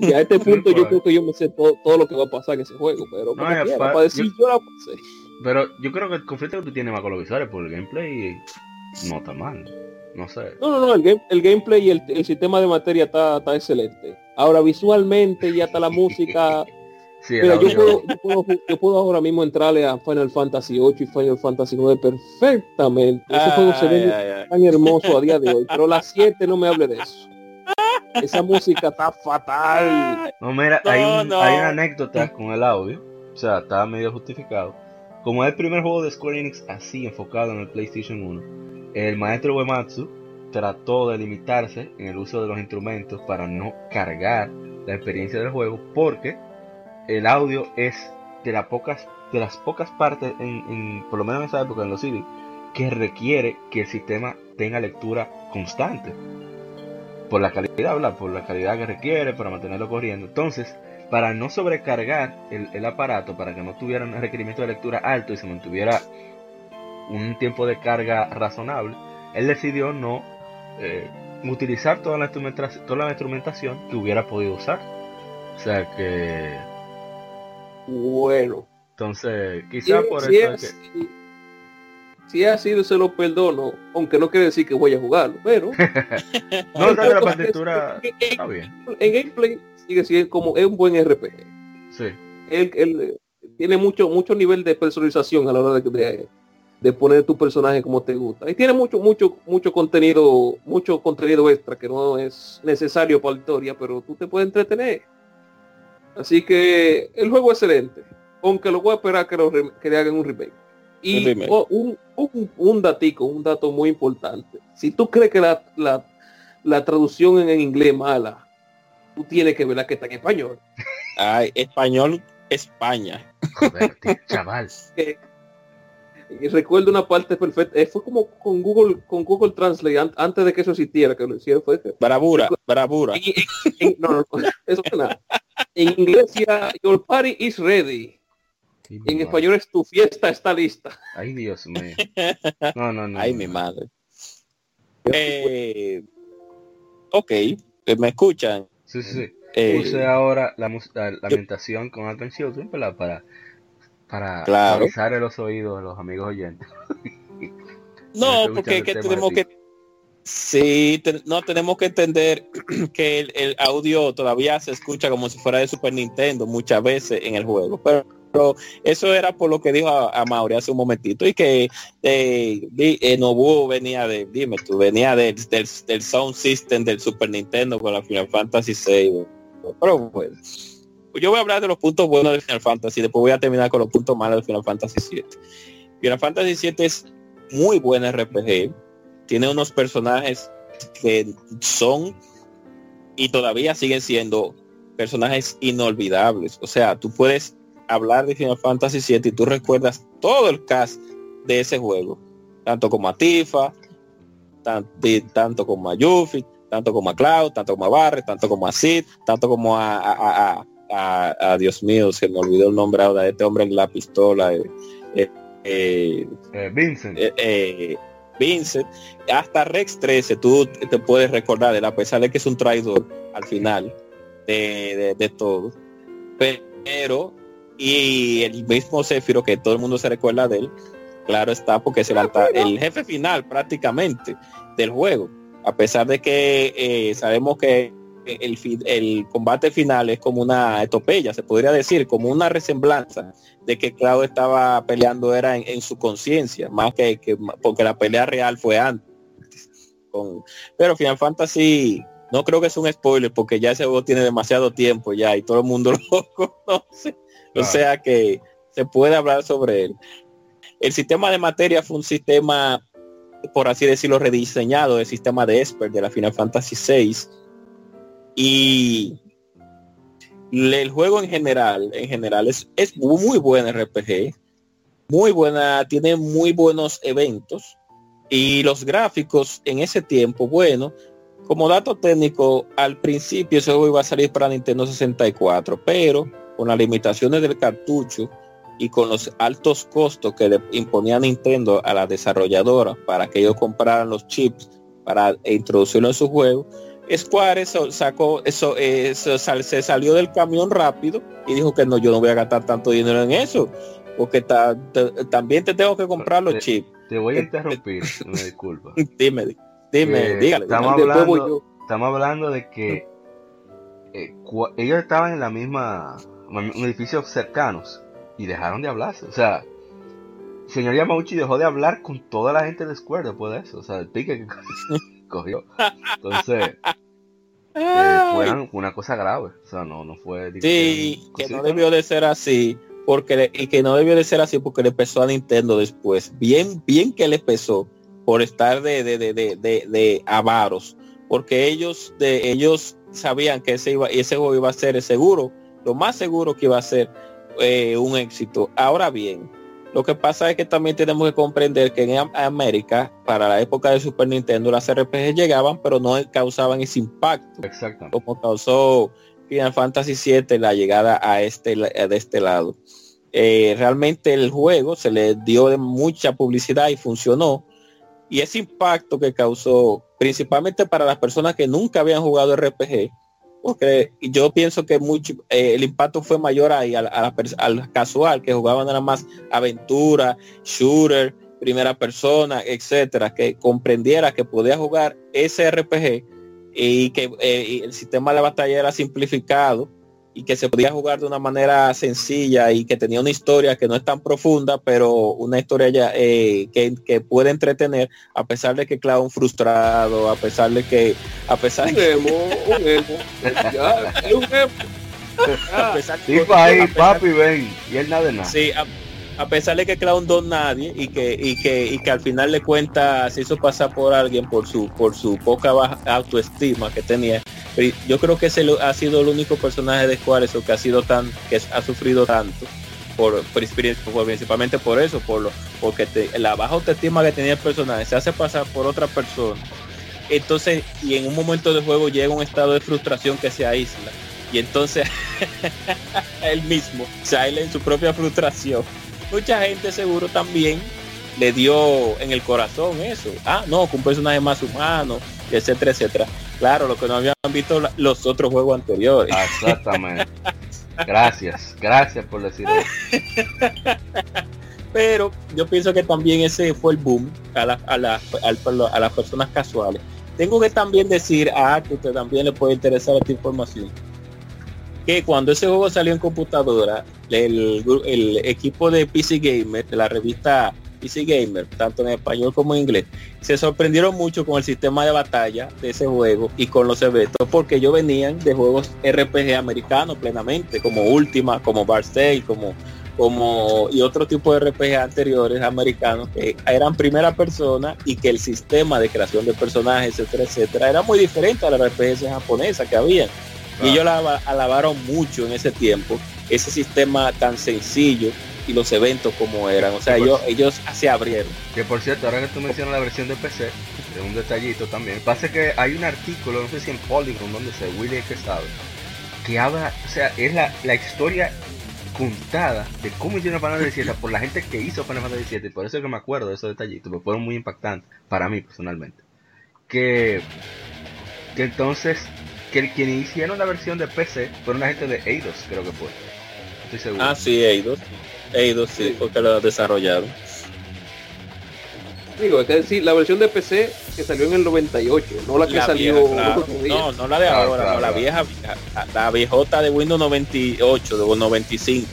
ya a este punto yo creo que yo me sé todo, todo lo que va a pasar en ese juego, pero No, y quiera, para decir yo- yo la pasé. Pero yo creo que el conflicto que tú tienes más con los visuales por el gameplay no está mal. No sé. No, no, no, el, game- el gameplay y el, el sistema de materia está, está excelente. Ahora visualmente y hasta la música. Sí, mira, yo puedo, yo, puedo, yo puedo ahora mismo entrarle a Final Fantasy 8 y Final Fantasy 9 perfectamente. Ese juego se ve tan hermoso a día de hoy. Pero las 7 no me hable de eso. Esa música está fatal. No, mira, No, hay, un- no. hay una anécdota con el audio. O sea, está medio justificado. Como es el primer juego de Square Enix así enfocado en el PlayStation 1, el maestro Uematsu trató de limitarse en el uso de los instrumentos para no cargar la experiencia del juego porque el audio es de las pocas de las pocas partes en, por lo menos en esa época en los CD que requiere que el sistema tenga lectura constante. Por la calidad, ¿verdad? Por la calidad que requiere para mantenerlo corriendo. Entonces, para no sobrecargar el, aparato, para que no tuviera un requerimiento de lectura alto y se mantuviera un tiempo de carga razonable, él decidió no eh, utilizar toda la, instrumentación, toda la instrumentación que hubiera podido usar. O sea que... Bueno. Entonces, quizá por eso... Es, Si es así, se lo perdono, aunque no quiere decir que voy a jugarlo, pero... no, la partitura está bien. En gameplay sigue siendo como es un buen RPG. Sí. Él, él, tiene mucho, mucho nivel de personalización a la hora de, de de poner tu personaje como te gusta. Y tiene mucho, mucho, mucho contenido, mucho contenido extra que no es necesario para la historia, pero tú te puedes entretener. Así que el juego es excelente, aunque lo voy a esperar que, lo, que le hagan un remake. Y un, un, un, datico, un dato muy importante. Si tú crees que la, la, la traducción en inglés mala, tú tienes que ver que está en español. Ay, español España. Joder, chaval. Y recuerdo una parte perfecta. Eh, fue como con Google, con Google Translate antes de que eso existiera, que lo hicieron fue bravura, bravura. no, no, eso fue nada. En inglés ya Your party is ready. en español es tu fiesta está lista. Ay, Dios mío. No, no, no. Ay, mi madre. Eh, ok, eh, me escuchan. Sí, sí, sí. Eh, Puse ahora la, la lamentación con Advent Children para, para para claro. en los oídos de los amigos oyentes. no, porque que tenemos que sí, no tenemos que entender que el, audio todavía se escucha como si fuera de Super Nintendo muchas veces en el juego, pero, eso era por lo que dijo a, Mauri hace un momentito y que eh, eh, Nobu venía de, dime tú, venía del, del, sound system del Super Nintendo con la Final Fantasy VI. Pero bueno yo voy a hablar de los puntos buenos de Final Fantasy, después voy a terminar con los puntos malos de Final Fantasy 7. Final Fantasy 7 es muy buen RPG, tiene unos personajes que son y todavía siguen siendo personajes inolvidables. O sea, tú puedes hablar de Final Fantasy 7 y tú recuerdas todo el cast de ese juego, tanto como a Tifa, tanto como a Yuffie, tanto como a Cloud, tanto como a Barret, tanto como a Sid, tanto como a, a, Dios mío, se me olvidó el nombre ahora de este hombre en la pistola. Eh, eh, eh, Vincent. Vincent. Hasta Rex 13, tú te puedes recordar de a pesar de que es un traidor al final de, todo. Pero, y el mismo Zephyro, que todo el mundo se recuerda de él, claro está, porque es el, el jefe final prácticamente del juego. A pesar de que sabemos que el, el, combate final es como una etopeya, se podría decir, como una resemblanza de que Cloud estaba peleando era en, su conciencia, más que, porque la pelea real fue antes. Con, pero Final Fantasy no creo que es un spoiler porque ya ese juego tiene demasiado tiempo ya y todo el mundo lo conoce. O sea que se puede hablar sobre él. El sistema de materia fue un sistema, por así decirlo, rediseñado del sistema de Esper de la Final Fantasy VI y el juego en general, en general es, es muy buen RPG, muy buena, tiene muy buenos eventos. Y los gráficos en ese tiempo, bueno, como dato técnico, al principio ese juego iba a salir para Nintendo 64, pero con las limitaciones del cartucho y con los altos costos que le imponía Nintendo a la desarrolladora para que ellos compraran los chips para introducirlo en su juego, Square sacó eso, eso se salió del camión rápido y dijo que no, yo no voy a gastar tanto dinero en eso, porque también te tengo que comprar los chips. Te voy a interrumpir, me disculpa. dime, dime, dígale. Estamos hablando, estamos hablando de que eh, ellos estaban en la misma, un edificio cercanos y dejaron de hablarse. O sea, señor Yamauchi dejó de hablar con toda la gente de Square después de eso. O sea, el pique que cogió. Entonces, eh, fue una cosa grave. O sea, no, no fue... Sí, que no debió de ser así. Porque y que no debió de ser así porque le pesó a Nintendo después. Bien, bien que le pesó por estar de, de, de, de, de avaros. Porque ellos, de, ellos sabían que ese, iba, ese juego iba a ser seguro, lo más seguro que iba a ser eh, un éxito. Ahora bien, Lo que pasa es que también tenemos que comprender que en América, para la época de Super Nintendo, las RPG llegaban, pero no causaban ese impacto. Exacto. Como causó Final Fantasy VII la llegada a este, de este lado. Eh, realmente el juego se le dio mucha publicidad y funcionó. Y ese impacto que causó, principalmente para las personas que nunca habían jugado RPG, porque yo pienso que mucho eh, el impacto fue mayor ahí al, al, casual que jugaban nada más aventura, shooter, primera persona, etcétera, que comprendiera que podía jugar ese RPG y que eh, el sistema de batalla era simplificado y que se podía jugar de una manera sencilla y que tenía una historia que no es tan profunda, pero una historia ya eh, que, puede entretener, a pesar de que Clown frustrado, a pesar de que, a pesar de que... ahí, papi, ven, y él nada de nada. Sí, a, pesar de que Clown don nadie y que, y que, y que al final le cuenta, se hizo pasar por alguien por su, por su poca baja autoestima que tenía yo creo que ese ha sido el único personaje de eso que ha sido tan, que ha sufrido tanto por, por, principalmente por eso, por lo, porque la baja autoestima que tenía el personaje se hace pasar por otra persona. Entonces, y en un momento de juego llega un estado de frustración que se aísla. Y entonces él mismo se aísla en su propia frustración. Mucha gente seguro también le dio en el corazón eso. Ah, no, un personaje más humano, etcétera, etcétera. Claro, lo que no habían visto los otros juegos anteriores. Exactamente. gracias, gracias por decir Pero yo pienso que también ese fue el boom a, la, a, la, a, las personas casuales. Tengo que también decir a que usted también le puede interesar esta información. Que cuando ese juego salió en computadora, el, el equipo de PC Gamer, de la revista PC Gamer, tanto en español como en inglés, se sorprendieron mucho con el sistema de batalla de ese juego y con los eventos, porque ellos venían de juegos RPG americanos plenamente, como Ultima, como Bar como como y otro tipo de RPG anteriores americanos que eran primera persona y que el sistema de creación de personajes, etcétera, etcétera, era muy diferente a la RPG japonesa que había. Y ellos la alabaron mucho en ese tiempo, ese sistema tan sencillo y los eventos como eran. O sea, ellos, ellos se abrieron. Que por cierto, ahora que tú mencionas la versión de PC, de un detallito también. Pasa que hay un artículo, no sé si en Polygon, donde se Willy que sabe, que habla, o sea, es la, la historia contada de cómo hicieron Final Fantasy VII por la gente que hizo Final Fantasy VII. Por eso es que me acuerdo de esos detallitos, porque fueron muy impactantes para mí personalmente. Que, que entonces, que quienes hicieron la versión de PC fueron la gente de Eidos, creo que fue. Estoy seguro. Ah, sí, Eidos. Eidos, sí, porque lo desarrollaron. Digo, es decir, la versión de PC que salió en el 98, no la que salió No, no la de ahora, no, la vieja, la viejota de Windows 98, de 95,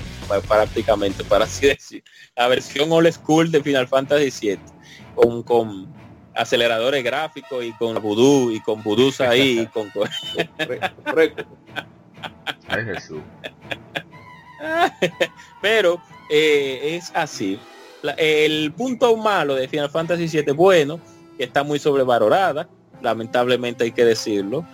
prácticamente, para así decir. La versión old school de Final Fantasy 7 con, con aceleradores gráficos y con Voodoo y con Voodoo ahí y con... Ay, Jesús. Pero eh, es así. el punto malo de Final Fantasy VII, bueno, que está muy sobrevalorada, lamentablemente hay que decirlo.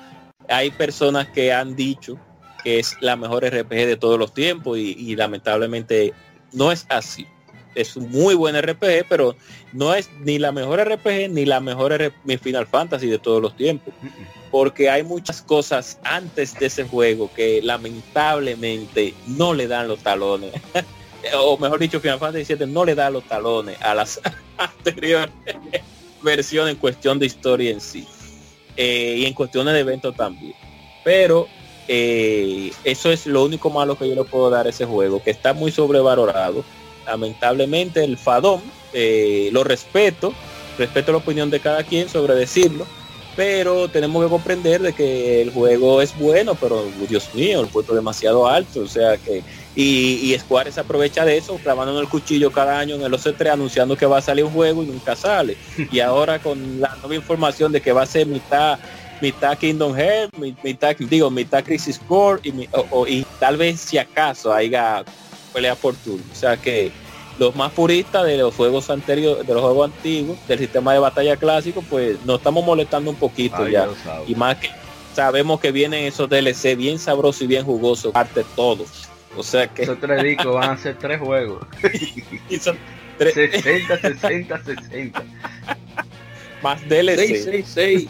Hay personas que han dicho que es la mejor RPG de todos los tiempos y, lamentablemente no es así. Es un muy buen RPG, pero no es ni la mejor RPG ni la mejor Final Fantasy de todos los tiempos. Porque hay muchas cosas antes de ese juego que lamentablemente no le dan los talones o mejor dicho, Final Fantasy VII no le da los talones a las anteriores versiones en cuestión de historia en sí. Eh, y en cuestiones de eventos también. Pero eh, eso es lo único malo que yo le puedo dar a ese juego, que está muy sobrevalorado. Lamentablemente el Fadón, eh, lo respeto, respeto la opinión de cada quien sobre decirlo, pero tenemos que comprender de que el juego es bueno, pero Dios mío, el puesto demasiado alto, o sea que y, y Square se aprovecha de eso, clavando el cuchillo cada año en el OC3 anunciando que va a salir un juego y nunca sale. Y ahora con la nueva información de que va a ser mitad mitad Kingdom Hearts, mitad, digo, mitad Crisis Core y, y tal vez si acaso haya pelea por turno. O sea que los más puristas de los juegos anteriores, de los juegos antiguos, del sistema de batalla clásico, pues nos estamos molestando un poquito ya. Y más que sabemos que vienen esos DLC bien sabrosos y bien jugosos, parte todos O sea que Esos tres discos van a ser tres juegos. y son tres- 60, 60, 60. más DLC. 666.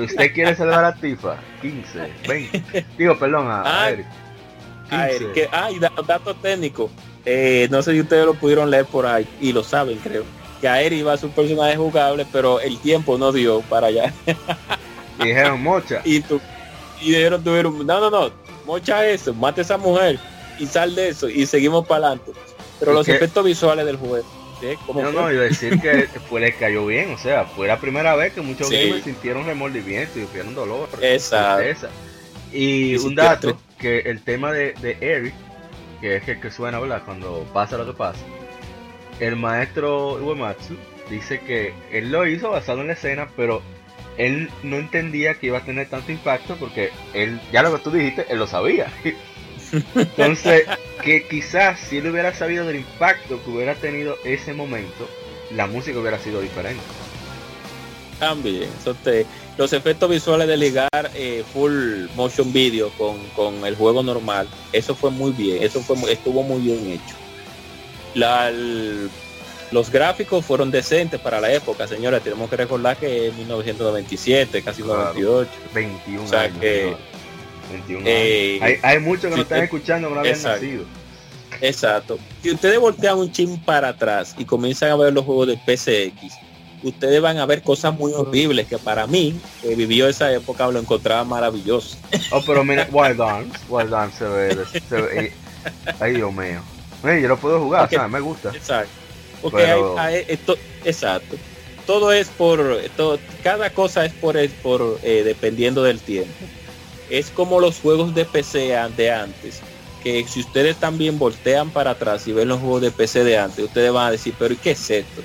¿Usted quiere salvar a Tifa? 15, 20. Digo, perdón, a, a Ah, Eric. Ah, 15. el que, ah, y da- dato técnico. Eh, no sé si ustedes lo pudieron leer por ahí y lo saben, creo. Que Aeri iba a ser un personaje jugable, pero el tiempo no dio para allá. Y dijeron, mocha. y tú, y dijeron, tuvieron, no, no, no, mocha eso, mate a esa mujer y sal de eso y seguimos para adelante. Pero ¿Y los qué? efectos visuales del juego, ¿sí? ¿Cómo No, fue? no, a decir que pues, le cayó bien. O sea, fue la primera vez que muchos Sí. sintieron remordimiento y sintieron dolor. Exacto. Y Ni un dato, que el tema de, de Eric, que es el que suena hablar cuando pasa lo que pasa, el maestro Uematsu dice que él lo hizo basado en la escena, pero él no entendía que iba a tener tanto impacto porque él, ya lo que tú dijiste, él lo sabía. Entonces, que quizás si él hubiera sabido del impacto que hubiera tenido ese momento, la música hubiera sido diferente. También, eso te- los efectos visuales de ligar eh, full motion video con, con el juego normal, eso fue muy bien, eso fue estuvo muy bien hecho. La- el- los gráficos fueron decentes para la época, señores, tenemos que recordar que es 1997, casi Claro. 98. 21 O sea años. que- señor. 21 Eh, años. Hay, hay muchos que no están escuchando que no habían exacto. nacido. Exacto. Si ustedes voltean un chin para atrás y comienzan a ver los juegos de PCX, ustedes van a ver cosas muy horribles que para mí, que vivió esa época, lo encontraba maravilloso. Oh, pero mira, Wild Arms, Wild Arms se ve, se ve- eh, ay Dios mío. Oye, yo lo puedo jugar. ¿sabes? Me gusta. Exacto. Porque Pero- hay, hay- esto- exacto. Todo es por, todo, cada cosa es por, es por eh, dependiendo del tiempo. Es como los juegos de PC de antes, que si ustedes también voltean para atrás y ven los juegos de PC de antes, ustedes van a decir, pero ¿y qué es esto?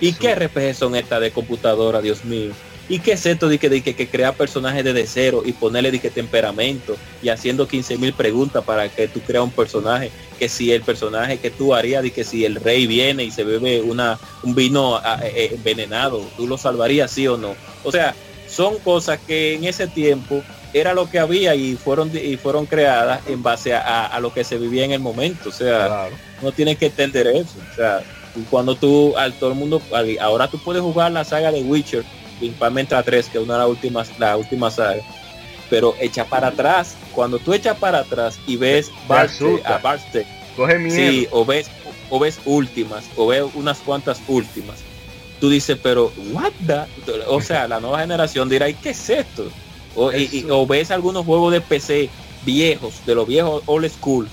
¿Y qué RPG son estas de computadora, Dios mío? ¿Y qué es esto de que, de que, que crea personajes desde cero y ponerle de que temperamento y haciendo 15 mil preguntas para que tú creas un personaje? Que si el personaje que tú harías, de que si el rey viene y se bebe una, un vino ah, eh, envenenado, ¿tú lo salvarías sí o no? O sea, son cosas que en ese tiempo era lo que había y fueron, y fueron creadas en base a, a- a lo que se vivía en el momento. O sea, Claro. no tienes que entender eso. O sea, cuando tú, al todo el mundo, ahora tú puedes jugar la saga de Witcher, principalmente la 3, que es una de las últimas, la última saga, pero echa para atrás. Cuando tú echas para atrás y ves Barste, a Barste, Coge miedo. sí, o ves, o ves últimas, o ves unas cuantas últimas, tú dices, pero what the? O sea, la nueva generación dirá, ¿y qué es esto? O, y- y- Eso. o ves algunos juegos de PC viejos, de los viejos old school,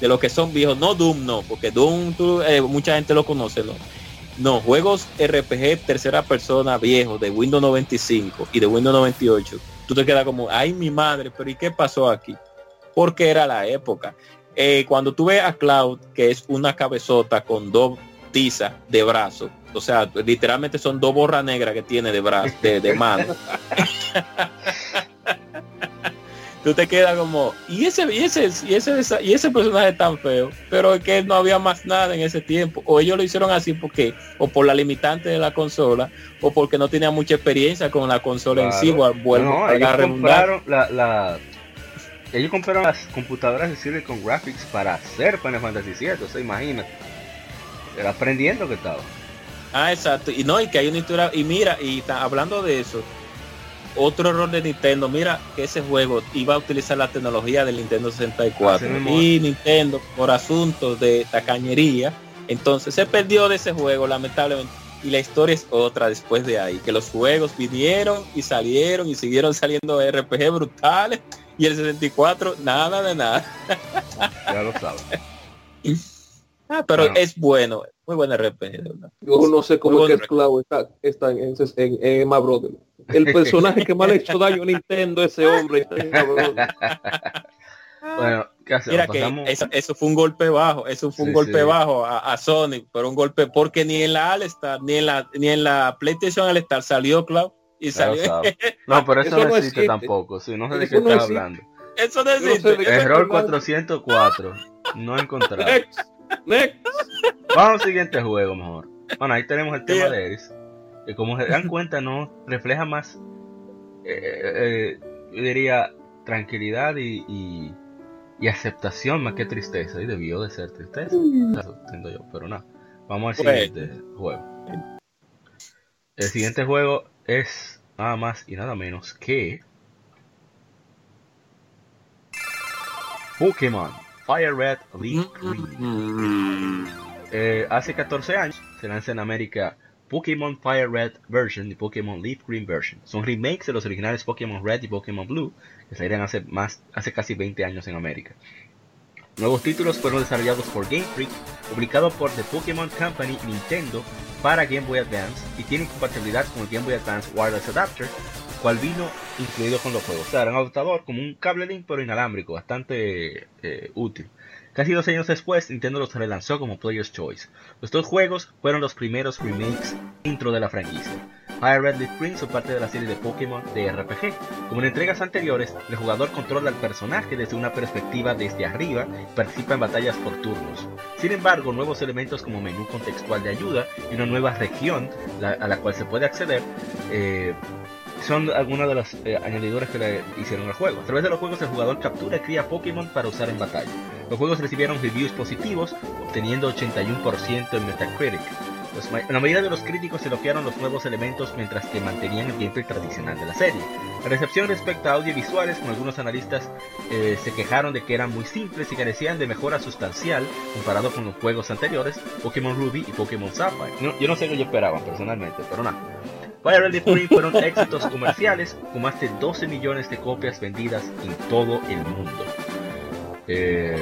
de los que son viejos, no Doom no, porque Doom eh, mucha gente lo conoce, no. No, juegos RPG tercera persona viejos de Windows 95 y de Windows 98. Tú te quedas como, ay mi madre, pero ¿y qué pasó aquí? Porque era la época. Eh, cuando tú ves a Cloud, que es una cabezota con dos tizas de brazo, o sea, literalmente son dos borras negras que tiene de brazo, de, de mano. tú te quedas como, y ese, y ese, y ese, y ese personaje tan feo, pero es que no había más nada en ese tiempo. O ellos lo hicieron así porque, o por la limitante de la consola, o porque no tenían mucha experiencia con la consola en sí, vuelvo no, a ellos redundar. compraron la, la- ellos compraron las computadoras de Silicon Graphics para hacer Final Fantasy VII, o sea, imagínate. Era aprendiendo que estaba. Ah, exacto. Y no, y que hay una historia. Y mira, y ta- hablando de eso, otro error de Nintendo, mira que ese juego iba a utilizar la tecnología del Nintendo 64. Así mismo Y Nintendo, por asuntos de tacañería, entonces se perdió de ese juego, lamentablemente. Y la historia es otra después de ahí, que los juegos vinieron y salieron y siguieron saliendo RPG brutales. Y el 64, nada de nada. Ya lo sabes. Ah, pero Bueno. es bueno, muy buen RPG, de verdad. Yo no sé cómo es que Esclavo está, está en, en, en, Emma Brothers. El personaje que más le ha hecho daño a Nintendo, ese hombre. está en Emma Brothers. Bueno, ¿qué hacemos? Mira que eso, eso fue un golpe bajo, eso fue un Sí, golpe sí. bajo a, a Sony, pero un golpe porque ni en la All-Star, ni en la ni en la PlayStation All-Star salió Cloud y salió. No, pero eso, Eso no no existe existe. tampoco. Sí, no sé de qué no estás hablando. Eso no no existe. Error normal. 404. No encontrado. Next. Vamos al siguiente juego mejor. Bueno, ahí tenemos el tema de Eris. Que como se dan cuenta, no refleja más, eh, eh, yo diría, tranquilidad y, y, y aceptación, más que tristeza. Y debió de ser tristeza, claro, entiendo yo, pero no. Vamos al Bueno. siguiente juego. El siguiente juego es nada más y nada menos que Pokémon Fire Red Leaf Green. Mm. Eh, hace 14 años se lanza en América Pokémon Fire Red Version y Pokémon Leaf Green Version. Son remakes de los originales Pokémon Red y Pokémon Blue que salieron hace, más, hace casi 20 años en América. Nuevos títulos fueron desarrollados por Game Freak, publicado por The Pokémon Company y Nintendo para Game Boy Advance y tienen compatibilidad con el Game Boy Advance Wireless Adapter, cual vino incluido con los juegos. O sea, era un adaptador como un cable link pero inalámbrico, bastante eh, útil. Casi dos años después, Nintendo los relanzó como Player's Choice. Los dos juegos fueron los primeros remakes dentro de la franquicia. Fire Red Leaf Green son parte de la serie de Pokémon de RPG. Como en entregas anteriores, el jugador controla al personaje desde una perspectiva desde arriba y participa en batallas por turnos. Sin embargo, nuevos elementos como menú contextual de ayuda y una nueva región a la cual se puede acceder eh, son algunas de las eh, añadiduras que le hicieron al juego. A través de los juegos el jugador captura y cría Pokémon para usar en batalla. Los juegos recibieron reviews positivos, obteniendo 81% en Metacritic. Los la mayoría de los críticos elogiaron los nuevos elementos mientras que mantenían el gameplay tradicional de la serie. La recepción respecto a audiovisuales, con algunos analistas eh, se quejaron de que eran muy simples y carecían de mejora sustancial comparado con los juegos anteriores, Pokémon Ruby y Pokémon Sapphire. No- yo no sé qué yo esperaban personalmente, pero nada. Red Leaf Green fueron éxitos comerciales con más de 12 millones de copias vendidas en todo el mundo. Eh,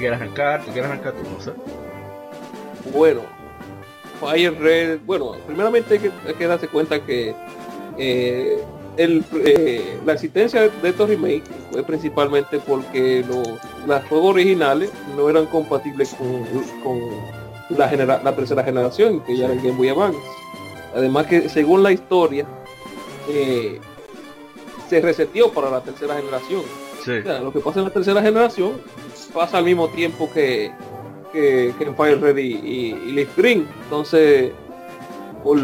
¿quieres arrancar? ¿Tú quieres arrancar tú? Bueno, Fire Red, bueno, primeramente hay que, hay darse cuenta que eh, eh, la existencia de estos remakes fue principalmente porque los, los juegos originales no eran compatibles con, con la, genera- la tercera generación, que ya era el Game Boy Advance. Además que según la historia, eh, se reseteó para la tercera generación. Sí. O sea, lo que pasa en la tercera generación pasa al mismo tiempo que, que, que en Fire Red y, y, y Leaf Green. Entonces, por-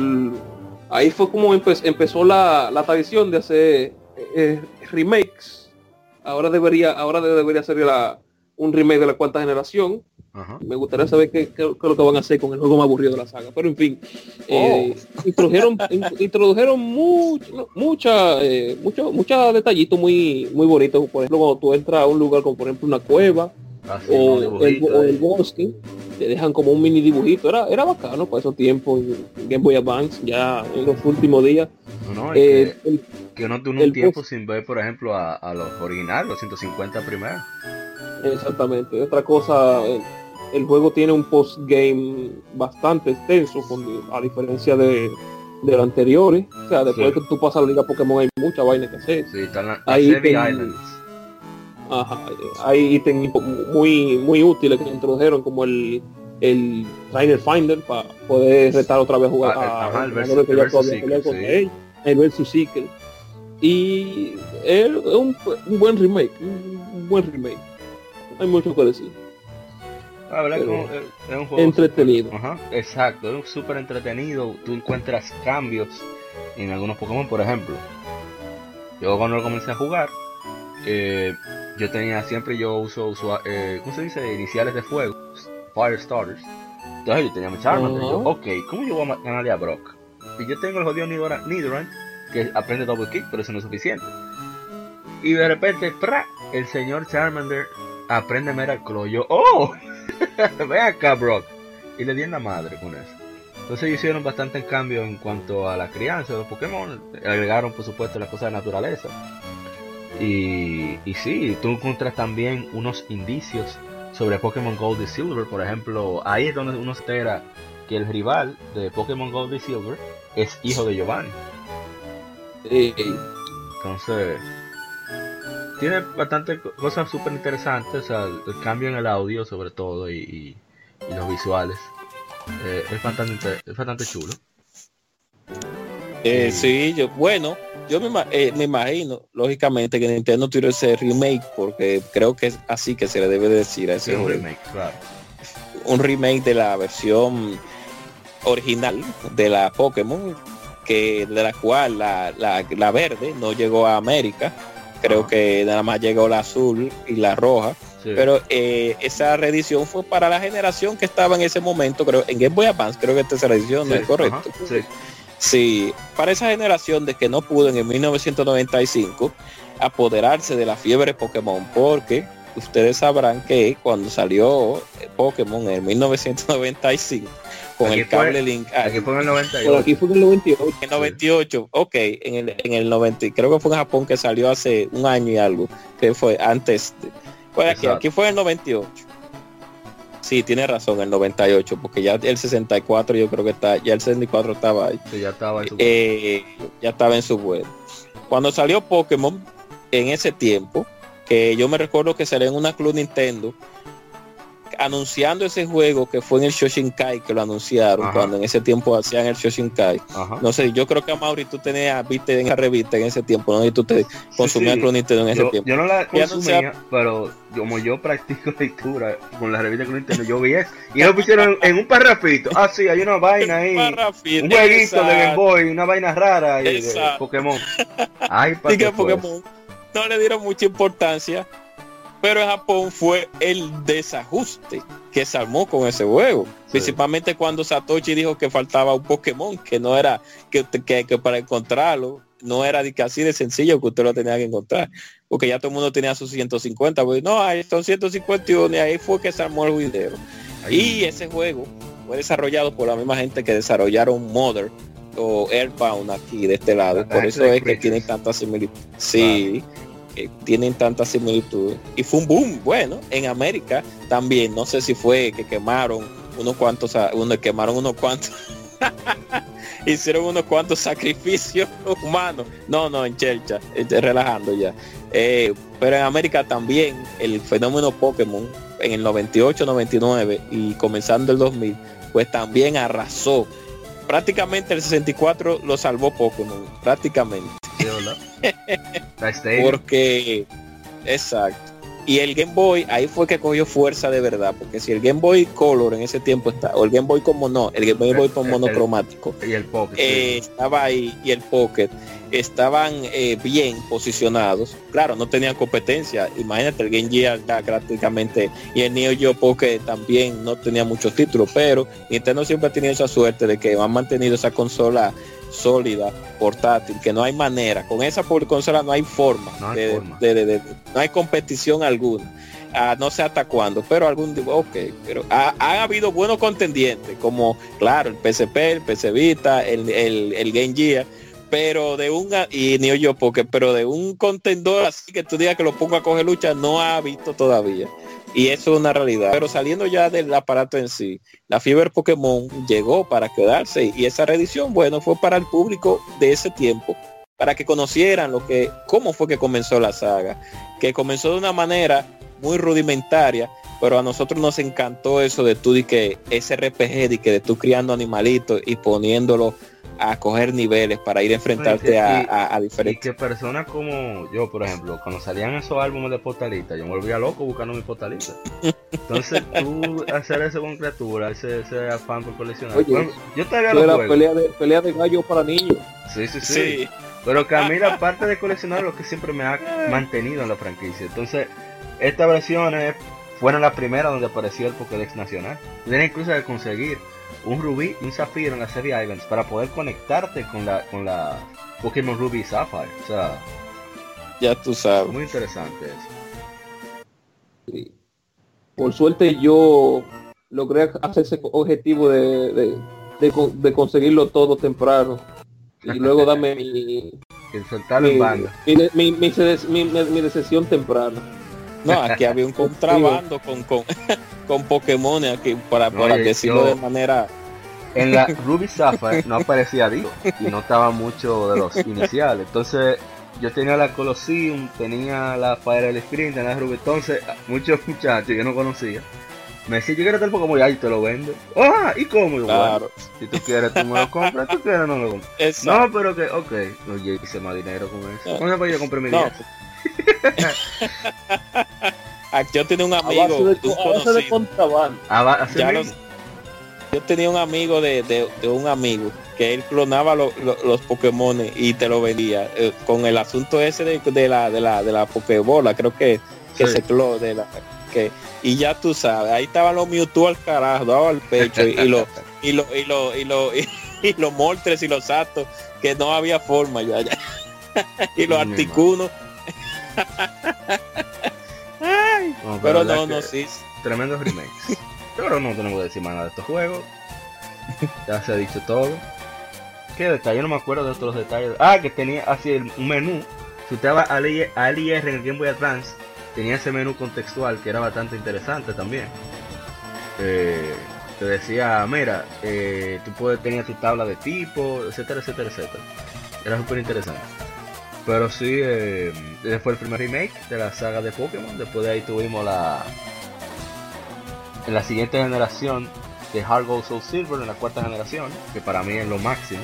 ahí fue como empe- empezó la, la tradición de hacer eh, remakes. Ahora debería, ahora debería ser la, un remake de la cuarta generación. Ajá. Me gustaría saber qué, qué- qué es lo que van a hacer con el juego más aburrido de la saga. Pero en fin, eh, introdujeron, in- introdujeron mucho, mucha, eh, mucho, muchos detallitos muy, muy bonitos. Por ejemplo, cuando tú entras a un lugar como por ejemplo una cueva Así, o, el, o bosque, te dejan como un mini dibujito. Era, era bacano para esos tiempos en Game Boy Advance, ya en los últimos días. No, Eh, que, el- que uno tiene el un tiempo sin ver, por ejemplo, a, a los originales, los 150 primeros. Exactamente. Otra cosa, el, juego tiene un post-game bastante extenso, con, a diferencia de, de los anteriores. O sea, después Sí. que tú pasas la liga Pokémon hay mucha vaina que hacer. Sí, están las Islands. Ajá, hay ítems muy, muy útiles que introdujeron, como el, el Trainer Finder para poder retar otra vez a jugar Ah, a el que versus- ya el versus Seeker, sí. ellos, el versus Seeker. Y es un, un buen remake, un, buen remake. Hay mucho que decir. La verdad que Pero es un- es un juego entretenido. Ajá, exacto, es súper entretenido. Tú encuentras cambios en algunos Pokémon, por ejemplo. Yo cuando lo comencé a jugar, eh, yo tenía siempre, yo uso, usua- eh, ¿cómo se dice? Iniciales de fuego, Fire Starters. Entonces yo tenía mi Charmander. Ajá. Yo, ok, ¿cómo yo voy a ganarle a Brock? Y yo tengo el jodido Nidoran, que aprende Double Kick, pero eso no es suficiente. Y de repente, ¡pra! el señor Charmander aprende Miracle. Yo, ¡oh! Ve acá, Brock. Y le di en la madre con eso. Entonces hicieron bastante cambio en cuanto a la crianza de los Pokémon. Agregaron, por supuesto, las cosas de naturaleza. Y, y sí, tú encuentras también unos indicios sobre Pokémon Gold y Silver. Por ejemplo, ahí es donde uno se entera que el rival de Pokémon Gold y Silver es hijo de Giovanni. Entonces, tiene bastante co- cosas súper interesantes. O sea, el, cambio en el audio, sobre todo, y, y- y los visuales. Eh, es, bastante, es bastante chulo. Eh, sí, yo, bueno, yo me, eh, me imagino, lógicamente, que Nintendo tiró ese remake porque creo que es así que se le debe decir a ese un remake, claro. un remake de la versión original de la Pokémon, que de la cual la, la, la verde no llegó a América creo que nada más llegó la azul y la roja, Sí. pero eh, esa reedición fue para la generación que estaba en ese momento, creo, en Game Boy Advance, creo que esta es la edición, ¿no Sí, es correcto? ajá, sí. Sí, para esa generación de que no pudo en el 1995 apoderarse de la fiebre Pokémon, porque ustedes sabrán que cuando salió eh, Pokémon en 1995 con Aquí el fue- cable Link ah, Aquí fue en el Por 98. aquí fue en el 98. en 98, ok, en el, en el 90, creo que fue en Japón que salió hace un año y algo, que fue antes, de- fue aquí, Exacto. aquí fue en el 98. Sí, tiene razón, el 98, porque ya el 64 yo creo que está, ya el 64 estaba ahí. Sí, ya estaba en su... eh, ya estaba en su vuelo. Cuando salió Pokémon, en ese tiempo, que yo me recuerdo que salió en una Club Nintendo, anunciando ese juego que fue en el Shoshinkai, que lo anunciaron Ajá. cuando en ese tiempo hacían el Shoshinkai. Ajá. No sé, yo creo que Mauri tú tenías, viste en la revista en ese tiempo, ¿no? Y tú te consumías sí. Club Nintendo en ese tiempo. yo no la consumía, pero como yo practico lectura con la revista que Nintendo, yo vi eso. Y lo pusieron en un parrafito. Ah, sí, hay una vaina ahí. Parrafito, Un jueguito de. Game Boy, una vaina rara ahí de. Pokémon. Ay, pa' Así que qué fue Pokémon no le dieron mucha importancia, pero en Japón fue el desajuste que se armó con ese juego. Principalmente cuando Satoshi dijo que faltaba un Pokémon, que no era, que, que, que para encontrarlo, no era de que así de sencillo que usted lo tenía que encontrar. Porque ya todo el mundo tenía sus 150. Pues, no, ahí son 151 y ahí fue que se armó el video. Ay, Y ese juego fue desarrollado por la misma gente que desarrollaron Mother o Airbound aquí de este lado. Ah, Por eso es que tienen tantas similitudes. Sí, que tienen tantas similitudes. Y fue un boom. Bueno, en América también. No sé si fue que quemaron unos cuantos, a- uno, quemaron unos cuantos. Hicieron unos cuantos sacrificios humanos. No, no, en Chelcha, estoy relajando ya. Eh, pero en América también el fenómeno Pokémon en el 98, 99 y comenzando el 2000, pues también arrasó. Prácticamente el 64 lo salvó Pokémon, prácticamente. Porque, exacto. Y el Game Boy, ahí fue que cogió fuerza de verdad, porque si el Game Boy Color en ese tiempo está, o el Game Boy como no, el Game Boy con El- el- monocromático, y el sí. eh, estaba ahí y el Pocket estaban eh, bien posicionados. Claro, no tenían competencia. Imagínate, el Game Gear prácticamente y el Neo Geo Pocket también no tenía muchos títulos, pero Nintendo siempre ha tenido esa suerte de que han mantenido esa consola sólida, portátil, que no hay manera. Con esa por- consola no hay forma. No hay de- forma. de- de- de- no hay competición alguna. Ah, no sé hasta cuándo, pero algún día, ok, pero ha, ha habido buenos contendientes, como, claro, el PSP, el PC Vita, el, el, el Game Gear, pero de un, y Neo Geo Pocket, pero de un contendor así que tú digas que lo pongo a coger lucha, no ha visto todavía. Y eso es una realidad. Pero saliendo ya del aparato en sí, la fiebre Pokémon llegó para quedarse y esa reedición, bueno, fue para el público de ese tiempo, para que conocieran lo que, cómo fue que comenzó la saga, que comenzó de una manera muy rudimentaria, pero a nosotros nos encantó eso de tú y que ese RPG de que de tú criando animalitos y poniéndolo a coger niveles para ir a enfrentarte Y- a, a Y diferentes que personas como yo, por ejemplo, cuando salían esos álbumes de postalita, yo me volvía loco buscando mi postalita. Entonces tú hacer eso con criaturas, ese, ese afán por coleccionar. Oye, Bueno, yo todavía lo era juego. pelea de, pelea de gallo para niños. Sí, sí, sí, sí Pero que a mí la parte de coleccionar es lo que siempre me ha mantenido en la franquicia. Entonces, estas versiones fueron las primeras donde apareció el Pokédex nacional. Tú Tienes incluso que conseguir un rubí y un zafiro en la serie Ivans para poder conectarte con la con la Pokémon Ruby y Sapphire. O sea, ya tú sabes muy interesante eso. Sí. Por suerte yo logré hacer ese objetivo de, de, de con- de conseguirlo todo temprano. Y luego dame mi, Que soltarlo en mi, banda. mi, mi, mi, sedes- mi- mi- mi decepción temprana. no aquí había un contrabando con con, con Pokémon aquí para, para Oye, decirlo yo- de manera En la Ruby Sapphire no aparecía Dio y no estaba mucho de los iniciales. Entonces yo tenía la Colosseum, tenía la Fire Sprint, tenía la Ruby. Entonces muchos muchachos que yo no conocía me decían, yo quiero tal Pokémon y ahí te lo vendo. ¡Ah! ¿Y cómo? Claro bueno, si tú quieres tú me lo compras, tú quieres no lo compras. exacto. No, pero que, ok. Oye, hice más dinero con eso. No. ¿Cómo pues yo compré mi No. 10? Aquí yo tenía un amigo yo tenía un amigo de, de- de un amigo que él clonaba lo- lo- los Pokémon y te lo vendía eh, con el asunto ese de, de la de la de la Pokébola, creo que, que Sí. se clonó de la que y ya tú sabes, ahí estaban los Mewtwo al carajo, daba al pecho y, y los y los y los y los y, y los Moltres y los Satos que no había forma ya, ya. y los Articunos. Ay, No, pero no, no, sí. Tremendos remakes. Pero no tenemos que decir más nada de estos juegos. Ya se ha dicho todo. ¿Qué detalle? No me acuerdo de otros detalles. Ah, que tenía así el- un menú. Si usted va a LIR en el Game Boy Advance, tenía ese menú contextual que era bastante interesante también. Eh, te decía, mira, eh, tú puedes tener tu tabla de tipo, etcétera, etcétera, etcétera. Era súper interesante. Pero sí, eh, ese fue el primer remake de la saga de Pokémon. Después de ahí tuvimos la. En la siguiente generación de Heart Gold Soul Silver, en la cuarta generación, que para mí es lo máximo.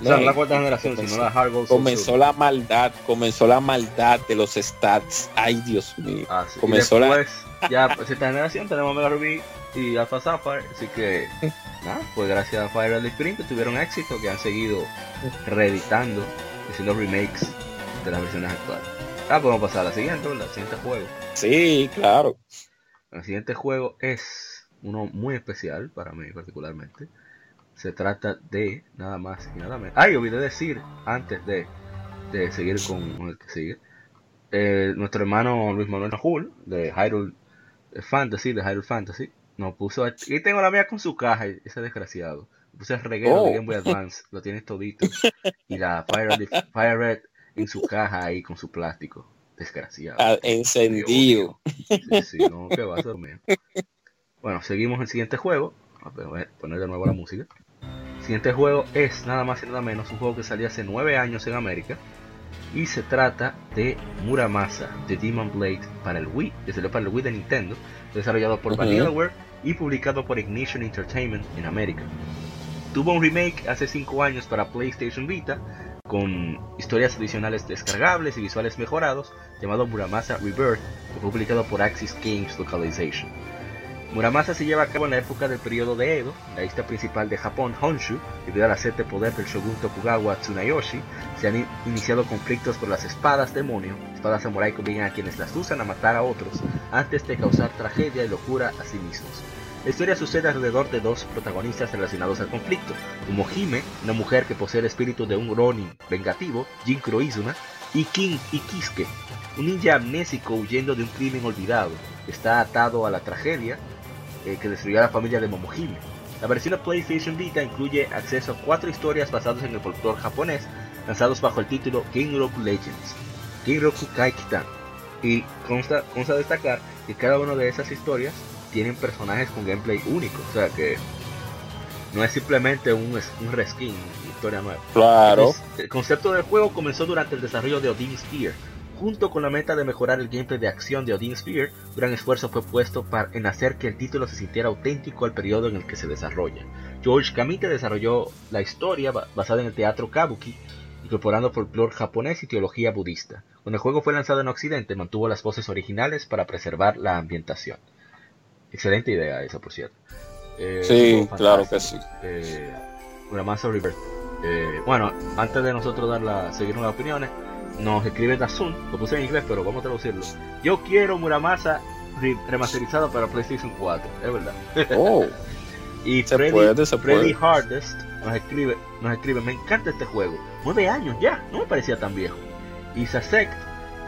O sea, no la cuarta generación, sino la Heart Gold Soul comenzó Silver. la maldad, comenzó la maldad de los stats. Ay, Dios mío. Ah, sí. comenzó y la- después, ya pues esta generación tenemos Mega Ruby y Alpha Sapphire, así que nada, pues gracias a Fire Emblem Spring que tuvieron éxito, que han seguido reeditando, haciendo remakes de las versiones actuales. Ah, podemos pasar a la siguiente, ¿verdad? El siguiente juego. Sí, claro. El siguiente juego es uno muy especial para mí particularmente. Se trata de nada más y nada menos. Ay, olvidé decir antes de, de seguir con, el que sigue. eh, nuestro hermano Luis Manuel Rahul de Hyrule Fantasy, de Hyrule Fantasy, nos puso. Aquí tengo la mía con su caja, ese desgraciado. Puse el reguero Oh. de Game Boy Advance, lo tienes todito. Y la Fire, Red- Fire Red en su caja ahí con su plástico. Desgraciado. Ah, encendido. Sí, sí, no, que va a mío. Bueno, seguimos el siguiente juego. Voy a poner de nuevo la música. El siguiente juego es nada más y nada menos un juego que salió hace 9 años en América. Y se trata de Muramasa, de Demon Blade para el Wii, que salió para el Wii de Nintendo, desarrollado por Ujú. Vanillaware y publicado por Ignition Entertainment en América. Tuvo un remake hace 5 años para PlayStation Vita, con historias adicionales descargables y visuales mejorados, llamado Muramasa Rebirth, publicado por Axis Games Localization. Muramasa se lleva a cabo en la época del periodo de Edo, la isla principal de Japón, Honshu, debido a la sed de poder del shogun Tokugawa Tsunayoshi, se han in- iniciado conflictos por las espadas demonio, espadas samurai que obligan a quienes las usan a matar a otros antes de causar tragedia y locura a sí mismos. La historia sucede alrededor de dos protagonistas relacionados al conflicto, como Hime, una mujer que posee el espíritu de un Ronin vengativo, Jinkro Izuna, y King Ikisuke, un ninja amnésico huyendo de un crimen olvidado, está atado a la tragedia eh, que destruyó a la familia de Momohime. La versión de PlayStation Vita incluye acceso a cuatro historias basadas en el folclore japonés, lanzados bajo el título Genroku Legends, Genroku Kaikitan, y consta, consta destacar que cada una de esas historias tienen personajes con gameplay único, o sea que no es simplemente un, un reskin, historia nueva. Claro. El concepto del juego comenzó durante el desarrollo de Odin Sphere. Junto con la meta de mejorar el gameplay de acción de Odin Sphere, gran esfuerzo fue puesto para, en hacer que el título se sintiera auténtico al periodo en el que se desarrolla. George Kamite desarrolló la historia ba- basada en el teatro kabuki, incorporando folclore japonés y teología budista. Cuando el juego fue lanzado en Occidente, mantuvo las voces originales para preservar la ambientación. Excelente idea esa, por cierto. Eh, Sí, claro que fantástico. Eh, Muramasa River. Eh, bueno, antes de nosotros dar la, seguir las opiniones, nos escribe Dazun, lo puse en inglés, pero vamos a traducirlo. Yo quiero Muramasa re- remasterizado para PlayStation 4, es verdad. Oh, Y Freddy, puede, Freddy. Hardest nos escribe, nos escribe, me encanta este juego. Nueve años ya, no me parecía tan viejo. Y Sasek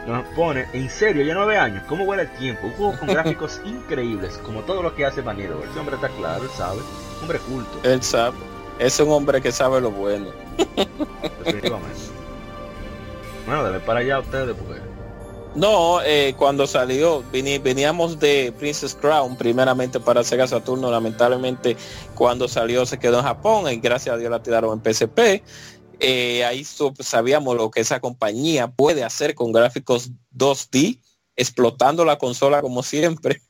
nos pone, en serio, ya nueve años, ¿cómo vuela el tiempo? Un juego con gráficos increíbles, como todo lo que hace Vanilla. Ese hombre está claro, él sabe, hombre culto, él sabe. Es un hombre que sabe lo bueno. definitivamente. Bueno, debe para allá ustedes porque No, eh, cuando salió, veníamos de Princess Crown, primeramente para Sega Saturno, lamentablemente cuando salió se quedó en Japón y gracias a Dios la tiraron en PSP. Eh, ahí sabíamos lo que esa compañía puede hacer con gráficos 2D, explotando la consola como siempre.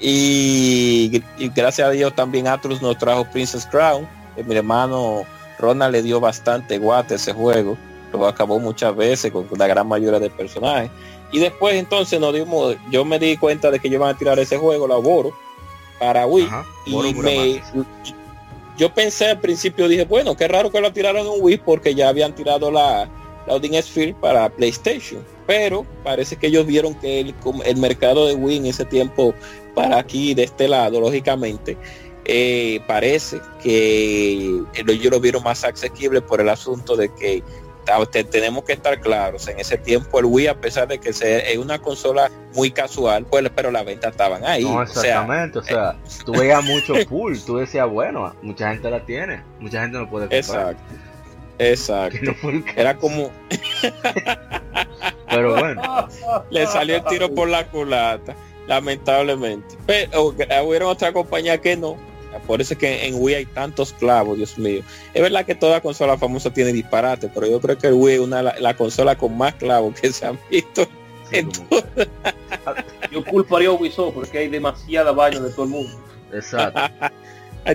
Y, y gracias a Dios también Atlus nos trajo Princess Crown. Eh, mi hermano Ronald le dio bastante guate a ese juego. Lo acabó muchas veces con la gran mayoría de personajes. Y después entonces nos dimos, yo me di cuenta de que iban a tirar ese juego, la Boro, para Wii. Ajá, y me. Yo pensé al principio, dije, bueno, qué raro que lo tiraron en Wii porque ya habían tirado la, la Odin Sphere para PlayStation. Pero parece que ellos vieron que el, el mercado de Wii en ese tiempo, para aquí, de este lado, lógicamente, eh, parece que ellos lo vieron más asequible por el asunto de que tenemos que estar claros, en ese tiempo el Wii, a pesar de que sea- es una consola muy casual, pues, pero las ventas estaban ahí. No, o sea, exactamente, o sea, tú veías mucho pool, tú decías, bueno, mucha gente la tiene, mucha gente no puede comprar. exacto. Exacto. No. Era como Pero bueno, le salió el tiro por la culata, lamentablemente. Pero eh, hubieron otra compañía que no. Por eso es que en Wii hay tantos clavos, Dios mío. Es verdad que toda consola famosa tiene disparate, pero yo creo que el Wii es una la, la consola con más clavos que se han visto. sí, como- Yo culparía a Ubisoft porque hay demasiada vaina de todo el mundo. exacto.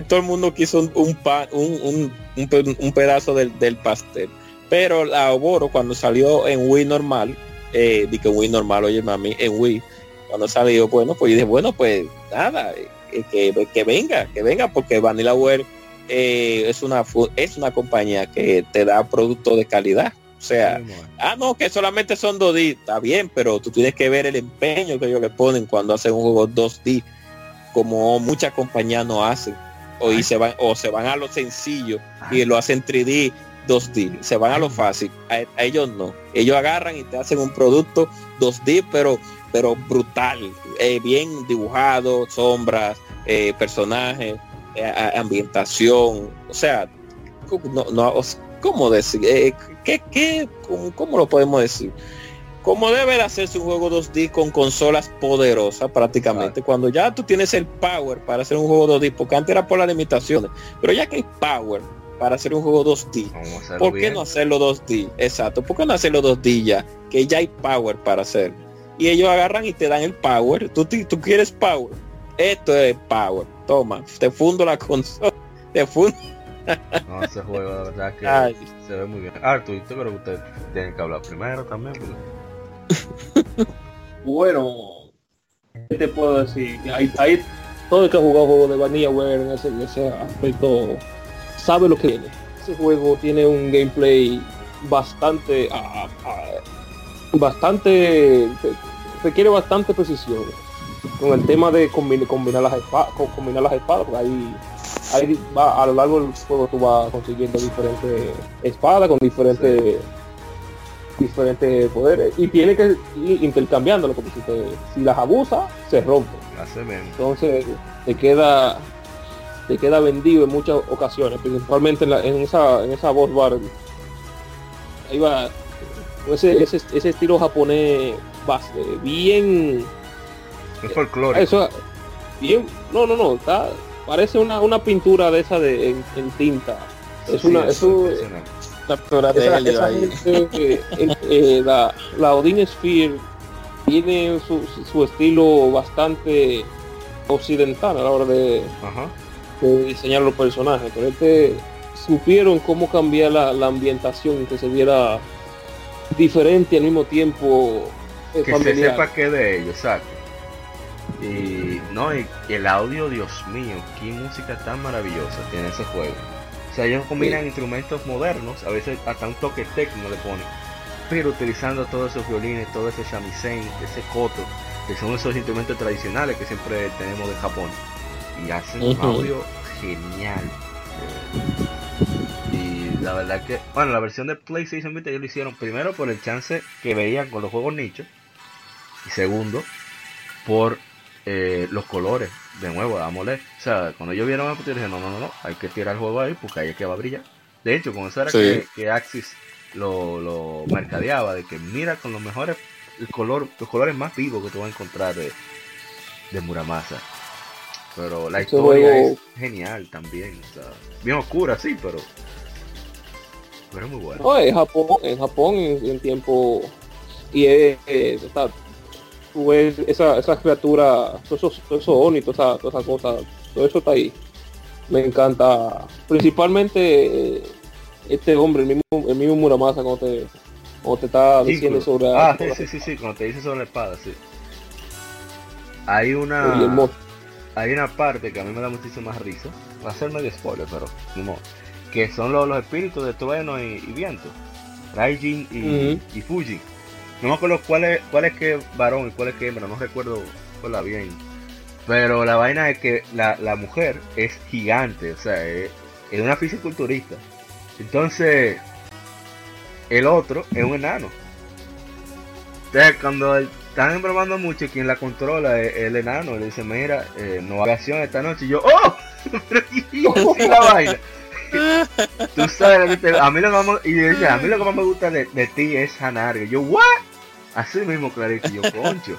Todo el mundo quiso un, un, pa- un, un- un pe- un pedazo del, del pastel. Pero la Oboro cuando salió en Wii normal, eh, di que en Wii normal, oye mami, en Wii, cuando salió, bueno, pues dije, bueno, pues nada, eh, que, que venga, que venga, porque Vanillaware eh, es una es una compañía que te da productos de calidad. O sea, Sí, bueno. Ah, no, que solamente son 2D, está bien, pero tú tienes que ver el empeño que ellos le ponen cuando hacen un juego 2D, como muchas compañías no hacen, o, y se van, o se van a lo sencillo y lo hacen 3D, 2D, se van a lo fácil, a, a ellos no, ellos agarran y te hacen un producto 2D, pero, pero brutal, eh, bien dibujado, sombras, eh, personajes, eh, ambientación, o sea, no, no, ¿cómo decir? Eh, ¿qué, qué, cómo, cómo lo podemos decir? Como debe de hacerse un juego 2D con consolas poderosas prácticamente, cuando ya tú tienes el power para hacer un juego 2D, porque antes era por las limitaciones, pero ya que hay power para hacer un juego 2D, Vamos a hacerlo ¿por qué bien. no hacerlo 2D? Exacto, ¿por qué no hacerlo 2D ya? Que ya hay power para hacer. Y ellos agarran y te dan el power, tú, tú quieres power, esto es power, toma, te fundo la consola, te fundo. No, ese juego, la verdad que Ay. se ve muy bien. Arthur, yo creo que ustedes tienen que hablar primero también. porque- Bueno, ¿qué te puedo decir? Hay, hay- todo el que ha jugado juegos de Vanillaware en ese, en ese aspecto sabe lo que tiene. Ese juego tiene un gameplay bastante, bastante, requiere bastante precisión. Con el tema de combi- combinar las espadas, combinar las espadas, porque ahí, ahí va, a lo largo del juego tú vas consiguiendo diferentes espadas con diferentes diferentes poderes. Y tiene que ir intercambiándolo porque si, te- si las abusa se rompe. Entonces te queda te queda vendido en muchas ocasiones principalmente en, la- en esa en esa voz bar ahí va ese, ese, ese estilo japonés bien Es folclórico. eso bien no no no está parece una, una pintura de esa de en, en tinta es Sí, una eso eso. Captura de esa, helio esa ahí. gente, eh, eh, eh, la, la Odin Sphere tiene su, su estilo bastante occidental a la hora de, Ajá. de diseñar los personajes, pero este supieron cómo cambiar la, la ambientación que se viera diferente y al mismo tiempo eh, Que se sepa que de ellos, exacto. Y no, y el audio, Dios mío, qué música tan maravillosa tiene ese juego. O sea, ellos combinan instrumentos modernos, a veces hasta un toque técnico le ponen, pero utilizando todos esos violines, todo ese shamisen, ese koto, que son esos instrumentos tradicionales que siempre tenemos de Japón. Y hacen un audio genial. Y la verdad que, bueno, la versión de PlayStation Vita ellos lo hicieron primero por el chance que veían con los juegos nichos y segundo por eh, los colores de nuevo de AMOLED. O sea, cuando ellos vieron esto, yo dije, no, no, no, no, hay que tirar el juego ahí porque ahí es que va a brillar. De hecho, con eso era Sí. que, que Axis lo, lo mercadeaba, de que mira con los mejores, el color, los colores más vivos que tú vas a encontrar de, de Muramasa. Pero la historia juego- es genial también. O sea, bien oscura, sí, pero, pero es muy bueno. No, en Japón, en Japón en, en tiempo y es, es- está, tú ves esa, esa criatura, esos, esos oni, toda toda esa cosa, todo eso está ahí. Me encanta, principalmente eh, este hombre, el mismo, el mismo Muramasa cuando te, cuando te está diciendo sobre Ah, sobre- sí, sí, sí, sí, cuando te dice sobre la espada, sí. Hay una hay una parte que a mí me da muchísima risa. Va a ser medio spoiler, pero no, que son los, los espíritus de trueno y, y viento. Raijin y, Ujú. y Fuji. No me acuerdo cuál es, cuál es que varón y cuál es que hembra, no recuerdo cuál la bien. Pero la vaina es que la, la mujer es gigante, o sea, es, es una fisiculturista. Entonces, el otro es un enano. Entonces, cuando están embromando mucho, quien la controla es el enano. Le dice, mira, eh, no haga acción esta noche. Y yo, ¡oh! La vaina. Tú sabes, a mí lo que más, me- gusta de, de ti es Hanario. Yo, ¿what? Así mismo, yo, concho.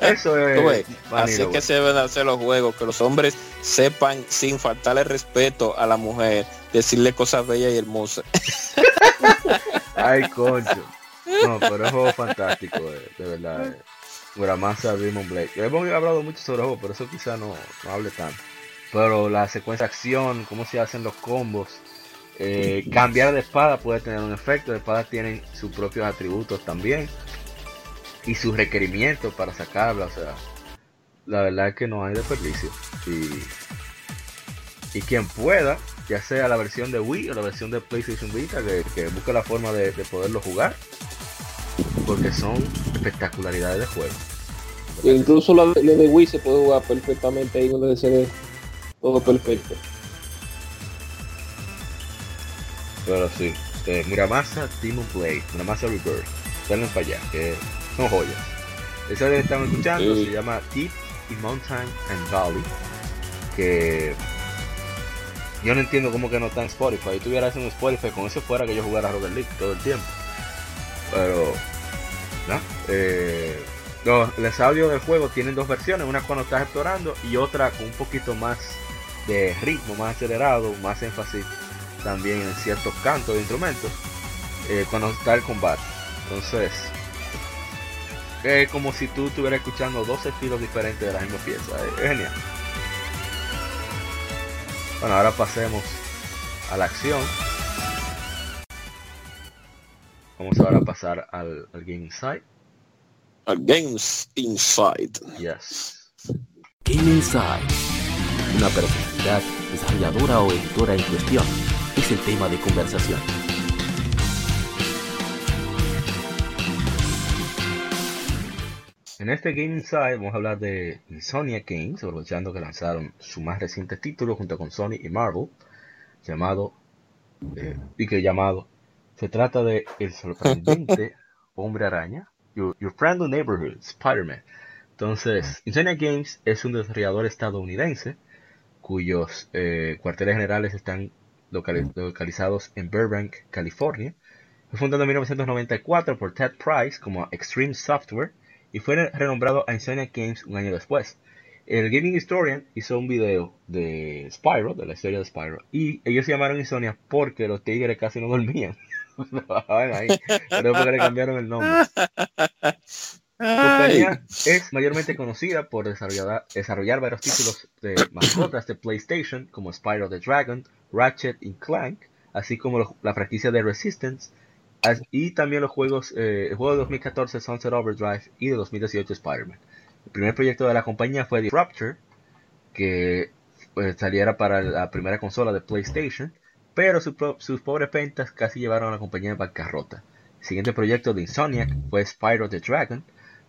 Eso es. Así que se deben hacer los juegos, que los hombres sepan sin faltarle respeto a la mujer, decirle cosas bellas y hermosas. Ay, concho. No, pero es juego fantástico, eh, de verdad. eh. Muramasa Demon Blade. Hemos hablado mucho sobre el juego, por eso quizá no, no hable tanto. Pero la secuencia de acción, cómo se hacen los combos, eh, cambiar de espada puede tener un efecto. Las espadas tienen sus propios atributos también. Y sus requerimientos para sacarla. O sea, la verdad es que no hay desperdicio. Y, y quien pueda, ya sea la versión de Wii o la versión de PlayStation Vita, que, que busque la forma de, de poderlo jugar. Porque son espectacularidades de juego. E incluso la de, Wii se puede jugar perfectamente ahí donde se ve todo perfecto. Pero sí, eh, Muramasa Demon Blade, Muramasa Rebirth, denle para allá, que son joyas. Esa que estamos escuchando Sí. se llama Deep in Mountain and Valley, que yo no entiendo cómo que no está en Spotify. Tuviera eso en Spotify, con eso fuera que yo jugara Rocket League todo el tiempo. Pero, ¿no? Eh, los, los audios del juego tienen dos versiones, una cuando estás explorando y otra con un poquito más de ritmo, más acelerado, más énfasis también en ciertos cantos de instrumentos eh, cuando está el combate. Entonces, es como si tú estuvieras escuchando dos estilos diferentes de la misma pieza. Es, genial. Bueno, ahora pasemos a la acción. Vamos ahora a pasar al, al Game Insight. Games Inside. Yes. Game Inside. Una personalidad, desarrolladora o editora en cuestión es el tema de conversación. En este Game Inside vamos a hablar de Insomniac Games, aprovechando que lanzaron su más reciente título junto con Sony y Marvel, llamado, eh, y que llamado, se trata de el sorprendente Hombre Araña, Your, Your Friendly Neighborhood, Spider-Man. Entonces, Insomniac Games es un desarrollador estadounidense cuyos eh, cuarteles generales están locali- localizados en Burbank, California. Fue fundado en 1994 por Ted Price como Extreme Software y fue renombrado a Insomniac Games un año después. El Gaming Historian hizo un video de Spyro, de la historia de Spyro, y ellos se llamaron Insomniac porque los tigres casi no dormían. Ahí, pero porque le cambiaron el nombre. La compañía es mayormente conocida por desarrollar, desarrollar varios títulos de mascotas de PlayStation, como Spyro the Dragon, Ratchet y Clank, así como la franquicia de Resistance, y también los juegos, eh, el juego de 2014 Sunset Overdrive y de 2018 Spider-Man. El primer proyecto de la compañía fue Disruptor, que pues, saliera para la primera consola de PlayStation, pero su sus pobres ventas casi llevaron a la compañía en bancarrota. El siguiente proyecto de Insomniac fue Spyro the Dragon,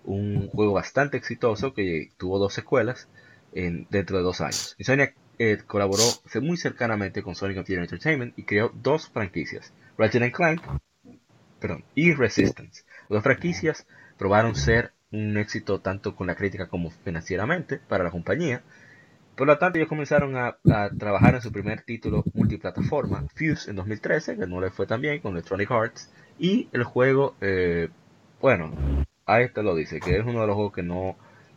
un juego bastante exitoso que tuvo dos secuelas en, dentro de dos años. Insomniac eh, colaboró muy cercanamente con Sonic Computer Entertainment y creó dos franquicias, Ratchet Clank perdón, y Resistance. Las franquicias probaron ser un éxito tanto con la crítica como financieramente para la compañía. Por lo tanto, ellos comenzaron a, a trabajar en su primer título multiplataforma, Fuse, en 2013, que no le fue tan bien con Electronic Arts, y el juego, eh, bueno, ahí te lo dice, que es uno de los juegos que no,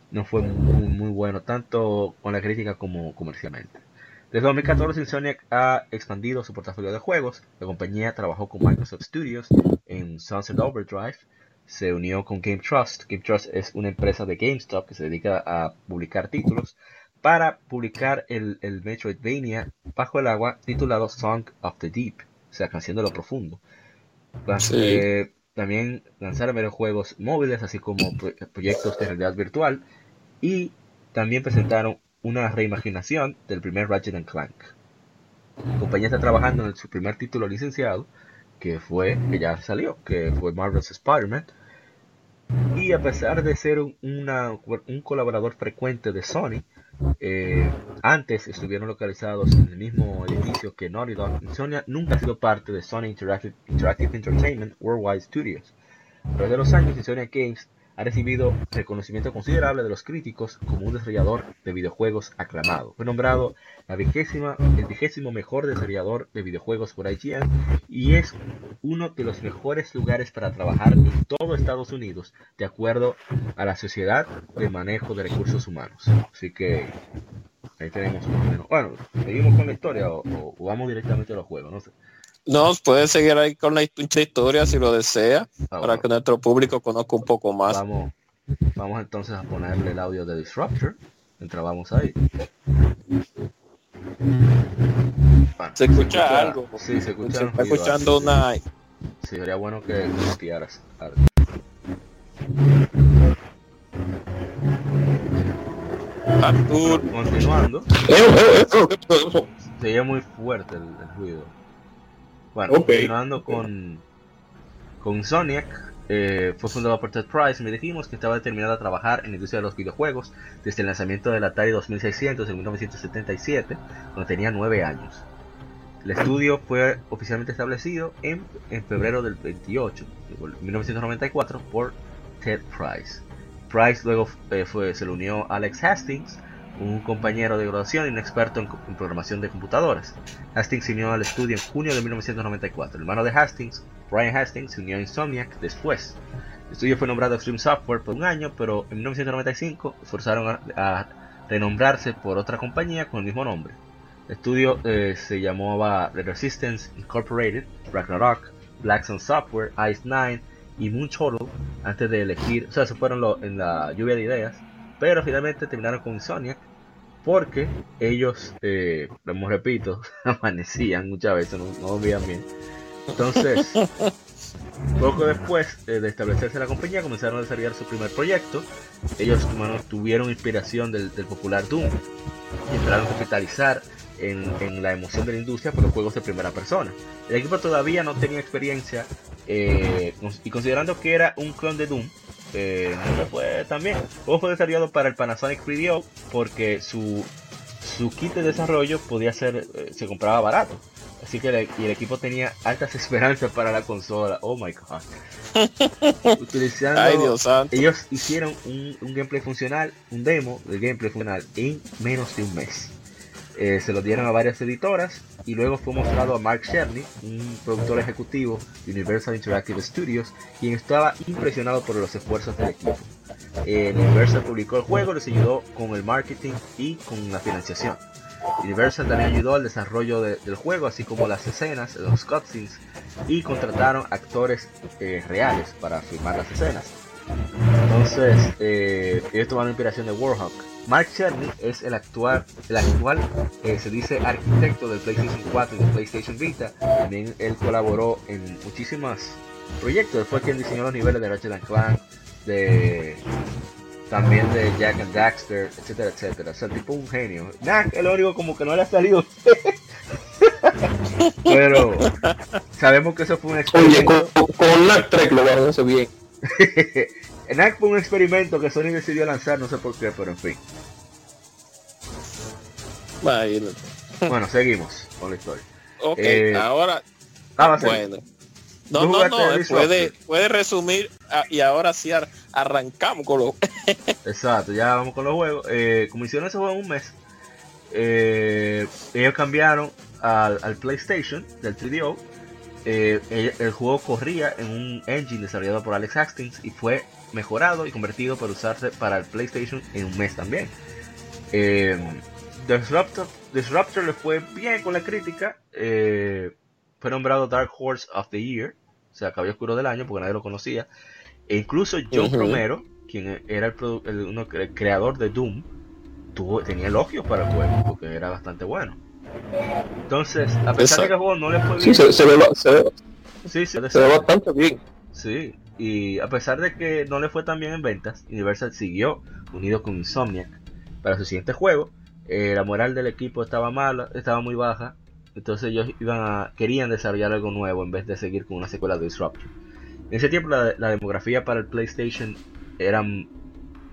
no fue muy, muy bueno, tanto con la crítica como comercialmente. Desde 2014, Insomniac ha expandido su portafolio de juegos. La compañía trabajó con Microsoft Studios en Sunset Overdrive. Se unió con Game Trust. Game Trust es una empresa de GameStop que se dedica a publicar títulos para publicar el, el Metroidvania bajo el agua titulado Song of the Deep, o sea, Canción de lo Profundo. Sí. eh, también lanzaron varios juegos móviles, así como pro- proyectos de realidad virtual, y también presentaron una reimaginación del primer Ratchet Clank. La compañía está trabajando en su primer título licenciado, que fue, que ya salió, que fue Marvel's Spider-Man. Y a pesar de ser un, colaborador frecuente de Sony, eh, antes estuvieron localizados en el mismo edificio que Naughty Dog. Sony nunca ha sido parte de Sony Interactive, Entertainment Worldwide Studios. A través de los años, Sony Games ha recibido reconocimiento considerable de los críticos como un desarrollador de videojuegos aclamado. Fue nombrado el vigésimo mejor desarrollador de videojuegos por IGN y es uno de los mejores lugares para trabajar en todo Estados Unidos, de acuerdo a la Sociedad de Manejo de Recursos Humanos. Así que ahí tenemos. Bueno, seguimos con la historia o, o vamos directamente a los juegos, no sé. No, puede seguir ahí con la historia si lo desea, ah, para que nuestro público conozca un poco más. Vamos, vamos entonces a ponerle el audio de Disruptor, mientras vamos ahí. se escucha algo. Sí, se escucha. Se está escuchando una. Sí, sería bueno que bloquearas algo. Artur. Continuando. Eh, eh, Sería muy fuerte el ruido. Bueno, continuando con, con Sonic, eh, fue fundado por Ted Price me dijimos que estaba determinado a trabajar en la industria de los videojuegos desde el lanzamiento del Atari 2600 en 1977, cuando tenía 9 años. El estudio fue oficialmente establecido en, en febrero del 28, 1994, por Ted Price. Price luego eh, fue, se le unió a Alex Hastings, un compañero de graduación y un experto en, programación de computadoras. Hastings se unió al estudio en junio de 1994. El hermano de Hastings, Brian Hastings, se unió a Insomniac después. El estudio fue nombrado Extreme Software por un año, pero en 1995 forzaron a, renombrarse por otra compañía con el mismo nombre. El estudio eh, se llamaba The Resistance Incorporated, Ragnarok, Black Sun Software, Ice 9 y Moon Turtle antes de elegir, o sea, se fueron en la lluvia de ideas, pero finalmente terminaron con Insomniac porque ellos, eh, como repito, amanecían muchas veces, no, no dormían bien. Entonces, poco después eh, de establecerse la compañía, comenzaron a desarrollar su primer proyecto. Ellos tuvieron inspiración del, popular Doom y esperaron capitalizar en, la emoción de la industria por los juegos de primera persona. El equipo todavía no tenía experiencia eh, y considerando que era un clon de Doom, eh, también. El juego fue desarrollado para el Panasonic 3DO porque su, su kit de desarrollo podía ser, eh, se compraba barato. Así que el, y el equipo tenía altas esperanzas para la consola. Oh my god. Utilizando, ellos hicieron un, un gameplay funcional, un demo de gameplay funcional en menos de un mes. Eh, se lo dieron a varias editoras y luego fue mostrado a Mark Cherny, un productor ejecutivo de Universal Interactive Studios, quien estaba impresionado por los esfuerzos del equipo. Eh, Universal publicó el juego, les ayudó con el marketing y con la financiación. Universal también ayudó al desarrollo del juego, así como las escenas, los cutscenes, y contrataron actores eh, reales para filmar las escenas. Entonces, ellos tomaron inspiración de Warhawk Mark Cerny es el actual, el actual eh, se dice, arquitecto del PlayStation 4 y del PlayStation Vita. También él colaboró en muchísimos proyectos. Fue quien diseñó los niveles de Ratchet Clank, de también de Jack and Daxter, etcétera, etcétera. O sea, tipo un genio. El único como que no le ha salido. Pero sabemos que eso fue un experimento. con, con Trek lo a bien. En fue un experimento que Sony decidió lanzar, no sé por qué, pero en fin. Bueno, seguimos con la historia. Ok, eh, ahora. Ah, bueno. No, no, no, eh, puede, puede resumir ah, y ahora sí arrancamos con los Exacto, ya vamos con los juegos. Eh, como hicieron ese juego en un mes, ellos cambiaron al, PlayStation del 3DO. El, el, juego corría en un engine desarrollado por Alex Hastings y fue mejorado y convertido para usarse para el PlayStation en un mes también. Eh, Disruptor, Disruptor le fue bien con la crítica. Eh, fue nombrado Dark Horse of the Year, o sea, Cabello Oscuro del Año, porque nadie lo conocía. E incluso John Romero, quien era el, creador de Doom, tuvo, tenía elogios para el juego, porque era bastante bueno. Entonces, a pesar de que el juego no le fue bien. Sí, se, ve, se, ve bastante bien. Sí, y a pesar de que no le fue tan bien en ventas, Universal siguió unido con Insomniac para su siguiente juego, eh, la moral del equipo estaba mala, estaba muy baja, entonces ellos iban a, querían desarrollar algo nuevo en vez de seguir con una secuela de Disruptor. En ese tiempo la, la demografía para el PlayStation era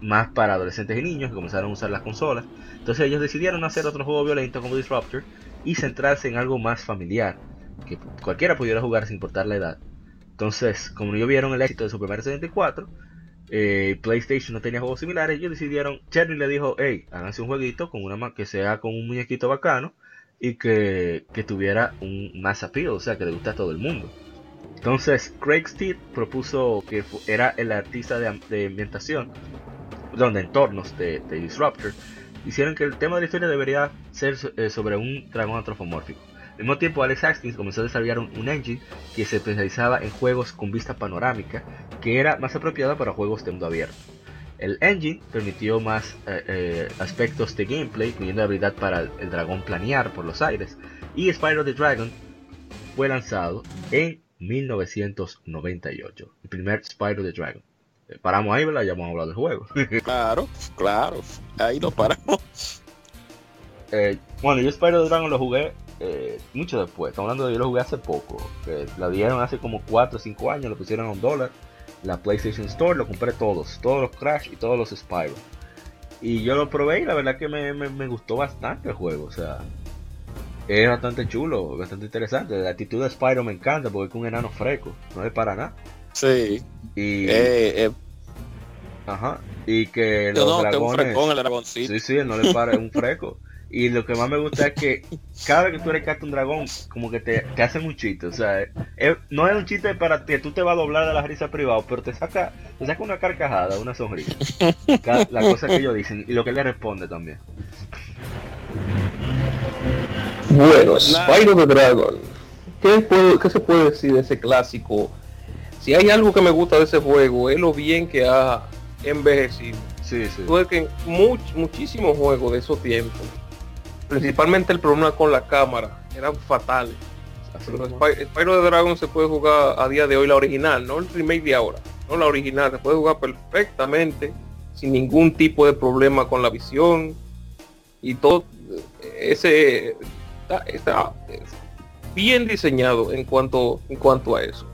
más para adolescentes y niños que comenzaron a usar las consolas. Entonces ellos decidieron hacer otro juego violento como Disruptor y centrarse en algo más familiar, que cualquiera pudiera jugar sin importar la edad. Entonces, como ellos vieron el éxito de Super Mario 64, eh, PlayStation no tenía juegos similares, ellos decidieron, Cherry le dijo, hey, háganse un jueguito con una que sea con un muñequito bacano y que, que tuviera un más appeal, o sea, que le guste a todo el mundo. Entonces, Craig Steed propuso que era el artista de, de ambientación, donde entornos de, de, Disruptor, hicieron que el tema de la historia debería ser eh, sobre un dragón antropomórfico. Al mismo tiempo, Alex Hastings comenzó a desarrollar un, un, engine que se especializaba en juegos con vista panorámica, que era más apropiada para juegos de mundo abierto. El engine permitió más eh, eh, aspectos de gameplay, incluyendo la habilidad para el, el, dragón planear por los aires, y Spyro the Dragon fue lanzado en 1998, el primer Spyro the Dragon. Eh, paramos ahí, ¿verdad? Ya hemos hablado del juego. claro, claro, ahí lo paramos. Eh, bueno, yo Spyro the Dragon lo jugué eh, mucho después. Estamos hablando de yo lo jugué hace poco. La dieron hace como 4 o 5 años, lo pusieron a un dólar. La PlayStation Store, lo compré todos. Todos los Crash y todos los Spyro. Y yo lo probé y la verdad que me, me, me gustó bastante el juego. O sea, es bastante chulo, bastante interesante. La actitud de Spyro me encanta porque es un enano fresco, no es para nada. Sí. Y. Eh, eh. Ajá. Y que los no, dragones. Que un frecón, el dragoncito. Sí, sí, no le para, es un fresco. Y lo que más me gusta es que cada vez que tú rescatas un dragón, como que te, te hacen un chiste. O sea, es, no es un chiste para que tú te vas a doblar de la risa privado, pero te saca, te saca una carcajada, una sonrisa. la cosa que ellos dicen y lo que le responde también. Bueno, Spyro the Dragon. ¿Qué, puedo, ¿Qué se puede decir de ese clásico? Si hay algo que me gusta de ese juego, es lo bien que ha envejecido. Sí, sí. Tuve que much, muchísimos juegos de esos tiempos, principalmente el problema con la cámara, eran fatales. Pero Spy, Spyro the Dragon se puede jugar a día de hoy la original, no el remake de ahora, no la original, se puede jugar perfectamente, sin ningún tipo de problema con la visión y todo ese está, está bien diseñado en cuanto en cuanto a eso.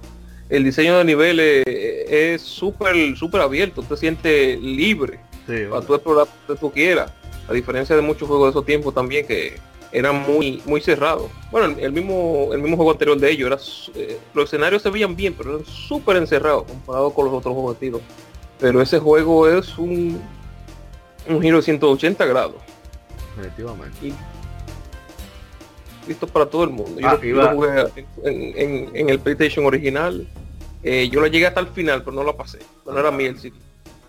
El diseño de niveles es súper súper abierto, te sientes libre sí, para tú explorar lo que tú quieras. A diferencia de muchos juegos de esos tiempos también que eran muy muy cerrados. Bueno, el, mismo el mismo juego anterior de ellos era eh, los escenarios se veían bien, pero eran súper encerrados comparado con los otros juegos de tiro. Pero ese juego es un un giro de 180 grados. Definitivamente. Y listo para todo el mundo. Yo, Ah, lo, iba- yo lo jugué en, en- en el PlayStation original. Eh, yo lo llegué hasta el final, pero no lo pasé. No era mí el sitio.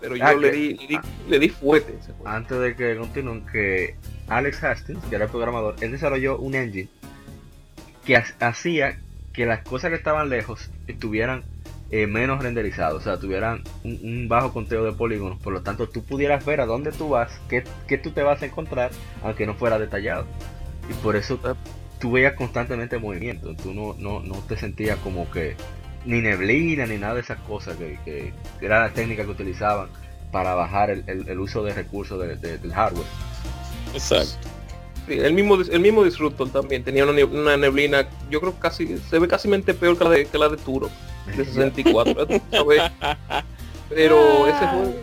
Pero yo Ah, le, di, le, di, le di fuerte a ese juego. Antes de que continúen, que Alex Hastings, que era el programador, él desarrolló un engine que ha- hacía que las cosas que estaban lejos estuvieran eh, menos renderizadas, o sea, tuvieran un, un bajo conteo de polígonos, por lo tanto tú pudieras ver a dónde tú vas, qué, qué tú te vas a encontrar, aunque no fuera detallado. Y por eso tú veías constantemente movimiento, tú no, no, no te sentías como que ni neblina ni nada de esas cosas que, que, que era la técnica que utilizaban para bajar el, el- el uso de recursos de- de- del hardware. Exacto. Sí, el mismo el mismo Disruptor también tenía una, ne- una neblina, yo creo que casi se ve casi peor que la de, que la de Turo de 64. ¿sabes? Pero ese juego,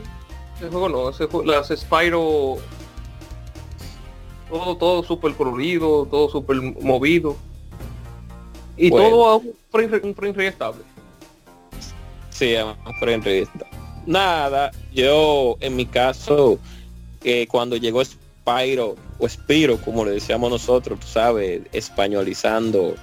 ese juego no, ese juego, las Spyro todo todo súper colorido, todo súper movido. Y Bueno. todo a un frame, un frame estable. Sí, frame revista. Nada, yo en mi caso, que cuando llegó Spyro o Spiro, como le decíamos nosotros, tú sabes, españolizando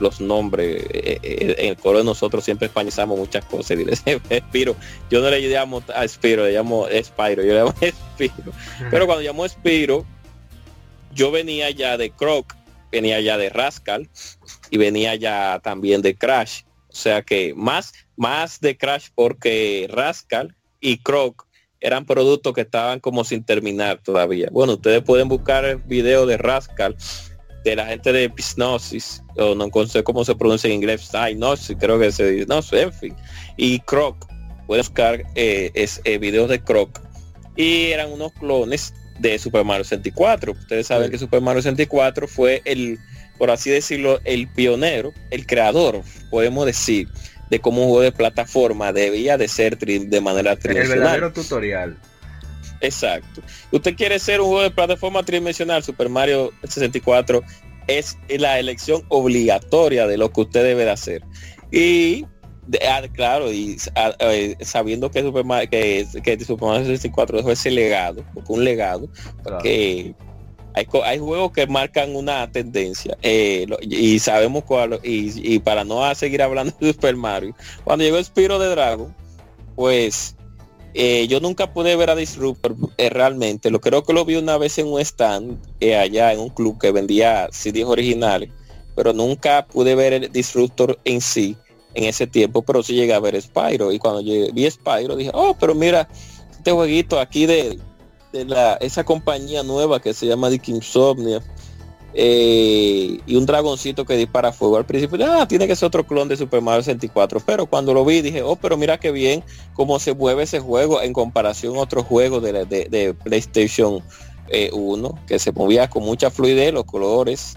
los nombres, eh, eh, en el coro de nosotros siempre españolizamos muchas cosas Spiro. Yo no le llamo a Spiro, le llamo Spyro, yo le llamo Spiro. Pero cuando llamó Spiro, yo venía ya de Croc, venía ya de Rascal y venía ya también de Crash. O sea que más, más de Crash porque Rascal y Croc eran productos que estaban como sin terminar todavía. Bueno, ustedes pueden buscar el video de Rascal de la gente de Psygnosis, o no sé cómo se pronuncia en inglés, Psygnosis, creo que se dice, no sé, en fin. Y Croc, pueden buscar eh, es, eh, videos de Croc. Y eran unos clones de Super Mario 64. Ustedes saben Sí. que Super Mario 64 fue el, por así decirlo, el pionero, el creador, podemos decir, de cómo un juego de plataforma debía de ser de manera El tridimensional. verdadero tutorial. Exacto. Usted quiere ser un juego de plataforma tridimensional, Super Mario 64 es la elección obligatoria de lo que usted debe de hacer. Y de- ah, claro, y ah, eh, sabiendo que Super Mario, que, que Super Mario 64 dejó ese legado, porque un legado, Claro. que hay, juegos que marcan una tendencia eh, y sabemos cuál y, para no seguir hablando de Super Mario cuando llegó Spiro de Dragon pues eh, yo nunca pude ver a Disruptor eh, realmente lo creo que lo vi una vez en un stand allá en un club que vendía CDs originales pero nunca pude ver el Disruptor en sí en ese tiempo pero sí llegué a ver Spyro y cuando llegué, vi Spyro dije oh pero mira este jueguito aquí de de la, esa compañía nueva que se llama Dick Insomnia eh, y un dragoncito que dispara fuego. Al principio, ah, tiene que ser otro clon de Super Mario 64. Pero cuando lo vi dije, oh, pero mira qué bien cómo se mueve ese juego en comparación a otros juegos de, la- de- PlayStation eh, 1, que se movía con mucha fluidez, los colores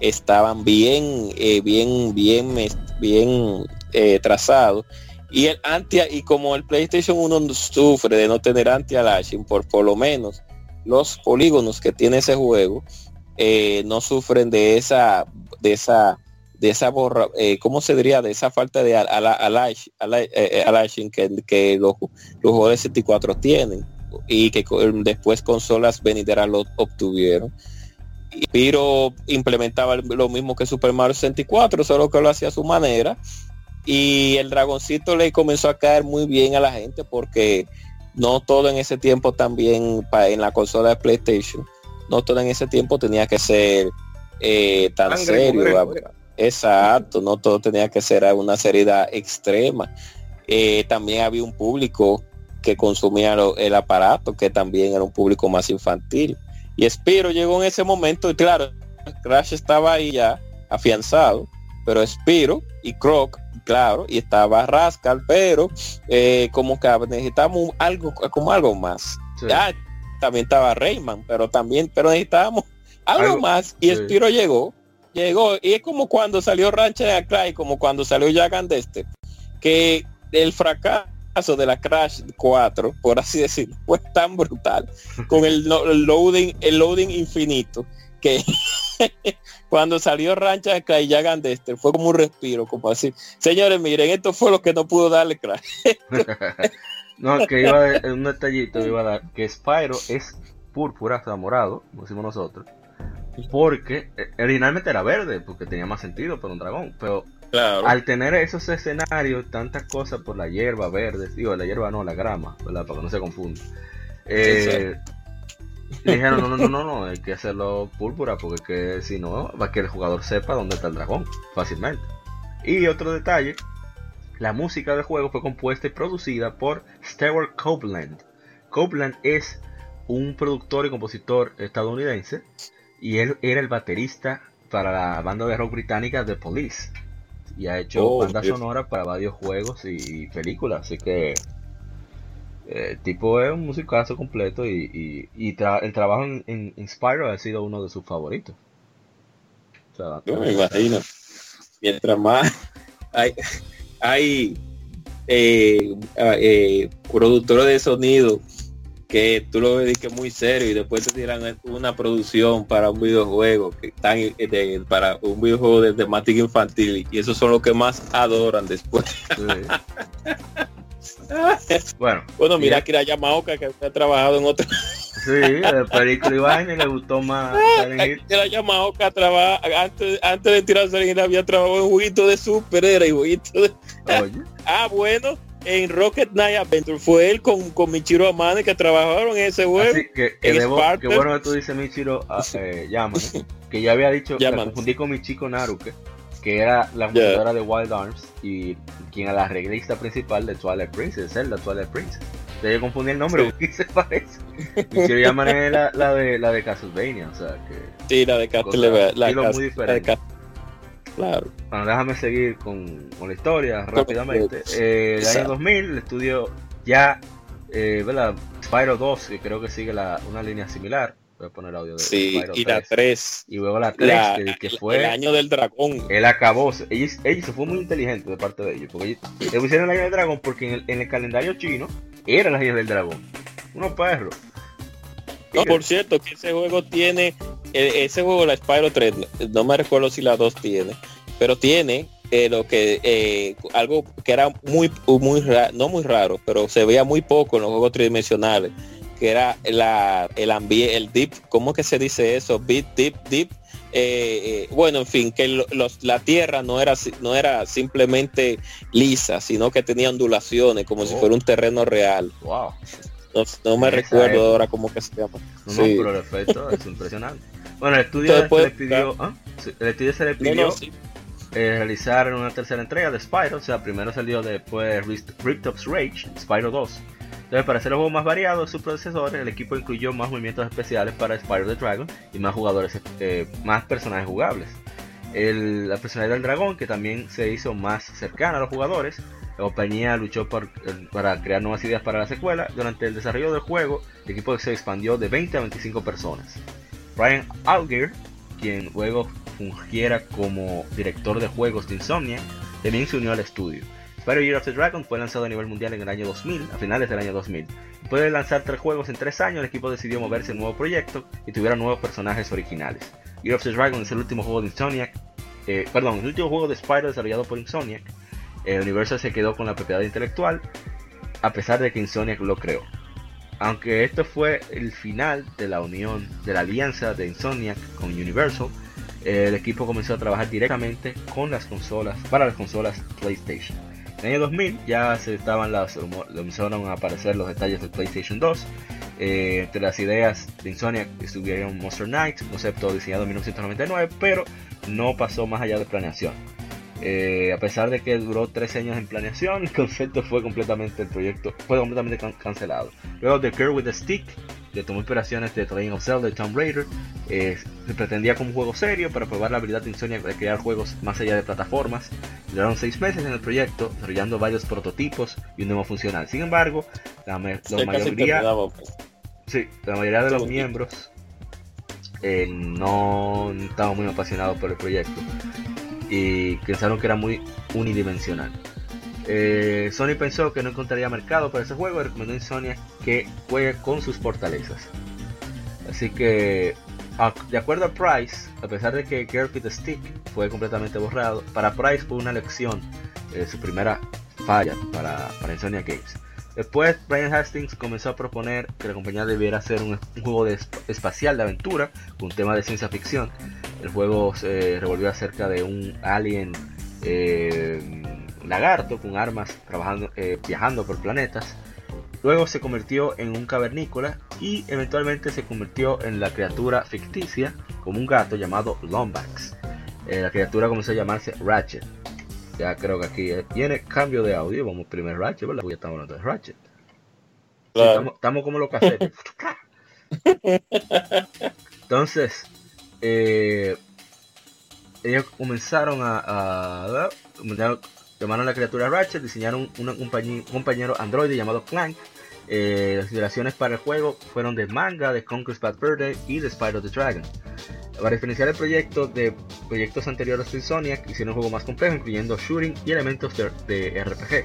estaban bien, eh, bien, bien, bien eh, trazados. Y el anti y como el PlayStation 1 sufre de no tener anti-aliasing, por por lo menos los polígonos que tiene ese juego eh, no sufren de esa de esa de esa borra eh, cómo se diría de esa falta de eh, eh, aliasing que, que los, los juegos de 64 tienen y que co- después consolas venideras lo obtuvieron. Piro implementaba lo mismo que Super Mario 64 solo que lo hacía a su manera y el dragoncito le comenzó a caer muy bien a la gente porque no todo en ese tiempo también en la consola de PlayStation no todo en ese tiempo tenía que ser eh, tan serio exacto no todo tenía que ser una seriedad extrema. Eh, también había un público que consumía lo- el aparato que también era un público más infantil. Y Spiro llegó en ese momento y claro Crash estaba ahí ya afianzado pero Spiro y Croc claro y estaba Rascal pero eh, como que necesitamos algo como algo más Sí. Ah, también estaba Rayman pero también pero necesitábamos algo, Algo- más y sí. Spiro llegó llegó y es como cuando salió Ratchet Cry como cuando salió Jack and Dexter que el fracaso de la Crash 4 por así decirlo fue tan brutal con el loading el loading infinito que cuando salió Rancha de Cry y Jack and Dexter fue como un respiro como así señores miren esto fue lo que no pudo darle Crash No, que iba a, un detallito iba a dar que Spyro es púrpura, sea, morado, como decimos nosotros. Porque eh, originalmente era verde, porque tenía más sentido para un dragón. Pero claro al tener esos escenarios, tantas cosas por la hierba verde, digo, la hierba no, la grama, ¿verdad? Para que no se confunda. Eh, le dijeron, no, no, no, no, no, hay que hacerlo púrpura, porque que si no, va que el jugador sepa dónde está el dragón, fácilmente. Y otro detalle, la música del juego fue compuesta y producida por Stewart Copeland. Copeland es un productor y compositor estadounidense y él era el baterista para la banda de rock británica The Police y ha hecho Oh, banda Dios. sonora para varios juegos y, películas, así que el tipo es un musicazo completo y, y- y tra- el trabajo en, en, en Spyro ha sido uno de sus favoritos. O sea, Yo me imagino. Mientras más hay, hay eh, eh, productores de sonido que tú lo ves que es muy serio y después te tiran una producción para un videojuego que están eh, de- para un videojuego de temática infantil y esos son los que más adoran después. sí. bueno, Bueno, mira que era Yamaoka que ha trabajado en otro sí, y vaina y le gustó más era Yamaoka trabaja antes antes de tirarse en había trabajado en juguito de superhéroe y juguito de Oye, Ah, bueno, en Rocket Knight Adventure fue él con, con Michiro Amane que trabajaron en ese juego. Así que, que debo, que bueno que tú dices Michiro ah, eh, que ya había dicho, confundí con Michiko Naruke, que era la fundadora de Wild Arms y quien era la arreglista principal de Twilight Princess, Zelda Twilight Princess. Entonces yo confundí el nombre Sí. se parece. Michiro Yamane es la, la de la de Castlevania, o sea que Sí, la de Castlevania. La, muy diferente. Claro. Bueno, déjame seguir con, con la historia rápidamente. Eh, el año 2000, el estudio ya Eh, ¿verdad? Spyro 2, que creo que sigue la, una línea similar. Voy a poner audio de Sí, y la 3. 3. Y luego la 3, La- que, que el- fue El año del dragón. el acabó. Ellos, ellos se fue muy inteligente de parte de ellos. Porque ellos le pusieron la isla del dragón porque en el, en el calendario chino era la isla del dragón. Unos perros. No, por cierto, que ese juego tiene, eh, ese juego, la Spyro 3, no- me recuerdo si la 2 tiene, pero tiene eh, lo que, eh, algo que era muy, muy raro, no muy raro, pero se veía muy poco en los juegos tridimensionales, que era la, el ambiente, el deep, ¿cómo que se dice eso? Deep, deep, deep. Eh, eh, bueno, en fin, que lo- los- la tierra no era, no era simplemente lisa, sino que tenía ondulaciones, como si Oh. fuera un terreno real. Wow. No, no me recuerdo época. ahora cómo que se llama. No, Sí. no, pero el efecto es impresionante. Bueno, el estudio Entonces, se puede- le pidió, ¿ah? El estudio se le pidió sí. eh, realizar una tercera entrega de Spyro, o sea, primero salió después Riptops Rage, Spyro 2. Entonces, para hacer el juego más variado de sus predecesores, el equipo incluyó más movimientos especiales para Spyro the Dragon y más jugadores, eh, más personajes jugables. El- la personalidad del dragón, que también se hizo más cercana a los jugadores, la compañía luchó por- eh, para crear nuevas ideas para la secuela. Durante el desarrollo del juego, el equipo se expandió de 20 a 25 personas. Brian Alger, quien luego fungiera como director de juegos de Insomnia, también se unió al estudio. Spyro Year of the Dragon fue lanzado a nivel mundial en el año 2000, a finales del año 2000. Después de lanzar tres juegos en tres años, el equipo decidió moverse a un nuevo proyecto y tuviera nuevos personajes originales. Year of the Dragon es el último juego de Insomniac, eh, perdón, el último juego de Spyro desarrollado por Insomniac. El universo se quedó con la propiedad intelectual, a pesar de que Insomniac lo creó. Aunque esto fue el final de la unión, de la alianza de Insomniac con Universal, el equipo comenzó a trabajar directamente con las consolas, para las consolas PlayStation. En el año 2000 ya se estaban las, comenzaron a aparecer los detalles del PlayStation 2. Eh, entre las ideas de Insomniac estuvieron Monster Knight, concepto diseñado en 1999, pero no pasó más allá de planeación. Eh, a pesar de que duró 13 años en planeación, el concepto fue completamente el proyecto fue completamente can- cancelado. Luego de Girl with a Stick, que tomó inspiraciones de The Legend of Zelda y Tomb Raider, eh, se pretendía como un juego serio para probar la habilidad de Insomniac de crear juegos más allá de plataformas. Duraron 6 meses en el proyecto, desarrollando varios prototipos y un demo funcional. Sin embargo, la, mayoría pues. Sí, la mayoría de los miembros eh, no estaban muy apasionados por el proyecto y pensaron que era muy unidimensional. Eh, Sony pensó que no encontraría mercado para ese juego y recomendó a Insomniac que juegue con sus fortalezas. Así que, de acuerdo a Price, a pesar de que Girl the Stick fue completamente borrado, para Price fue una lección, eh, su primera falla para, para Insomniac Games. Después, Brian Hastings comenzó a proponer que la compañía debiera hacer un, juego de esp- espacial de aventura con un tema de ciencia ficción. El juego se revolvió acerca de un alien eh, lagarto con armas trabajando, eh, viajando por planetas. Luego se convirtió en un cavernícola y eventualmente se convirtió en la criatura ficticia como un gato llamado Lombax. Eh, la criatura comenzó a llamarse Ratchet. Ya creo que aquí tiene cambio de audio. Vamos primero Ratchet, ¿verdad? Porque estamos hablando de Ratchet. Sí, estamos, estamos como los casetes. Entonces, eh, ellos comenzaron a, a- llamaron a la criatura Ratchet, diseñaron un, un compañero androide llamado Clank. Eh, las inspiraciones para el juego fueron de manga, de Conquest Bad Birthday y de Spyro the Dragon. Para diferenciar el proyecto de proyectos anteriores de Insomniac, hicieron un juego más complejo, incluyendo shooting y elementos de, RPG.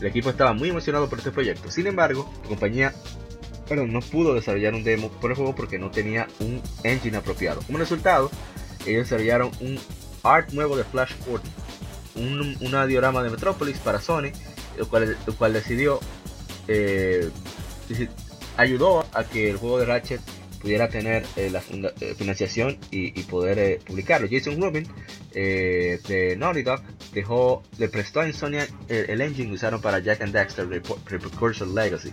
El equipo estaba muy emocionado por este proyecto. Sin embargo, la compañía perdón, no pudo desarrollar un demo por el juego porque no tenía un engine apropiado. Como resultado, ellos desarrollaron un art nuevo de Flash un, una diorama de Metropolis para Sony, el cual, el cual decidió, eh, ayudó a que el juego de Ratchet pudiera tener eh, la eh, financiación y, poder publicarlo. Jason Rubin de Naughty Dog le prestó a Insomniac el, el engine que usaron para Jack and Daxter Precursor Legacy.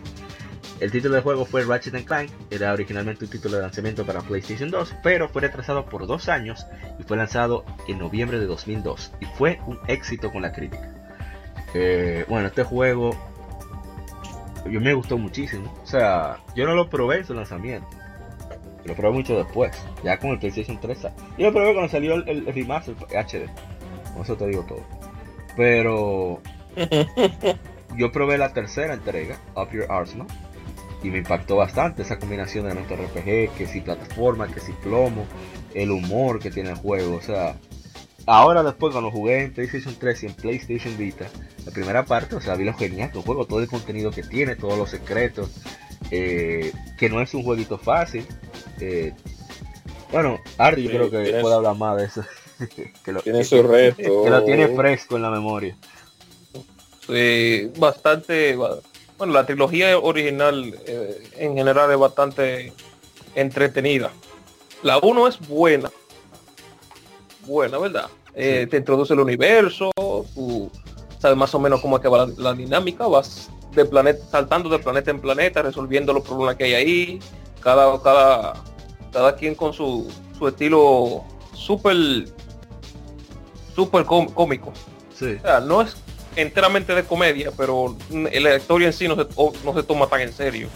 El título del juego fue Ratchet and Clank, era originalmente un título de lanzamiento para PlayStation 2, pero fue retrasado por dos años y fue lanzado en noviembre de 2002 y fue un éxito con la crítica. Bueno, este juego yo me gustó muchísimo, o sea, yo no lo probé en su lanzamiento, lo probé mucho después, ya con el PlayStation 3. Yo lo probé cuando salió el, el remaster HD, con eso te digo todo. Pero yo probé la tercera entrega, Up Your Arsenal, y me impactó bastante esa combinación de elementos RPG, que si plataforma, que si plomo, el humor que tiene el juego, o sea, ahora después cuando jugué en PlayStation 3 y en PlayStation Vita, la primera parte, o sea, vi lo genial del juego, todo el contenido que tiene, todos los secretos, eh, que no es un jueguito fácil. Eh, bueno, Ardi yo creo que puede hablar más de eso. que lo, tiene su reto. Que lo tiene fresco en la memoria. Sí, bastante bueno, la trilogía original eh, en general es bastante entretenida. La 1 es buena. Buena, ¿verdad? Eh, te introduce el universo, tú sabes más o menos cómo es que va la, dinámica, vas de planeta, saltando de planeta en planeta, resolviendo los problemas que hay ahí, cada, cada, cada quien con su, su estilo súper súper cómico. Sí. O sea, no es enteramente de comedia, pero la historia en sí no se, no se toma tan en serio.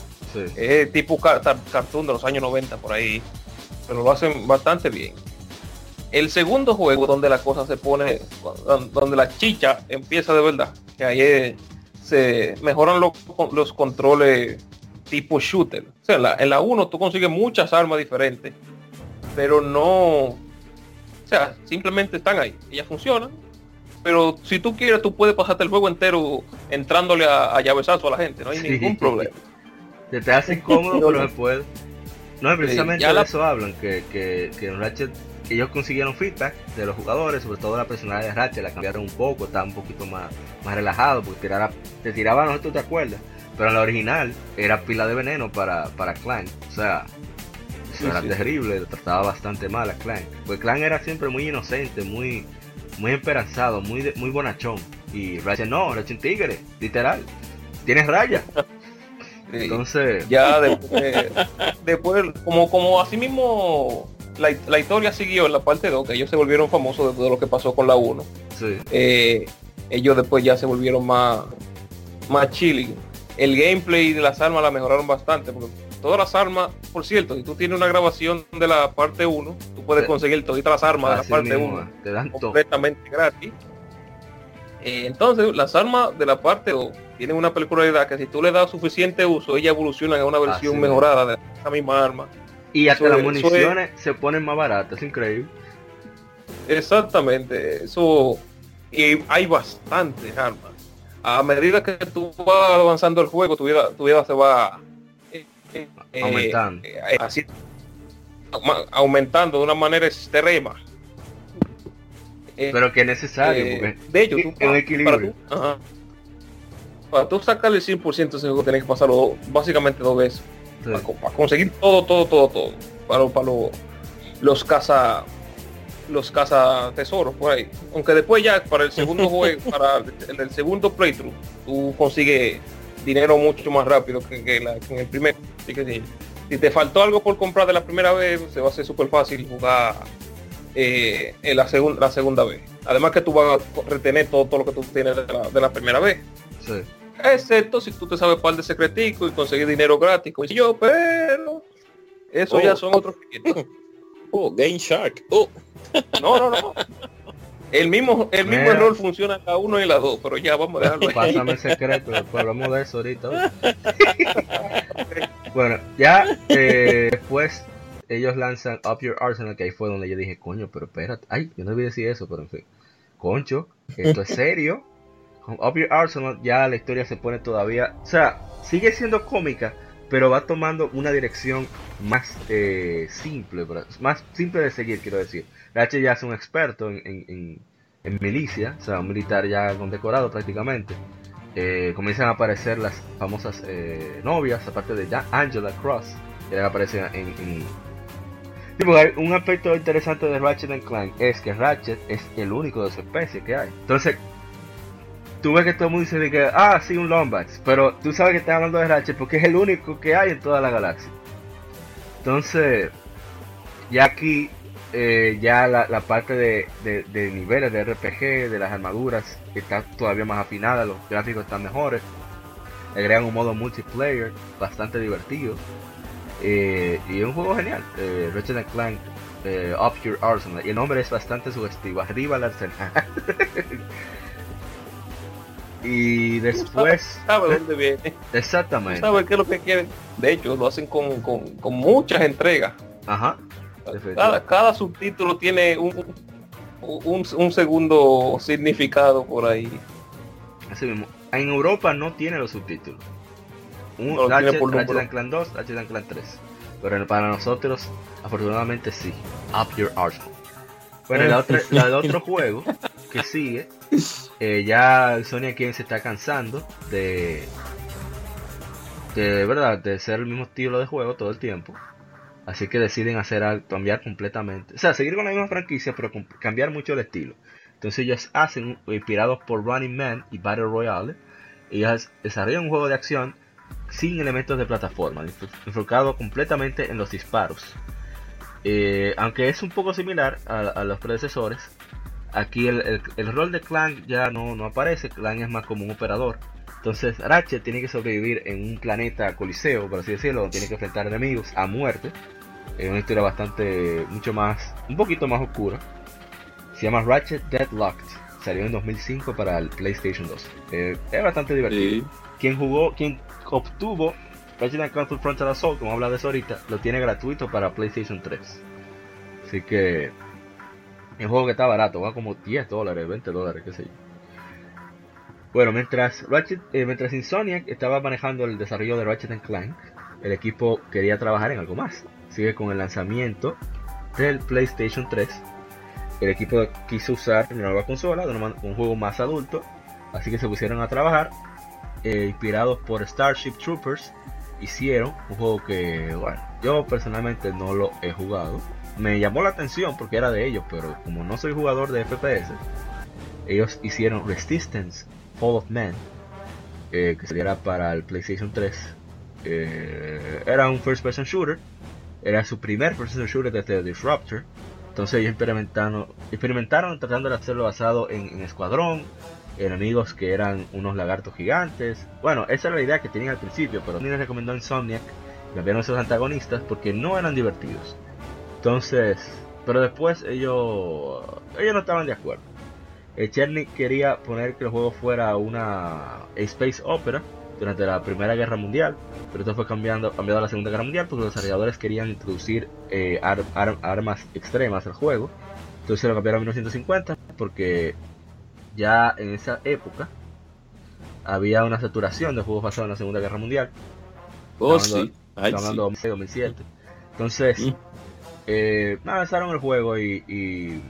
Es tipo cartoon de los años 90 por ahí, pero lo hacen bastante bien. El segundo juego donde la cosa se pone, donde la chicha empieza de verdad, que ahí se mejoran los, los controles tipo shooter. O sea, en la, en la 1 tú consigues muchas armas diferentes, pero no, o sea, simplemente están ahí, ellas funcionan, pero si tú quieres, tú puedes pasarte el juego entero entrándole a, a llavesazo a la gente, no hay ningún problema. Se te hace incómodo, pero puede. No, precisamente de eso hablan, que, que, que en Ratchet ellos consiguieron feedback de los jugadores, sobre todo la personalidad de Ratchet, la cambiaron un poco, estaba un poquito más, más relajado, porque tirara, te tiraba, no sé tú te acuerdas, pero en la original era pila de veneno para, para Clank, o sea, eso era terrible, trataba bastante mal a Clank, pues Clank era siempre muy inocente, muy muy esperanzado, muy, muy bonachón. Y Ratchet no, Ratchet tigre, literal. Tienes raya. Entonces. Ya después, como, como así mismo la, la, historia siguió en la parte 2, que ellos se volvieron famosos de, lo que pasó con la 1. Eh, ellos después ya se volvieron más, más chilling. El gameplay de las armas la mejoraron bastante, porque todas las armas, por cierto, si tú tienes una grabación de la parte 1, tú puedes conseguir todas las armas de la parte 1 te dan completamente gratis. Eh, entonces, las armas de la parte 2 tienen una peculiaridad que si tú le das suficiente uso, ellas evolucionan a una versión mejorada de esa misma arma. Y hasta las municiones se ponen más baratas, es increíble. Exactamente, eso. Y hay bastantes armas. A medida que tú vas avanzando el juego, tu vida, tu vida se va eh, aumentando. Eh, así, aumentando de una manera extrema. Eh, Pero que es necesario, de hecho, tú, para, equilibrio. Para, tú, sacarle el 100% ese juego tienes que pasarlo básicamente dos veces. Para, conseguir todo, todo, todo, todo. Para, para los caza los caza tesoros por ahí. Aunque después ya para el segundo juego, para el, el, segundo playthrough, tú consigues dinero mucho más rápido que, en el primer. Así que si, te faltó algo por comprar de la primera vez, se va a hacer súper fácil jugar eh, en la, segunda la segunda vez. Además que tú vas a retener todo, todo lo que tú tienes de la, primera vez. Excepto si tú te sabes par de secretico y conseguir dinero gratis. Y yo, pero eso ya oh. son otros Oh, Game Shark. Oh. No, no, no. El mismo, el mismo error funciona en la 1 y la 2, pero ya vamos a dejarlo. Pásame el secreto, después hablamos de eso ahorita. bueno, ya eh, después ellos lanzan Up Your Arsenal, que ahí fue donde yo dije, coño, pero espérate, ay, yo no debí decir eso, pero en fin. Concho, esto es serio. Con Your Arsenal ya la historia se pone todavía, o sea, sigue siendo cómica, pero va tomando una dirección más eh, simple, más simple de seguir, quiero decir. H ya es un experto en, milicia, o sea, un militar ya condecorado prácticamente. Eh, comienzan a aparecer las famosas eh, novias, aparte de Angela Cross, que aparece en, en... un aspecto interesante de Ratchet Clank es que Ratchet es el único de su especie que hay. Entonces, tú ves que todo el mundo dice que, ah, sí, un Lombax, pero tú sabes que estás hablando de Ratchet porque es el único que hay en toda la galaxia. Entonces, ya aquí eh, ya la, parte de, niveles de RPG, de las armaduras, está todavía más afinada, los gráficos están mejores. Agregan un modo multiplayer bastante divertido. Eh, y es un juego genial. Eh, Ratchet Clank eh, Up Your Arsenal. Y el nombre es bastante sugestivo. Arriba el arsenal. Y después... ¿Sabe dónde viene? Exactamente. ¿Sabe qué es lo que quieren? De hecho, lo hacen con, con, con muchas entregas. Ajá. Cada, cada subtítulo tiene un, un, un, segundo significado por ahí. Así mismo. En Europa no tiene los subtítulos. Un No, tiene por número. and Clank 2, Ratchet and Clank 3. Pero para nosotros, afortunadamente sí. Up your arsenal. Bueno, la otra, la del otro juego que sigue, eh, ya Sony aquí se está cansando de, de verdad, de ser el mismo estilo de juego todo el tiempo. Así que deciden hacer algo, cambiar completamente. O sea, seguir con la misma franquicia, pero cambiar mucho el estilo. Entonces ellos hacen, inspirados por Running Man y Battle Royale, ellos desarrollan un juego de acción sin elementos de plataforma, enfo- enfocado completamente en los disparos. Eh, aunque es un poco similar a, a los predecesores, aquí el, el- el rol de Clank ya no, no aparece, Clank es más como un operador. Entonces Ratchet tiene que sobrevivir en un planeta coliseo, por así decirlo, donde tiene que enfrentar enemigos a muerte. Es una historia bastante, mucho más, un poquito más oscura. Se llama Ratchet Deadlocked. Salió en 2005 para el PlayStation 2. Eh, es bastante divertido. Sí. Quien jugó, quien obtuvo Ratchet and Clank Frontal Assault, como habla de eso ahorita, lo tiene gratuito para PlayStation 3. Así que un juego que está barato, va como 10 dólares, 20 dólares, qué sé yo. Bueno, mientras Ratchet, eh, Insomniac estaba manejando el desarrollo de Ratchet Clank, el equipo quería trabajar en algo más. Sigue con el lanzamiento del PlayStation 3. El equipo quiso usar una nueva consola, un juego más adulto, así que se pusieron a trabajar eh, inspirados por Starship Troopers, hicieron un juego que, bueno, yo personalmente no lo he jugado. Me llamó la atención porque era de ellos, pero como no soy jugador de FPS, ellos hicieron Resistance Fall of Man, eh, que saliera para el PlayStation 3. Eh, era un first person shooter, era su primer first person shooter desde Disruptor. Entonces ellos experimentaron, experimentaron tratando de hacerlo basado en, en escuadrón, enemigos que eran unos lagartos gigantes. Bueno, esa era la idea que tenían al principio, pero Sony les recomendó a Insomniac cambiaron esos antagonistas porque no eran divertidos. Entonces, pero después ellos, ellos no estaban de acuerdo. Eh, Cherny quería poner que el juego fuera una space opera durante la Primera Guerra Mundial, pero esto fue cambiando, cambiado a la Segunda Guerra Mundial porque los desarrolladores querían introducir eh, ar- ar- armas extremas al juego. Entonces lo cambiaron a 1950 porque ya en esa época había una saturación de juegos basados en la Segunda Guerra Mundial. Oh, Estamos sí. Ay, sí. hablando de 2006, 2007. Entonces. Eh, nada, lanzaron el juego y,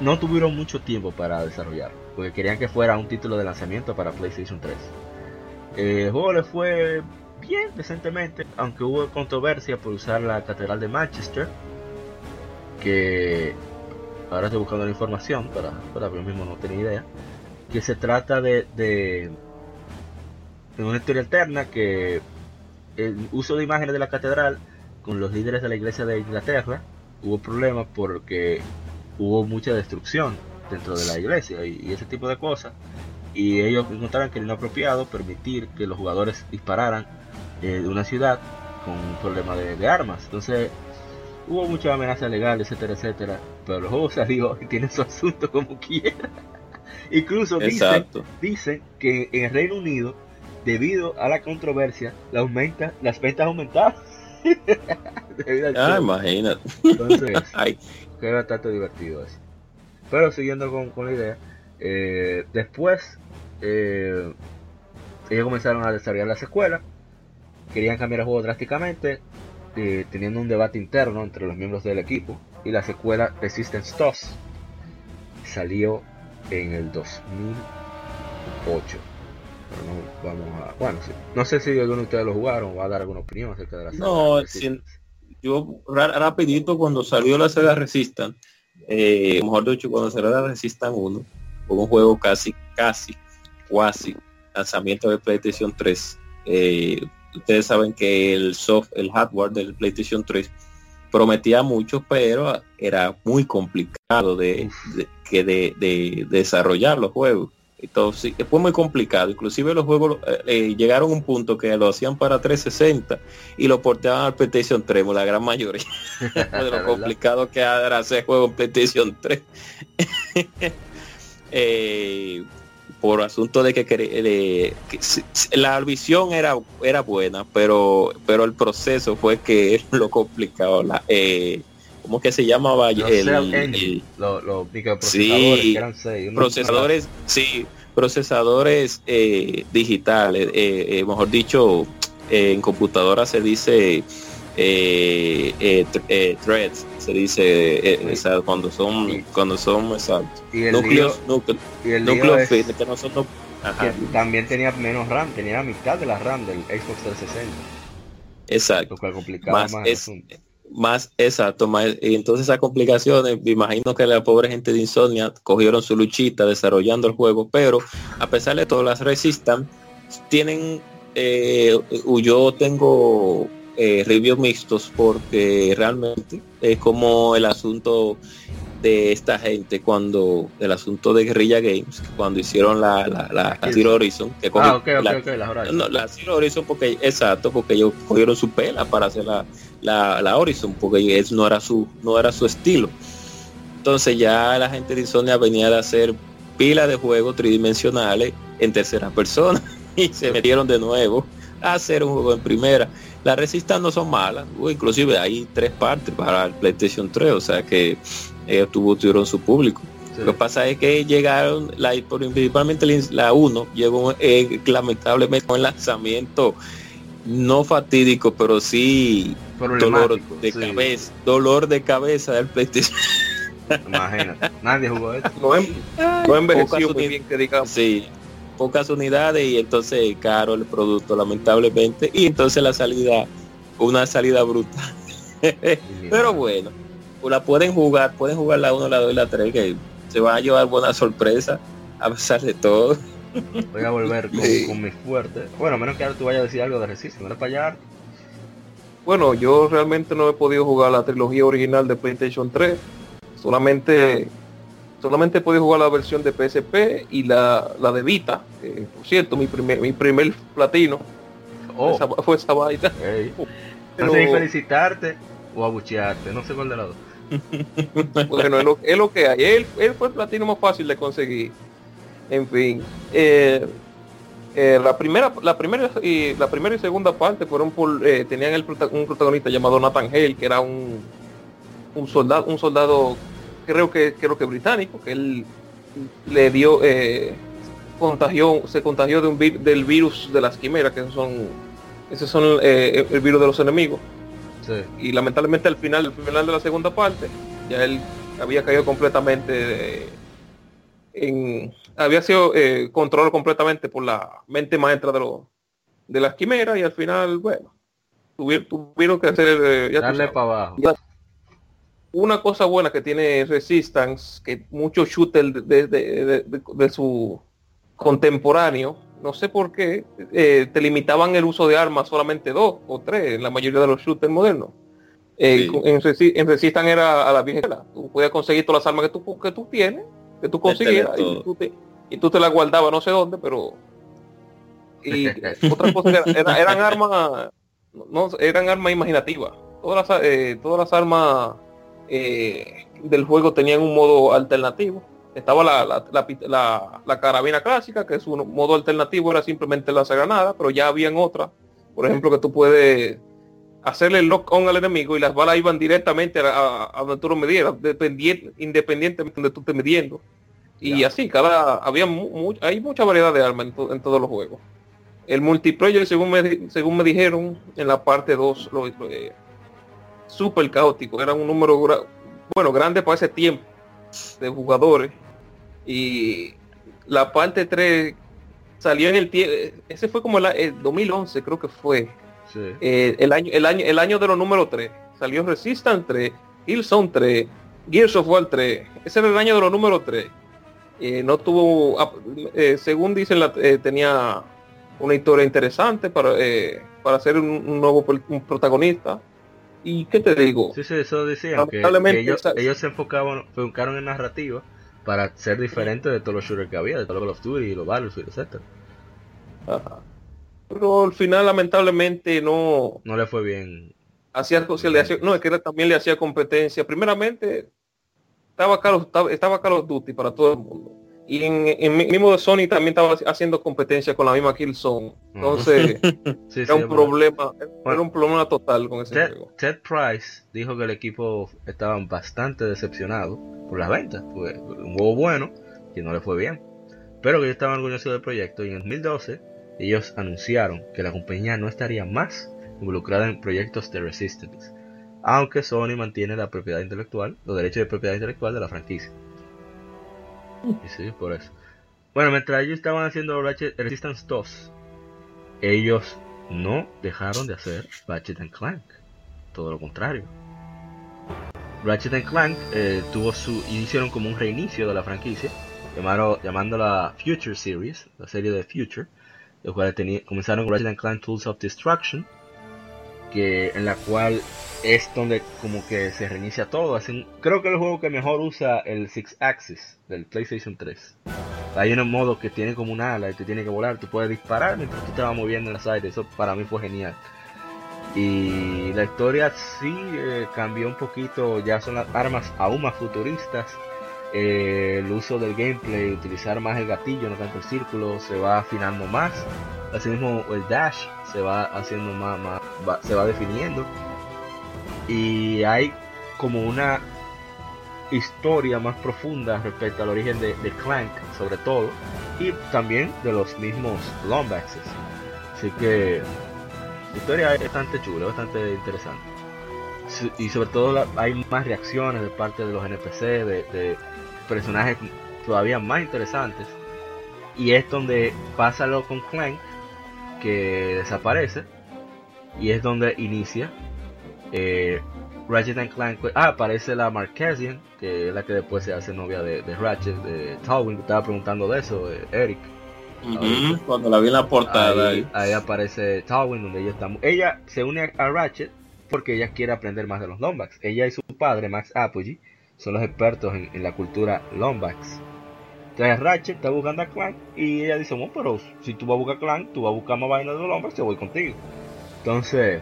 no tuvieron mucho tiempo para desarrollar, porque querían que fuera un título de lanzamiento para PlayStation 3. Eh, el juego le fue bien decentemente, aunque hubo controversia por usar la Catedral de Manchester, que ahora estoy buscando la información para, para yo mismo no tenía idea, que se trata de, de una historia alterna que el uso de imágenes de la catedral con los líderes de la iglesia de Inglaterra hubo problemas porque hubo mucha destrucción dentro de la iglesia y, y ese tipo de cosas. Y ellos encontraron que era inapropiado permitir que los jugadores dispararan eh, de una ciudad con un problema de, de armas. Entonces hubo mucha amenaza legal etcétera etcétera pero el juego salió y tiene su asunto como quiera. Incluso dicen dicen que en el Reino Unido, debido a la controversia, la aumenta, las ventas aumentaron. Ah, imagínate. Entonces, Ay, que es bastante divertido eso. Pero siguiendo con, con la idea, eh, después eh, ellos comenzaron a desarrollar las escuelas, querían cambiar el juego drásticamente, eh, teniendo un debate interno entre los miembros del equipo, y la secuela Resistance 2 salió en el 2008. Pero no vamos a. Bueno, sí. no sé si alguno de ustedes lo jugaron va a dar alguna opinión acerca de la saga No, yo ra- rapidito cuando salió la Sega Resistant, eh, mejor dicho, cuando salió la Resistant 1, fue un juego casi, casi, cuasi lanzamiento de PlayStation 3. Eh, ustedes saben que el soft, el hardware del PlayStation 3 prometía mucho, pero era muy complicado de, de- que de, de desarrollar los juegos. Entonces, fue muy complicado. Inclusive los juegos eh, eh, llegaron a un punto que lo hacían para 360 y lo porteaban al PlayStation 3, la gran mayoría. de lo complicado que era hacer juego en PlayStation 3. Eh, por asunto de que, la visión era, era buena, pero, pero el proceso fue que lo complicado. La, eh, ¿Cómo que se llamaba? Los, el, los, microprocesadores, sí, eran seis, procesadores, sí, procesadores eh, digitales, eh, mejor dicho, en computadora se dice threads, se dice cuando son cuando son exacto núcleos núcleos núcleos que no son también tenía menos RAM tenía la mitad de la RAM del Xbox 360 exacto. Lo cual complicaba más, es, más exacto más, y entonces esas complicaciones me imagino que la pobre gente de Insomnia cogieron su luchita desarrollando el juego pero a pesar de todo las resistan tienen eh, yo tengo eh, reviews mixtos porque realmente es como el asunto de esta gente cuando el asunto de Guerrilla Games cuando hicieron la, la, la, Zero Horizon que ah, la, no, la Zero Horizon porque exacto porque ellos cogieron su pela para hacer la, la, la Horizon porque eso no era su no era su estilo. Entonces ya la gente de Insomnia venía de hacer pila de juegos tridimensionales en tercera persona y se metieron de nuevo hacer un juego en primera las resistas no son malas, inclusive hay tres partes para el PlayStation 3, o sea que ellos tuvieron su público. Lo que pasa es que llegaron, la, principalmente la 1 llegó eh, lamentablemente con el lanzamiento no fatídico, pero sí dolor de cabeza, dolor de cabeza del PlayStation. Imagínate, nadie jugó esto. No, envejeció muy bien que digamos. Sí, pocas unidades y entonces caro el producto lamentablemente. Y entonces la salida una salida brutal pero bueno la pueden jugar pueden jugar la 1 la 2 y la 3 que se van a llevar buena sorpresa a pesar de todo. Voy a volver con, mi fuerte. Bueno menos que ahora tú vayas a decir algo de Resist no para allá bueno yo realmente no he podido jugar la trilogía original de PlayStation 3 solamente solamente pude jugar la versión de PSP y la, la de Vita. por cierto, mi primer, mi primer platino oh. fue esa vaina. No sé felicitarte o abuchearte, no sé cuál de los dos. bueno, es lo, es lo, que hay. Él, él, fue el platino más fácil de conseguir. En fin. Eh, eh, la primera la primera y la primera y segunda parte fueron por eh, tenían el, un protagonista llamado Nathan Hale que era un un soldado un soldado creo que creo que británico, que él le dio eh, contagió, se contagió de un del virus de las quimeras, que son esos son eh, el virus de los enemigos. Y lamentablemente al final, al final de la segunda parte, ya él había caído completamente en había sido eh, controlado completamente por la mente maestra de los de las quimeras y al final bueno tuvieron, que hacer eh, darle para abajo una cosa buena que tiene Resistance, que muchos shooters de, su contemporáneo, no sé por qué, eh, te limitaban el uso de armas solamente dos o tres en la mayoría de los shooters modernos. Eh, en, Resistance era a la vieja. Tú podías conseguir todas las armas que tú, que tú tienes, que tú consiguieras, y tú, te, y tú te las guardabas no sé dónde, pero... Y otra cosa eran armas, no, eran armas imaginativas. Todas las, eh, todas las armas eh, del juego tenían un modo alternativo. Estaba la, la, carabina clásica, que es un modo alternativo, era simplemente la granada, pero ya habían otras. Por ejemplo, que tú puedes hacerle el lock on al enemigo y las balas iban directamente a, donde tú lo midieras, independientemente de donde tú estés midiendo. Y así, cada había hay mucha variedad de armas en, todos los juegos. El multiplayer, según me, según me dijeron, en la parte 2 lo, eh, súper caótico. Era un número, bueno, grande para ese tiempo de jugadores. Y la parte 3 salió en el tiempo, ese fue como el, 2011 creo que fue. Eh, el, año, el, año, el año de los números 3. Salió Resistance 3, Hillzone 3, Gears of War 3. Ese era el año de los números 3. Eh, no tuvo, eh, según dicen, la, tenía una historia interesante para, para ser un, nuevo protagonista. ¿Y qué te digo? Sí, sí, eso decían, que, ellos, se enfocaban, enfocaron en narrativa para ser diferente de todos los shooters que había, de todos los Duty y los Battlefield, etc. Ajá. Pero al final lamentablemente no... No le fue bien. Hacía, le hacía, no, es que también le hacía competencia. Primeramente, estaba Carlos, estaba, Carlos Duty para todo el mundo. Y en, en mi- mismo de Sony también estaba haciendo competencia con la misma Killzone. Entonces, Sí, era sí, un bueno. problema, era un problema total con ese Ted, juego. Ted Price dijo que el equipo estaba bastante decepcionado por las ventas. Fue un juego bueno que no le fue bien. Pero que ellos estaban orgullosos del proyecto y en 2012 ellos anunciaron que la compañía no estaría más involucrada en proyectos de Resistance. Aunque Sony mantiene la propiedad intelectual, los derechos de propiedad intelectual de la franquicia. Y sí, por eso. Bueno, mientras ellos estaban haciendo Ratchet Resistance 2, ellos no dejaron de hacer Ratchet and Clank. Todo lo contrario. Ratchet and Clank eh, tuvo su hicieron como un reinicio de la franquicia, llamaron, llamándola Future Series, la serie de Future, los cuales comenzaron con Ratchet and Clank Tools of Destruction, que en la cual es donde como que se reinicia todo. Creo que el juego que mejor usa el Six Axis del PlayStation 3. Hay un modo que tiene como un ala y te tiene que volar, tú puedes disparar mientras tú te vas moviendo en las aires, eso para mí fue genial. Y la historia sí eh, cambió un poquito, ya son las armas aún más futuristas. Eh, el uso del gameplay, utilizar más el gatillo, no tanto el círculo, se va afinando más. Asimismo el dash se va haciendo más, se va definiendo. Y hay como una historia más profunda respecto al origen de, de Clank, sobre todo, y también de los mismos Lombaxes. Así que la historia es bastante chula, bastante interesante. Y sobre todo hay más reacciones de parte de los NPC, de personajes todavía más interesantes. Y es donde pasa lo con Clank, que desaparece. Y es donde inicia eh, Ratchet and Clank. Ah, aparece la Marquesian, que es la que después se hace novia de, de Ratchet, de Tywin. Estaba preguntando de eso, eh, Eric. Cuando la vi en la portada. Ahí, ahí aparece Tywin, donde ella está. Ella se une a Ratchet porque ella quiere aprender más de los Lombax. Ella y su padre, Max Apogee, son los expertos en, en la cultura Lombax. Entonces Ratchet está buscando a Clank y ella dice, bueno, pero si tú vas a buscar Clank, tú vas a buscar más vainas de los Lombax, yo voy contigo. Entonces,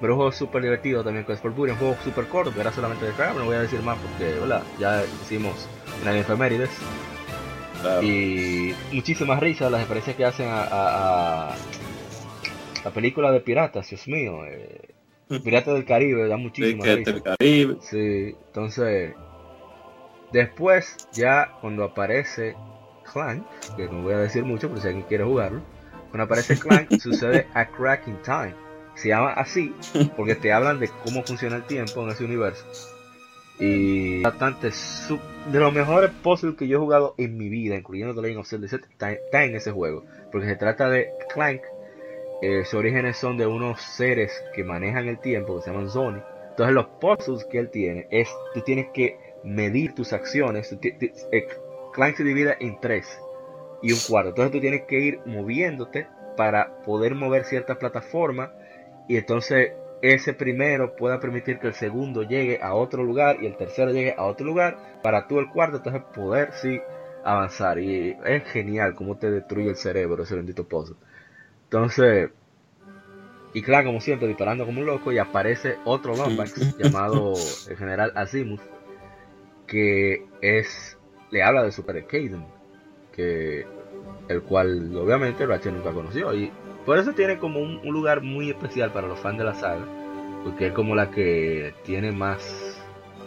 pero un juego súper divertido también con Sport un juego súper corto, que era solamente de carga, no voy a decir más porque, ¿verdad? Ya hicimos una efemérides Claro. y muchísimas risas las referencias que hacen a, a- a la película de piratas, Dios mío, eh, Piratas del Caribe, da risas. del Caribe. Sí, entonces después ya cuando aparece Clank, que no voy a decir mucho, pero si alguien quiere jugarlo, cuando aparece Clank sucede a Crack in Time. Se llama así porque te hablan de cómo funciona el tiempo en ese universo. Y bastante de los mejores puzzles que yo he jugado en mi vida, incluyendo The Legend of Zelda, está en ese juego. Porque se trata de Clank, eh, sus orígenes son de unos seres que manejan el tiempo, que se llaman Zoni. Entonces los puzzles que él tiene es, tú tienes que medir tus acciones. eh, Clank se divide en tres y un cuarto. Entonces tú tienes que ir moviéndote para poder mover cierta plataforma y entonces ese primero pueda permitir que el segundo llegue a otro lugar y el tercero llegue a otro lugar para tú el cuarto entonces poder sí avanzar y es genial cómo te destruye el cerebro ese bendito puzzle entonces y claro como siempre disparando como un loco y aparece otro Lombax llamado el general Azimuth que es le habla de Super Arcaden que el cual obviamente Ratchet nunca conoció y por eso tiene como un, un lugar muy especial para los fans de la saga porque es como la que tiene más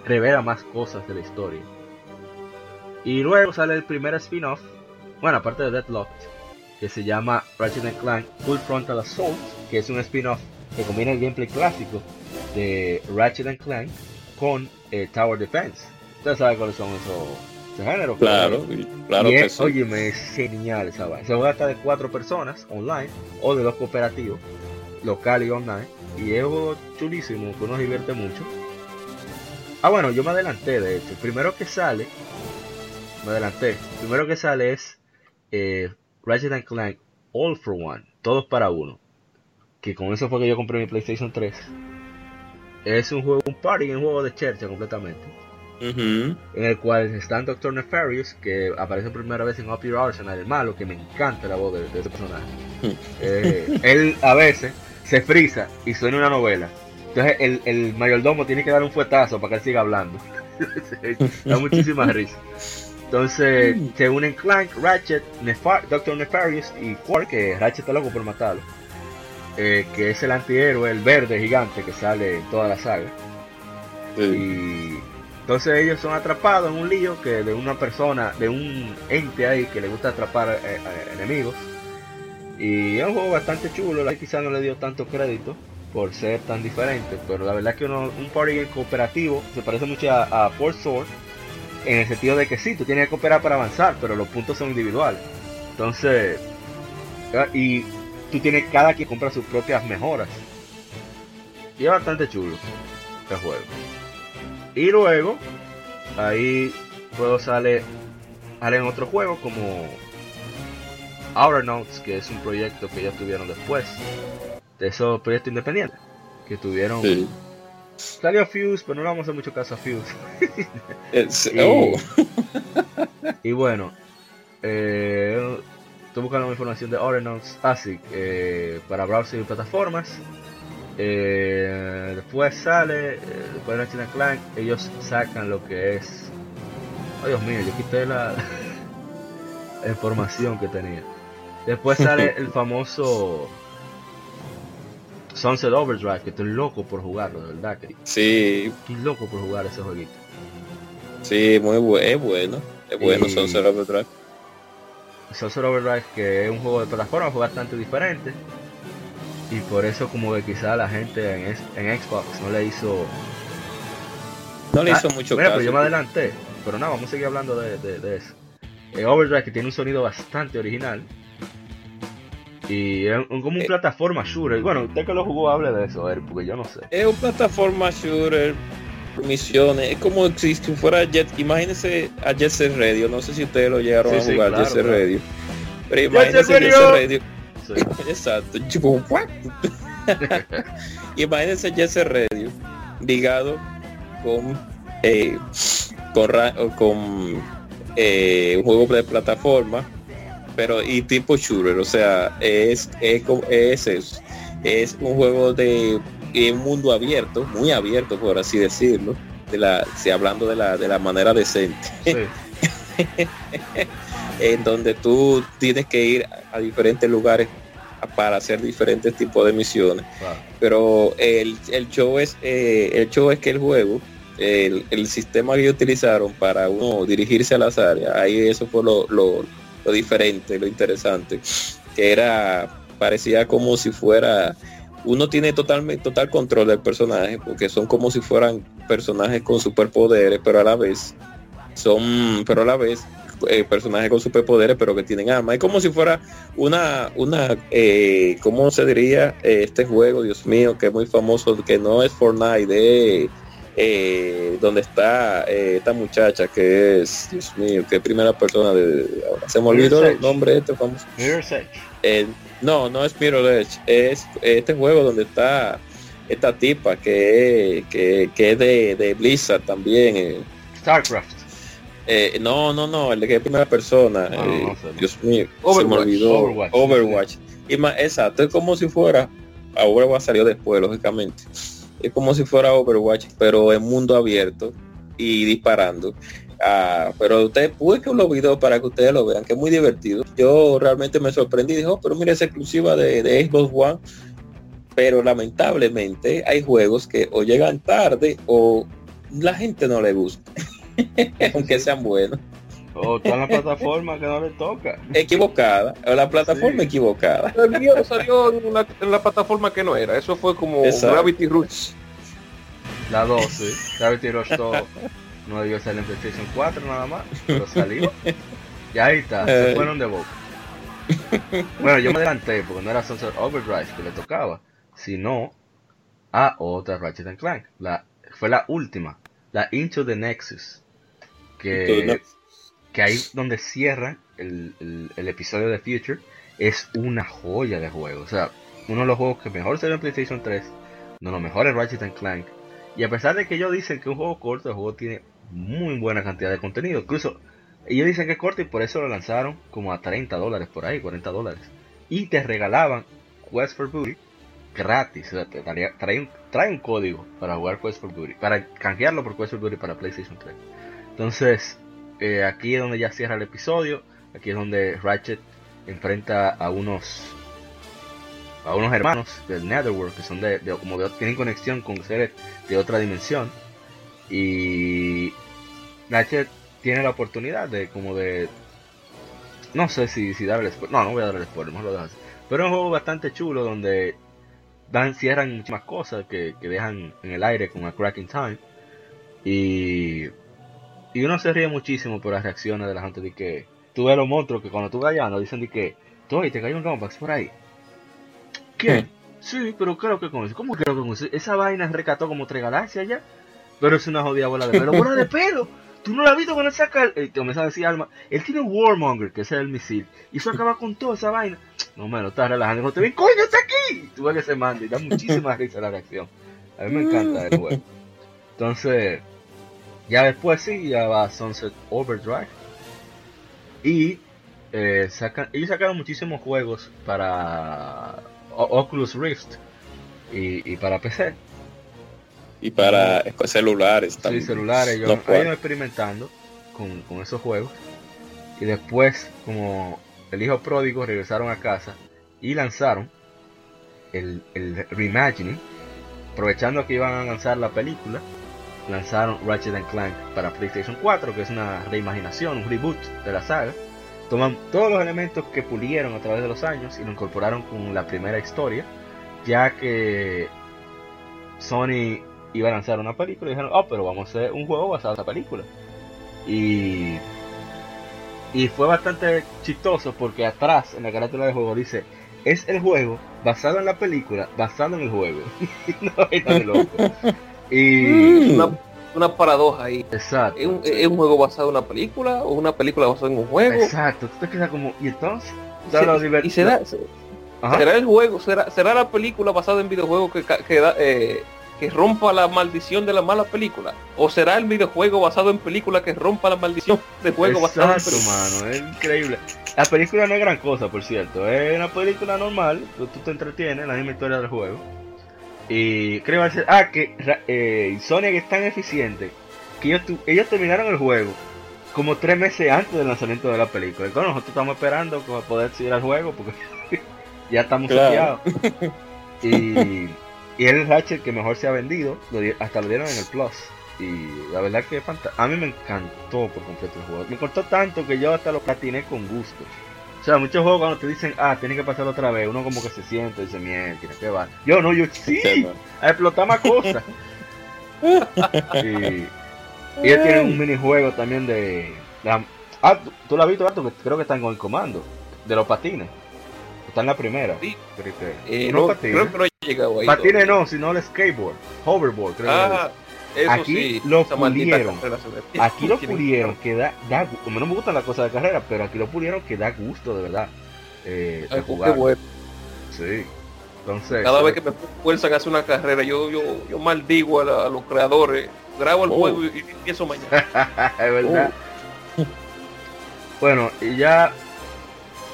revela más cosas de la historia. Y luego sale el primer spin-off bueno aparte de Deadlocked que se llama Ratchet and Clank Full Frontal Assault que es un spin-off que combina el gameplay clásico de Ratchet and Clank con eh, Tower Defense ustedes saben cuáles son esos, géneros Claro, y- claro y que es, sí. óyeme, es genial esa vaina. Se juega hasta de cuatro personas online o de dos cooperativos, local y online. Y es chulísimo que uno se divierte mucho. Ah, bueno, yo me adelanté de hecho. El primero que sale, me adelanté. El primero que sale es eh, Ratchet and Clank All for One, todos para uno. Que con eso fue que yo compré mi PlayStation 3. Es un juego, un party, un juego de chercha completamente en el cual está Doctor Nefarious, que aparece por primera vez en Up Your Arsenal, el malo, que me encanta la voz de, de ese personaje. Eh, él a veces se frisa y suena una novela. Entonces el, el mayordomo tiene que dar un fuetazo para que él siga hablando. da muchísima risa. Entonces se unen Clank, Ratchet, Nefar Doctor Nefarious y Quark, que Ratchet está loco por matarlo. eh, que es el antihéroe, el verde gigante que sale en toda la saga. Sí. Y entonces ellos son atrapados en un lío que de una persona, de un ente ahí que le gusta atrapar eh, eh, enemigos. Y es un juego bastante chulo, la quizá no le dio tanto crédito por ser tan diferente, pero la verdad es que uno, un party game cooperativo se parece mucho a, a Force Sword en el sentido de que sí, tú tienes que cooperar para avanzar, pero los puntos son individuales. Entonces, ah, y tú tienes cada quien compra sus propias mejoras. Y es bastante chulo el juego. Y luego, ahí luego sale salen otros juegos como Notes, que es un proyecto que ellos tuvieron después de esos proyectos independientes que tuvieron. Salió Fuse, pero no le vamos a hacer mucho caso a Fuse. Y- oh, y bueno, eh, estoy buscando información de Outer Notes. Ah, eh, para browser y plataformas. Eh, después sale, eh, después de and Clank, ellos sacan lo que es. Oh Dios mío, yo quité la, la información que tenía. Después sale el famoso Sunset Overdrive, que estoy loco por jugarlo, de verdad. Que sí, estoy loco por jugar ese jueguito. sí, muy bueno, es bueno. Es bueno, Y- Sunset Overdrive. Sunset Overdrive que es un juego de plataforma fue bastante diferente y por eso como que quizá la gente en, en Xbox no le hizo No le Ah, hizo mucho mira, caso. pero yo me adelanté pero nada vamos a seguir hablando de, de- de eso Eh, Overdrive que tiene un sonido bastante original y es un- como un Eh. plataforma shooter bueno usted que lo jugó hable de eso a ver porque yo no sé Es una plataforma shooter, misiones, es como si fuera Jet, imagínense a Jet Set Radio, no sé si ustedes lo llegaron Sí, a sí, jugar claro, Jet Set claro. Radio. Pero imagínense Jet Set Radio. Sí. exacto, imagínense Jet Set Radio ligado con eh, con eh, un juego de plataforma pero y tipo shooter o sea es es, como- es, es un juego de un mundo abierto muy abierto por así decirlo de la si hablando de la de la manera decente Sí. en donde tú tienes que ir a diferentes lugares para hacer diferentes tipos de misiones Wow. pero el, el show es eh, el show es que el juego el, el sistema que utilizaron para uno dirigirse a las áreas ahí eso fue lo, lo, lo diferente lo interesante que era parecía como si fuera uno tiene totalmente total control del personaje porque son como si fueran personajes con superpoderes pero a la vez son pero a la vez eh, personajes con superpoderes pero que tienen armas. Es como si fuera una una eh, cómo se diría Eh, este juego dios mío que es muy famoso que no es Fortnite de eh, donde está eh, esta muchacha que es dios mío que es primera persona de ahora se me olvidó Mirror's el nombre este famoso Mirror's Edge eh, no, no es Mirror Edge, es este juego donde está esta tipa que, que, que es de, de Blizzard también. eh. Starcraft Eh, no, no, no, el de que es primera persona. Ah, eh, no sé. Dios mío, se me olvidó. Overwatch. Overwatch. Y más, exacto, es como si fuera, a Overwatch salió después, lógicamente. Es como si fuera Overwatch, pero en mundo abierto y disparando. Ah, pero usted puede que los videos para que ustedes lo vean, que es muy divertido. Yo realmente me sorprendí, dijo, pero mira, es exclusiva de, de Xbox One. Pero lamentablemente hay juegos que o llegan tarde o la gente no le gusta. Aunque sean buenos. O toda la plataforma que no le toca Equivocada. O la plataforma Sí. equivocada. El mío salió en la, en la plataforma que no era. Eso fue como Exacto. Gravity Rush. La 2, sí. Gravity Rush 2 no debió salir en PlayStation 4 nada más, pero salió. Y ahí está, se Eh. fueron de boca. Bueno, yo me adelanté porque no era Sunset Overdrive que le tocaba, sino a otra Ratchet and Clank. La, fue la última, la Into the Nexus. Que, que ahí donde cierra el, el- episodio de Future es una joya de juego. O sea, uno de los juegos que mejor se ve en PlayStation 3, uno de los mejores Ratchet and Clank. Y a pesar de que ellos dicen que un juego corto, el juego tiene muy buena cantidad de contenido. Incluso ellos dicen que es corto y por eso lo lanzaron como a 30 dólares por ahí, 40 dólares. Y te regalaban Quest for Booty gratis. O sea, te daría- trae, un, trae un código para jugar Quest for Booty, para canjearlo por Quest for Booty para PlayStation 3. Entonces, eh, aquí es donde ya cierra el episodio. Aquí es donde Ratchet enfrenta a unos a unos hermanos del Netherworld que son de, como de, tienen conexión con seres de otra dimensión. Y Ratchet tiene la oportunidad de como de no sé si, si darle spoiler no no voy a darle spoiler mejor pero es un juego bastante chulo donde dan cierran muchísimas cosas que, que dejan en el aire con a Cracking Time. Y y uno se ríe muchísimo por las reacciones de la gente de que tú ves los monstruos que cuando tú vas allá nos dicen de que tú te cayó un Rombax por ahí ¿Quién? Sí, pero creo que con eso. ¿Cómo creo que con eso? Esa vaina recató como tres galaxias ya. Pero es una jodida bola de pelo. ¡Bola de pelo! Tú no la has visto cuando él saca el. eh, comienza a decir Alma. Él tiene un Warmonger, que es el misil. Y eso acaba con toda esa vaina. No me lo estás relajando. Cuando te ven, ¡coño, está aquí! Tú ves que se manda y da muchísima risa la reacción. A mí me encanta el juego. Entonces, ya después sí, ya va Sunset Overdrive. Y eh, sacan, ellos sacaron muchísimos juegos para Oculus Rift y, y para PC. Y para celulares Sí, también. celulares, yo No experimentando con, con esos juegos. Y después, como el hijo pródigo, regresaron a casa y lanzaron el, el reimagining. Aprovechando que iban a lanzar la película, lanzaron Ratchet Clank para PlayStation 4, que es una reimaginación, un reboot de la saga. Toman todos los elementos que pulieron a través de los años y lo incorporaron con la primera historia, ya que Sony iba a lanzar una película y dijeron, oh, pero vamos a hacer un juego basado en esa película. Y, y fue bastante chistoso porque atrás en la carátula del juego dice, es el juego basado en la película, basado en el juego. no, de loco. Y... Una, una paradoja ahí. Exacto. ¿Es un, es un juego basado en una película o una película basada en un juego? Exacto, tú te quedas como, ¿y entonces? Y se- será, se- será el juego, será, será la película basada en videojuego que, que, da- eh, que rompa la maldición de la mala película. O será el videojuego basado en película que rompa la maldición de juego basado en Exacto, película. mano, es increíble. La película no es gran cosa, por cierto. Es una película normal, tú tú te entretienes, la misma historia del juego. Y creo que ah, que eh, Sonic es tan eficiente que ellos, ellos terminaron el juego como tres meses antes del lanzamiento de la película. Entonces nosotros estamos esperando para poder seguir al juego porque ya estamos Claro. Y, y es el Ratchet que mejor se ha vendido, lo hasta lo dieron en el Plus. Y la verdad que a mí me encantó por completo el juego. Me encantó tanto que yo hasta lo platiné con gusto. O sea, muchos juegos cuando te dicen, ah, tienes que pasarlo otra vez, uno como que se siente y dice, mierda, ¿qué va? Yo no, yo sí, a explotar más cosas. y, y ellos tienen un minijuego también de... la- ah, ¿tú, tú lo has visto? Que creo que están con el comando, de los patines. Está en la primera. Sí. Creo que- Eh, no no, patines. creo que no he llegado ahí. Patines todavía. no, sino el skateboard, hoverboard, creo que Ah, eso Aquí sí. lo pulieron. Aquí lo pulieron, que da, da gu- como no me gustan las cosas de carrera, pero aquí lo pulieron que da gusto, de verdad. Eh, de jugar. Sí. Entonces, Cada eh, vez que me fuerzan a hacer una carrera, yo, yo, yo maldigo a, la- a los creadores, grabo el Oh. juego y, y empiezo mañana. es verdad. Bueno, y ya.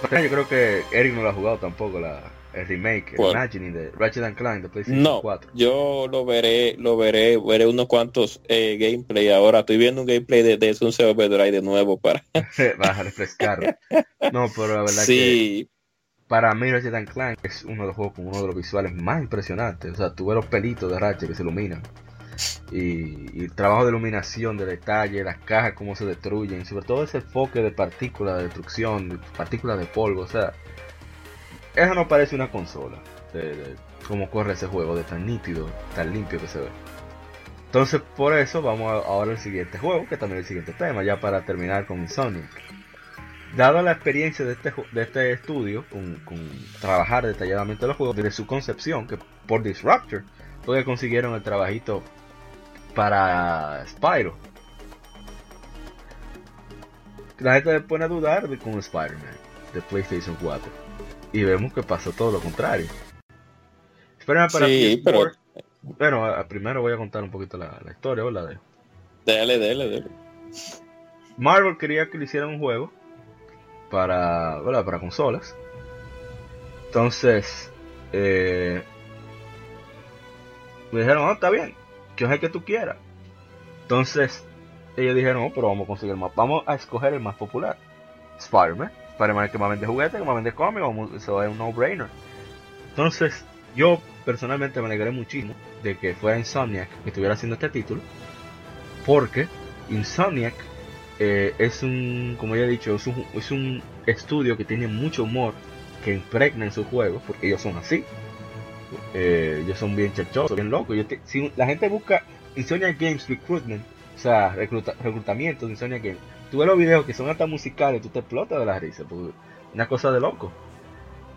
Yo creo que Eric no lo ha jugado tampoco, la, el remake, el. Imagining de Ratchet and Clank de PlayStation No, 4. yo lo veré, lo veré, veré unos cuantos eh, gameplay ahora. Estoy viendo un gameplay de, de Sunset Overdrive de nuevo para. Vas a refrescar. No, pero la verdad que Sí, para mí Ratchet and Clank es uno de los juegos con uno de los visuales más impresionantes. O sea, tú ves los pelitos de Ratchet que se iluminan. Y, y el trabajo de iluminación, de detalle, las cajas, cómo se destruyen, sobre todo ese enfoque de partículas de destrucción, de partículas de polvo. O sea, eso no parece una consola. De, cómo corre ese juego, de tan nítido, tan limpio que se ve. Entonces, por eso vamos ahora al siguiente juego, que también es el siguiente tema, ya para terminar con Sonic. Dada la experiencia de este, de este estudio con, trabajar detalladamente los juegos, desde su concepción, que por Disruptor, fue consiguieron el trabajito para Spyro. La gente se pone a dudar de con Spider-Man de PlayStation 4. Y vemos que pasó todo lo contrario. Spider-Man para Sí, PS4. pero- Bueno, primero voy a contar un poquito la, la historia, ¿o la de dale, dale, dale. Marvel quería que le hicieran un juego para, ¿verdad? para consolas. Entonces, eh, me dijeron, oh, está bien, que es el que tú quieras. Entonces, ellos dijeron, no, pero vamos a conseguir más, vamos a escoger el más popular. Spider-Man. Spider-Man que más vende juguetes, que vende cómics, eso es un no-brainer. Entonces, yo personalmente me alegré muchísimo de que fuera Insomniac que estuviera haciendo este título, porque Insomniac eh, es un, como ya he dicho, es un, es un estudio que tiene mucho humor, que impregna en sus juegos, porque ellos son así. Eh, ellos son bien cherchosos, bien locos. la gente busca Insomniac Games Recruitment, o sea, reclutamiento de Insomniac Games, tú ves los videos que son hasta musicales, tú te explotas de la risa, pues, una cosa de loco.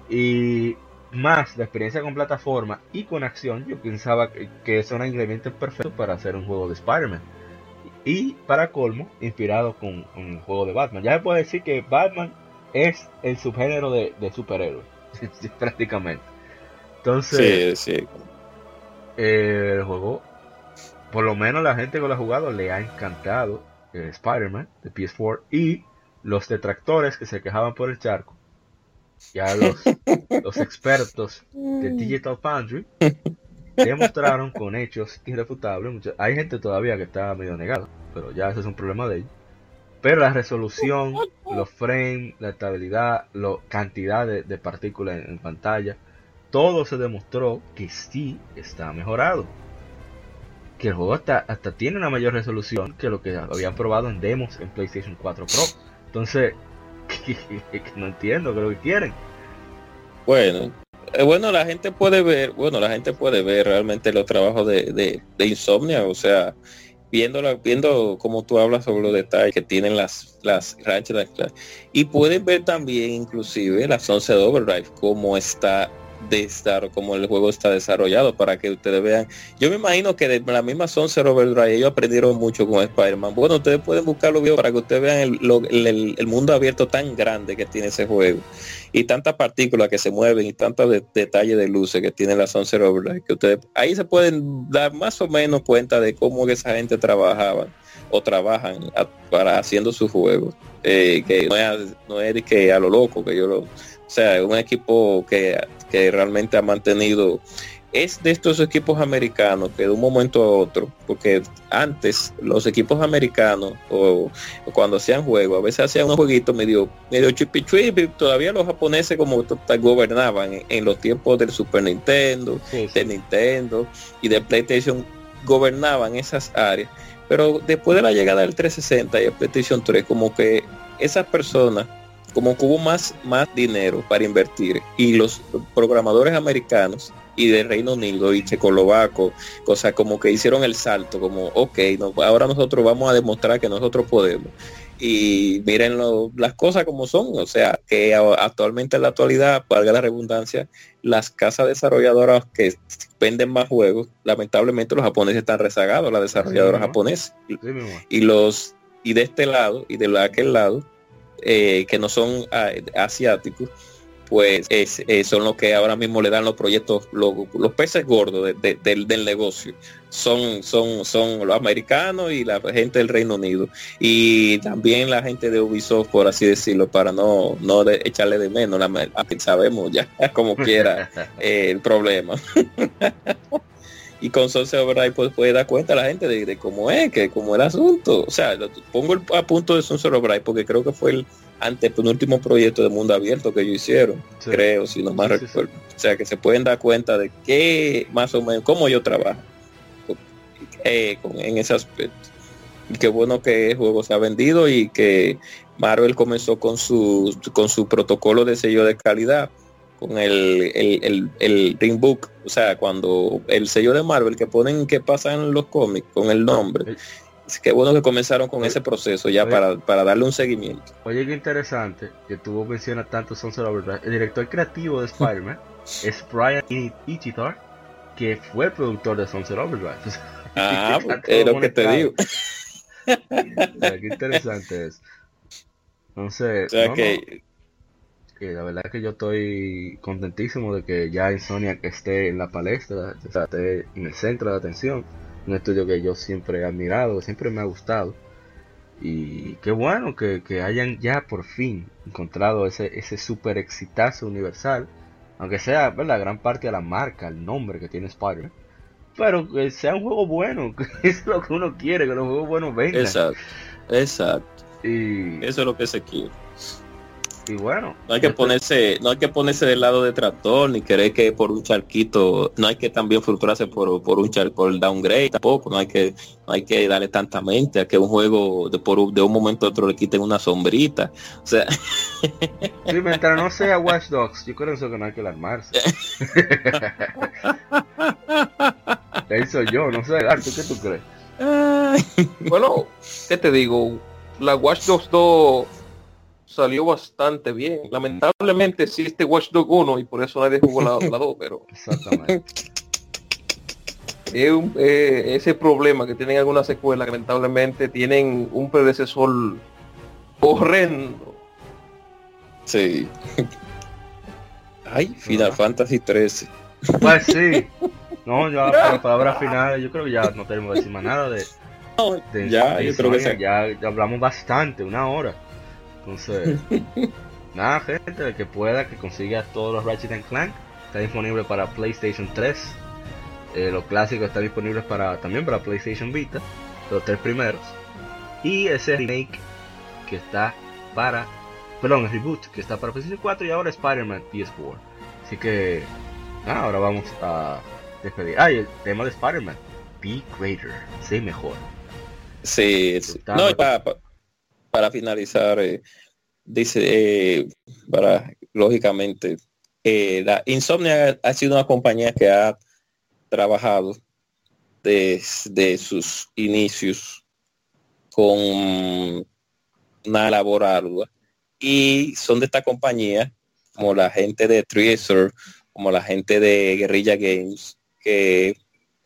Y más la experiencia con plataforma y con acción, yo pensaba que, que son ingredientes perfectos para hacer un juego de Spider-Man. Y para colmo, inspirado con, el juego de Batman. Ya se puede decir que Batman es el subgénero de, de superhéroes, prácticamente. Entonces, sí, sí. Eh, el juego, por lo menos la gente que lo ha jugado le ha encantado eh, Spider-Man de PS4 y los detractores que se quejaban por el charco. Ya los, los expertos de Digital Foundry demostraron con hechos irrefutables. hay gente todavía que está medio negada, pero ya ese es un problema de ellos. Pero la resolución, los frames, la estabilidad, la cantidad de, partículas en, pantalla, todo se demostró que sí está mejorado. Que el juego hasta, hasta tiene una mayor resolución que lo que habían probado en demos en PlayStation 4 Pro. Entonces, no entiendo qué lo que quieren. Bueno, eh, bueno, la gente puede ver, bueno, la gente puede ver realmente los trabajos de, de, Insomnia, o sea, viendo, viendo cómo tú hablas sobre los detalles que tienen las, las ranchas y pueden ver también inclusive la Sunset Overdrive, cómo está de estar como el juego está desarrollado para que ustedes vean. Yo me imagino que de la misma Sunset Overdrive ellos aprendieron mucho con Spider-Man. Bueno, ustedes pueden buscar los para que ustedes vean el, mundo abierto tan grande que tiene ese juego y tantas partículas que se mueven y tantos detalles de luces que tiene la Sunset Overdrive que ustedes ahí se pueden dar más o menos cuenta de cómo esa gente trabajaba o trabajan para haciendo sus juegos. Eh, que no es, no es que a lo loco que yo lo o sea, un equipo que, realmente ha mantenido es de estos equipos americanos que de un momento a otro, porque antes los equipos americanos o, cuando hacían juegos, a veces hacían un jueguito medio, medio chipi todavía los japoneses como gobernaban en, los tiempos del Super Nintendo, de Nintendo y de PlayStation, gobernaban esas áreas. Pero después de la llegada del 360 y el PlayStation 3, como que esas personas como que hubo más, más dinero para invertir y los programadores americanos y de Reino Unido y Checoslovaco, cosa como que hicieron el salto, como, ok, ahora nosotros vamos a demostrar que nosotros podemos. Y miren las cosas como son, o sea, que actualmente en la actualidad, valga la redundancia, las casas desarrolladoras que venden más juegos, lamentablemente los japoneses están rezagados, las desarrolladoras japonesas. y los y de este lado y de aquel lado eh, que no son ah, asiáticos, pues es, eh, son los que ahora mismo le dan los proyectos, los, peces gordos del, negocio. Son, son, son los americanos y la gente del Reino Unido. Y también la gente de Ubisoft, por así decirlo, para no, no echarle de menos, la, sabemos ya como quiera eh, el problema. y con Sunset pues puede dar cuenta a la gente de, cómo es, que cómo el asunto. O sea, pongo el, a punto de Sunset Overdrive porque creo que fue el antepenúltimo proyecto de mundo abierto que ellos hicieron, creo, si no más recuerdo. O sea, que se pueden dar cuenta de qué más o menos, cómo yo trabajo eh, en ese aspecto. Y qué bueno que el juego se ha vendido y que Marvel comenzó con su, con su protocolo de sello de calidad con el, el, el, Ring Book, o sea, cuando el sello de Marvel que ponen que pasa en los cómics con el nombre. Es que bueno que comenzaron con ese proceso ya para, darle un seguimiento. Oye, qué interesante que tú mencionas tanto Sunset Overdrive. El director creativo de Spider-Man es Brian Ichitar, que fue el productor de Sunset Overdrive. Ah, es lo que te digo. qué interesante es. Entonces, o que que la verdad es que yo estoy contentísimo de que ya Insomniac esté en la palestra, esté en el centro de atención. Un estudio que yo siempre he admirado, siempre me ha gustado. Y qué bueno que, hayan ya por fin encontrado ese, ese super exitazo universal. Aunque sea la gran parte de la marca, el nombre que tiene Spider. pero que sea un juego bueno, que es lo que uno quiere, que los juegos buenos vengan. Exacto, exacto. Y, Eso es lo que se quiere. Y bueno, No hay que ponerse, no hay que ponerse del lado de tractor, ni querer que por un charquito, no hay que también frustrarse por, por un char, por el downgrade tampoco, no hay que, no hay que darle tanta mente a que un juego de por un- de un momento a otro le quiten una sombrita. O sea, sí, mientras no sea Watch Dogs, yo creo que no hay que alarmarse. Eso yo, no sé, Arthur, ¿qué tú crees? Bueno, ¿qué te digo? La Watch Dogs 2 salió bastante bien. Lamentablemente existe Watch Dogs 1 y por eso nadie jugó la, la 2, pero Exactamente. es un- eh, ese problema que tienen algunas secuelas lamentablemente tienen un predecesor horrendo. sí. Ay, Final Fantasy 13. Pues sí. No, ya para palabras finales, yo creo que ya no tenemos que decir más nada de, de ya, de yo creo que Insomnia. se- ya, ya hablamos bastante, una hora. Entonces, nada, gente, el que pueda que consiga todos los Ratchet and Clank, está disponible para PlayStation 3. Eh, los clásicos están disponibles para también para PlayStation Vita, los tres primeros. Y ese remake que está para, perdón, el reboot que está para PlayStation 4 y ahora Spider-Man PS4. Así que, nada, ahora vamos a despedir. Ah, y el tema de Spider-Man, Be Greater, sé mejor. Sí, sí. Está No, para, pa- para finalizar, eh, dice, eh, para, lógicamente, eh, la Insomnia ha sido una compañía que ha trabajado desde sus inicios con una labor ardua. Y son de esta compañía como la gente de Tracer, como la gente de Guerrilla Games, que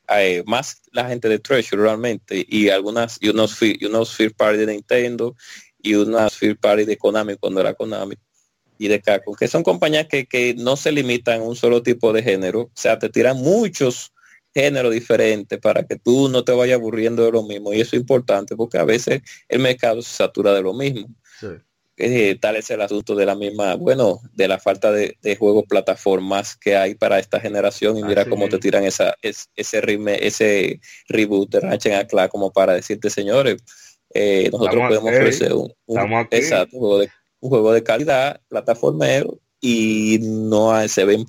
eh, más la gente de Treasure realmente y algunas y unos y unos first party de Nintendo y unas first party de Konami cuando era Konami y de Capcom que son compañías que, que no se limitan a un solo tipo de género o sea te tiran muchos géneros diferentes para que tú no te vayas aburriendo de lo mismo y eso es importante porque a veces el mercado se satura de lo mismo. Eh, tal es el asunto de la misma, bueno, de la falta de, de juegos plataformas que hay para esta generación y mira Así cómo te tiran esa, es- ese reme- ese reboot de Ratchet and Clank como para decirte señores, eh, nosotros Estamos podemos aquí, ofrecer un, exacto, un juego de, un juego de calidad, plataformero y no se ven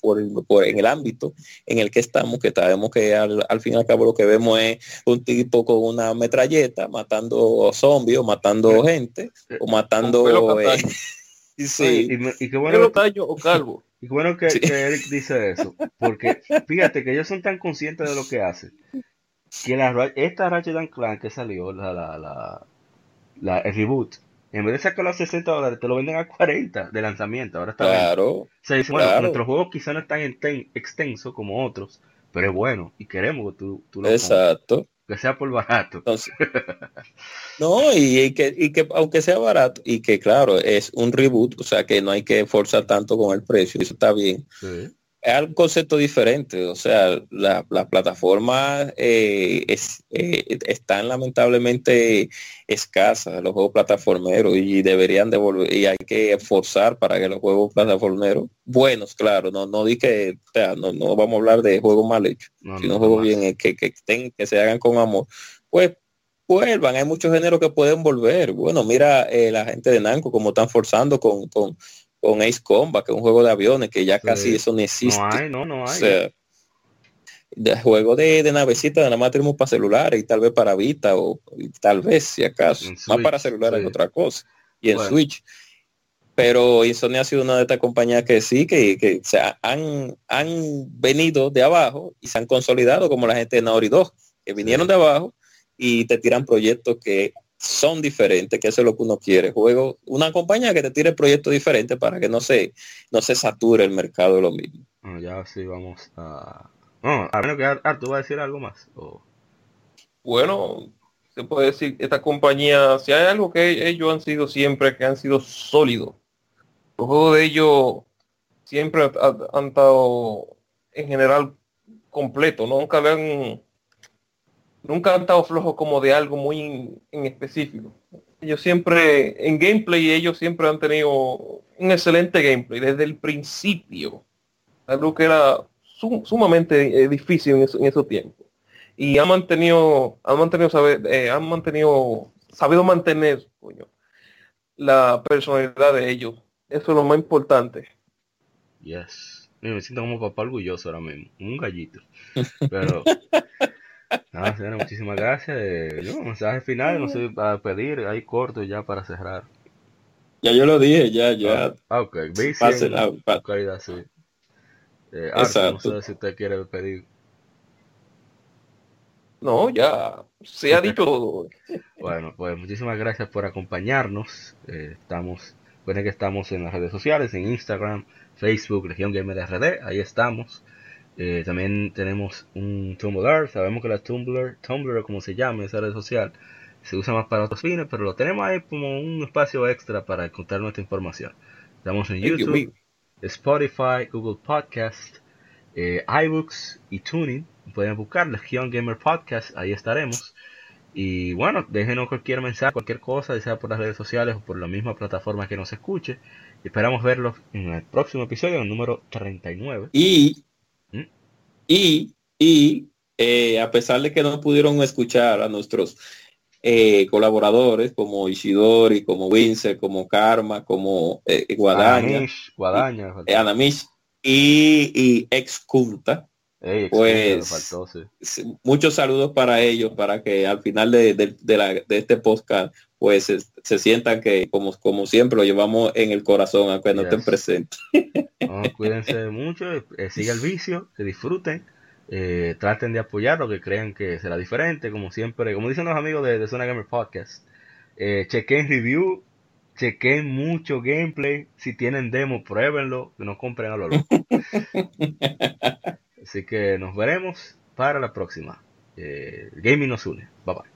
por, por, por- en el ámbito en el que estamos, que sabemos que al, al fin y al cabo lo que vemos es un tipo con una metralleta matando zombies o matando gente o matando eh, sí, Y, y qué Pelo bueno, o calvo. y qué bueno que, Sí. que Eric dice eso. Porque fíjate que ellos son tan conscientes de lo que hacen. Que la, esta Ratchet and Clank que salió, la, la, la, la- el reboot, en vez de sacarlo a 60 dólares, te lo venden a 40 de lanzamiento. Ahora está bien. claro O sea, dice, bueno, claro. nuestros juegos quizá no están enten- extensos como otros, pero es bueno y queremos que tú, tú lo compres, exacto que sea por barato. entonces no y, y que y que aunque sea barato y que claro es un reboot o sea que no hay que forzar tanto con el precio eso está bien Sí. Es un concepto diferente, o sea, la- las plataformas eh, es- eh, están lamentablemente escasas, los juegos plataformeros, y deberían devolver, y hay que forzar para que los juegos plataformeros, buenos, claro, no, no di que, o sea, no, no vamos a hablar de juegos mal hechos, No, sino no, juegos bien, eh, que, que, estén- que se hagan con amor, pues vuelvan, hay muchos géneros que pueden volver. Bueno, mira eh, la gente de Namco como están forzando con, con, con Ace Combat, que es un juego de aviones, que ya Sí. casi eso no existe. No hay, no, no O hay. sea, de juego de, de navecita nada más tenemos para celulares y tal vez para Vita o tal vez si acaso. Más para celulares sí. es otra cosa. Y en Bueno. Switch. Pero Insomnia ha sido una de estas compañías que sí, que, que se ha- han, han venido de abajo y se han consolidado como la gente de Naughty Dog, que vinieron de abajo y te tiran proyectos que son diferentes, que eso es lo que uno quiere. Juego, una compañía que te tire proyectos diferentes para que no se, no se sature el mercado de lo mismo. Bueno, ya sí vamos a... No, a menos que Ar- Arturo va a decir algo más. o- Bueno, se puede decir, esta compañía, si hay algo que ellos han sido siempre, que han sido sólidos. Los juegos de ellos siempre ha- ha- han estado en general completo, nunca le han nunca han estado flojos como de algo muy en, en específico. Ellos siempre, en gameplay, ellos siempre han tenido un excelente gameplay desde el principio. Algo que era sumamente eh, difícil en, eso, en esos tiempos. Y ha mantenido, han mantenido saber, eh, han mantenido, sabido mantener, la personalidad de ellos. Eso es lo más importante. Yes. Me siento como papá orgulloso ahora mismo. Un gallito. Pero Nada, señora, muchísimas gracias. Eh, mensaje final, no sé, para pedir, ahí corto ya para cerrar. Ya yo lo dije, ya, ya. Ah, ok, Pase la, calidad, sí. Eh, Arthur, no sé si usted quiere pedir. No, ya se ha dicho bueno, pues muchísimas gracias por acompañarnos. Eh, estamos, bueno que estamos en las redes sociales, en Instagram, Facebook, Región Gamer RD, ahí estamos. Eh, también tenemos un Tumblr, sabemos que la Tumblr, Tumblr como se llama esa red social, se usa más para otros fines, pero lo tenemos ahí como un espacio extra para contar nuestra información. Estamos en YouTube, Spotify, Google Podcast, eh, iBooks y Tuning. Pueden buscar Legion Gamer Podcast, ahí estaremos. Y bueno, déjenos cualquier mensaje, cualquier cosa, sea por las redes sociales o por la misma plataforma que nos escuche. Esperamos verlos en el próximo episodio, el número 39. Y y, y eh, a pesar de que no pudieron escuchar a nuestros eh, colaboradores como Isidori, como Vince, como Karma, como eh, Guadaña, Guadaña Anamish y, y ex pues muchos saludos para ellos para que al final de, de, este podcast pues se, sientan que como, como siempre lo llevamos en el corazón aunque no estén presentes cuídense mucho eh, siga el vicio que disfruten eh, traten de apoyar lo que crean que será diferente como siempre como dicen los amigos de, de Zona Gamer Podcast eh, chequen review chequen mucho gameplay si tienen demo pruébenlo que no compren a lo loco Así que nos veremos para la próxima. Eh, gaming nos une. Bye bye.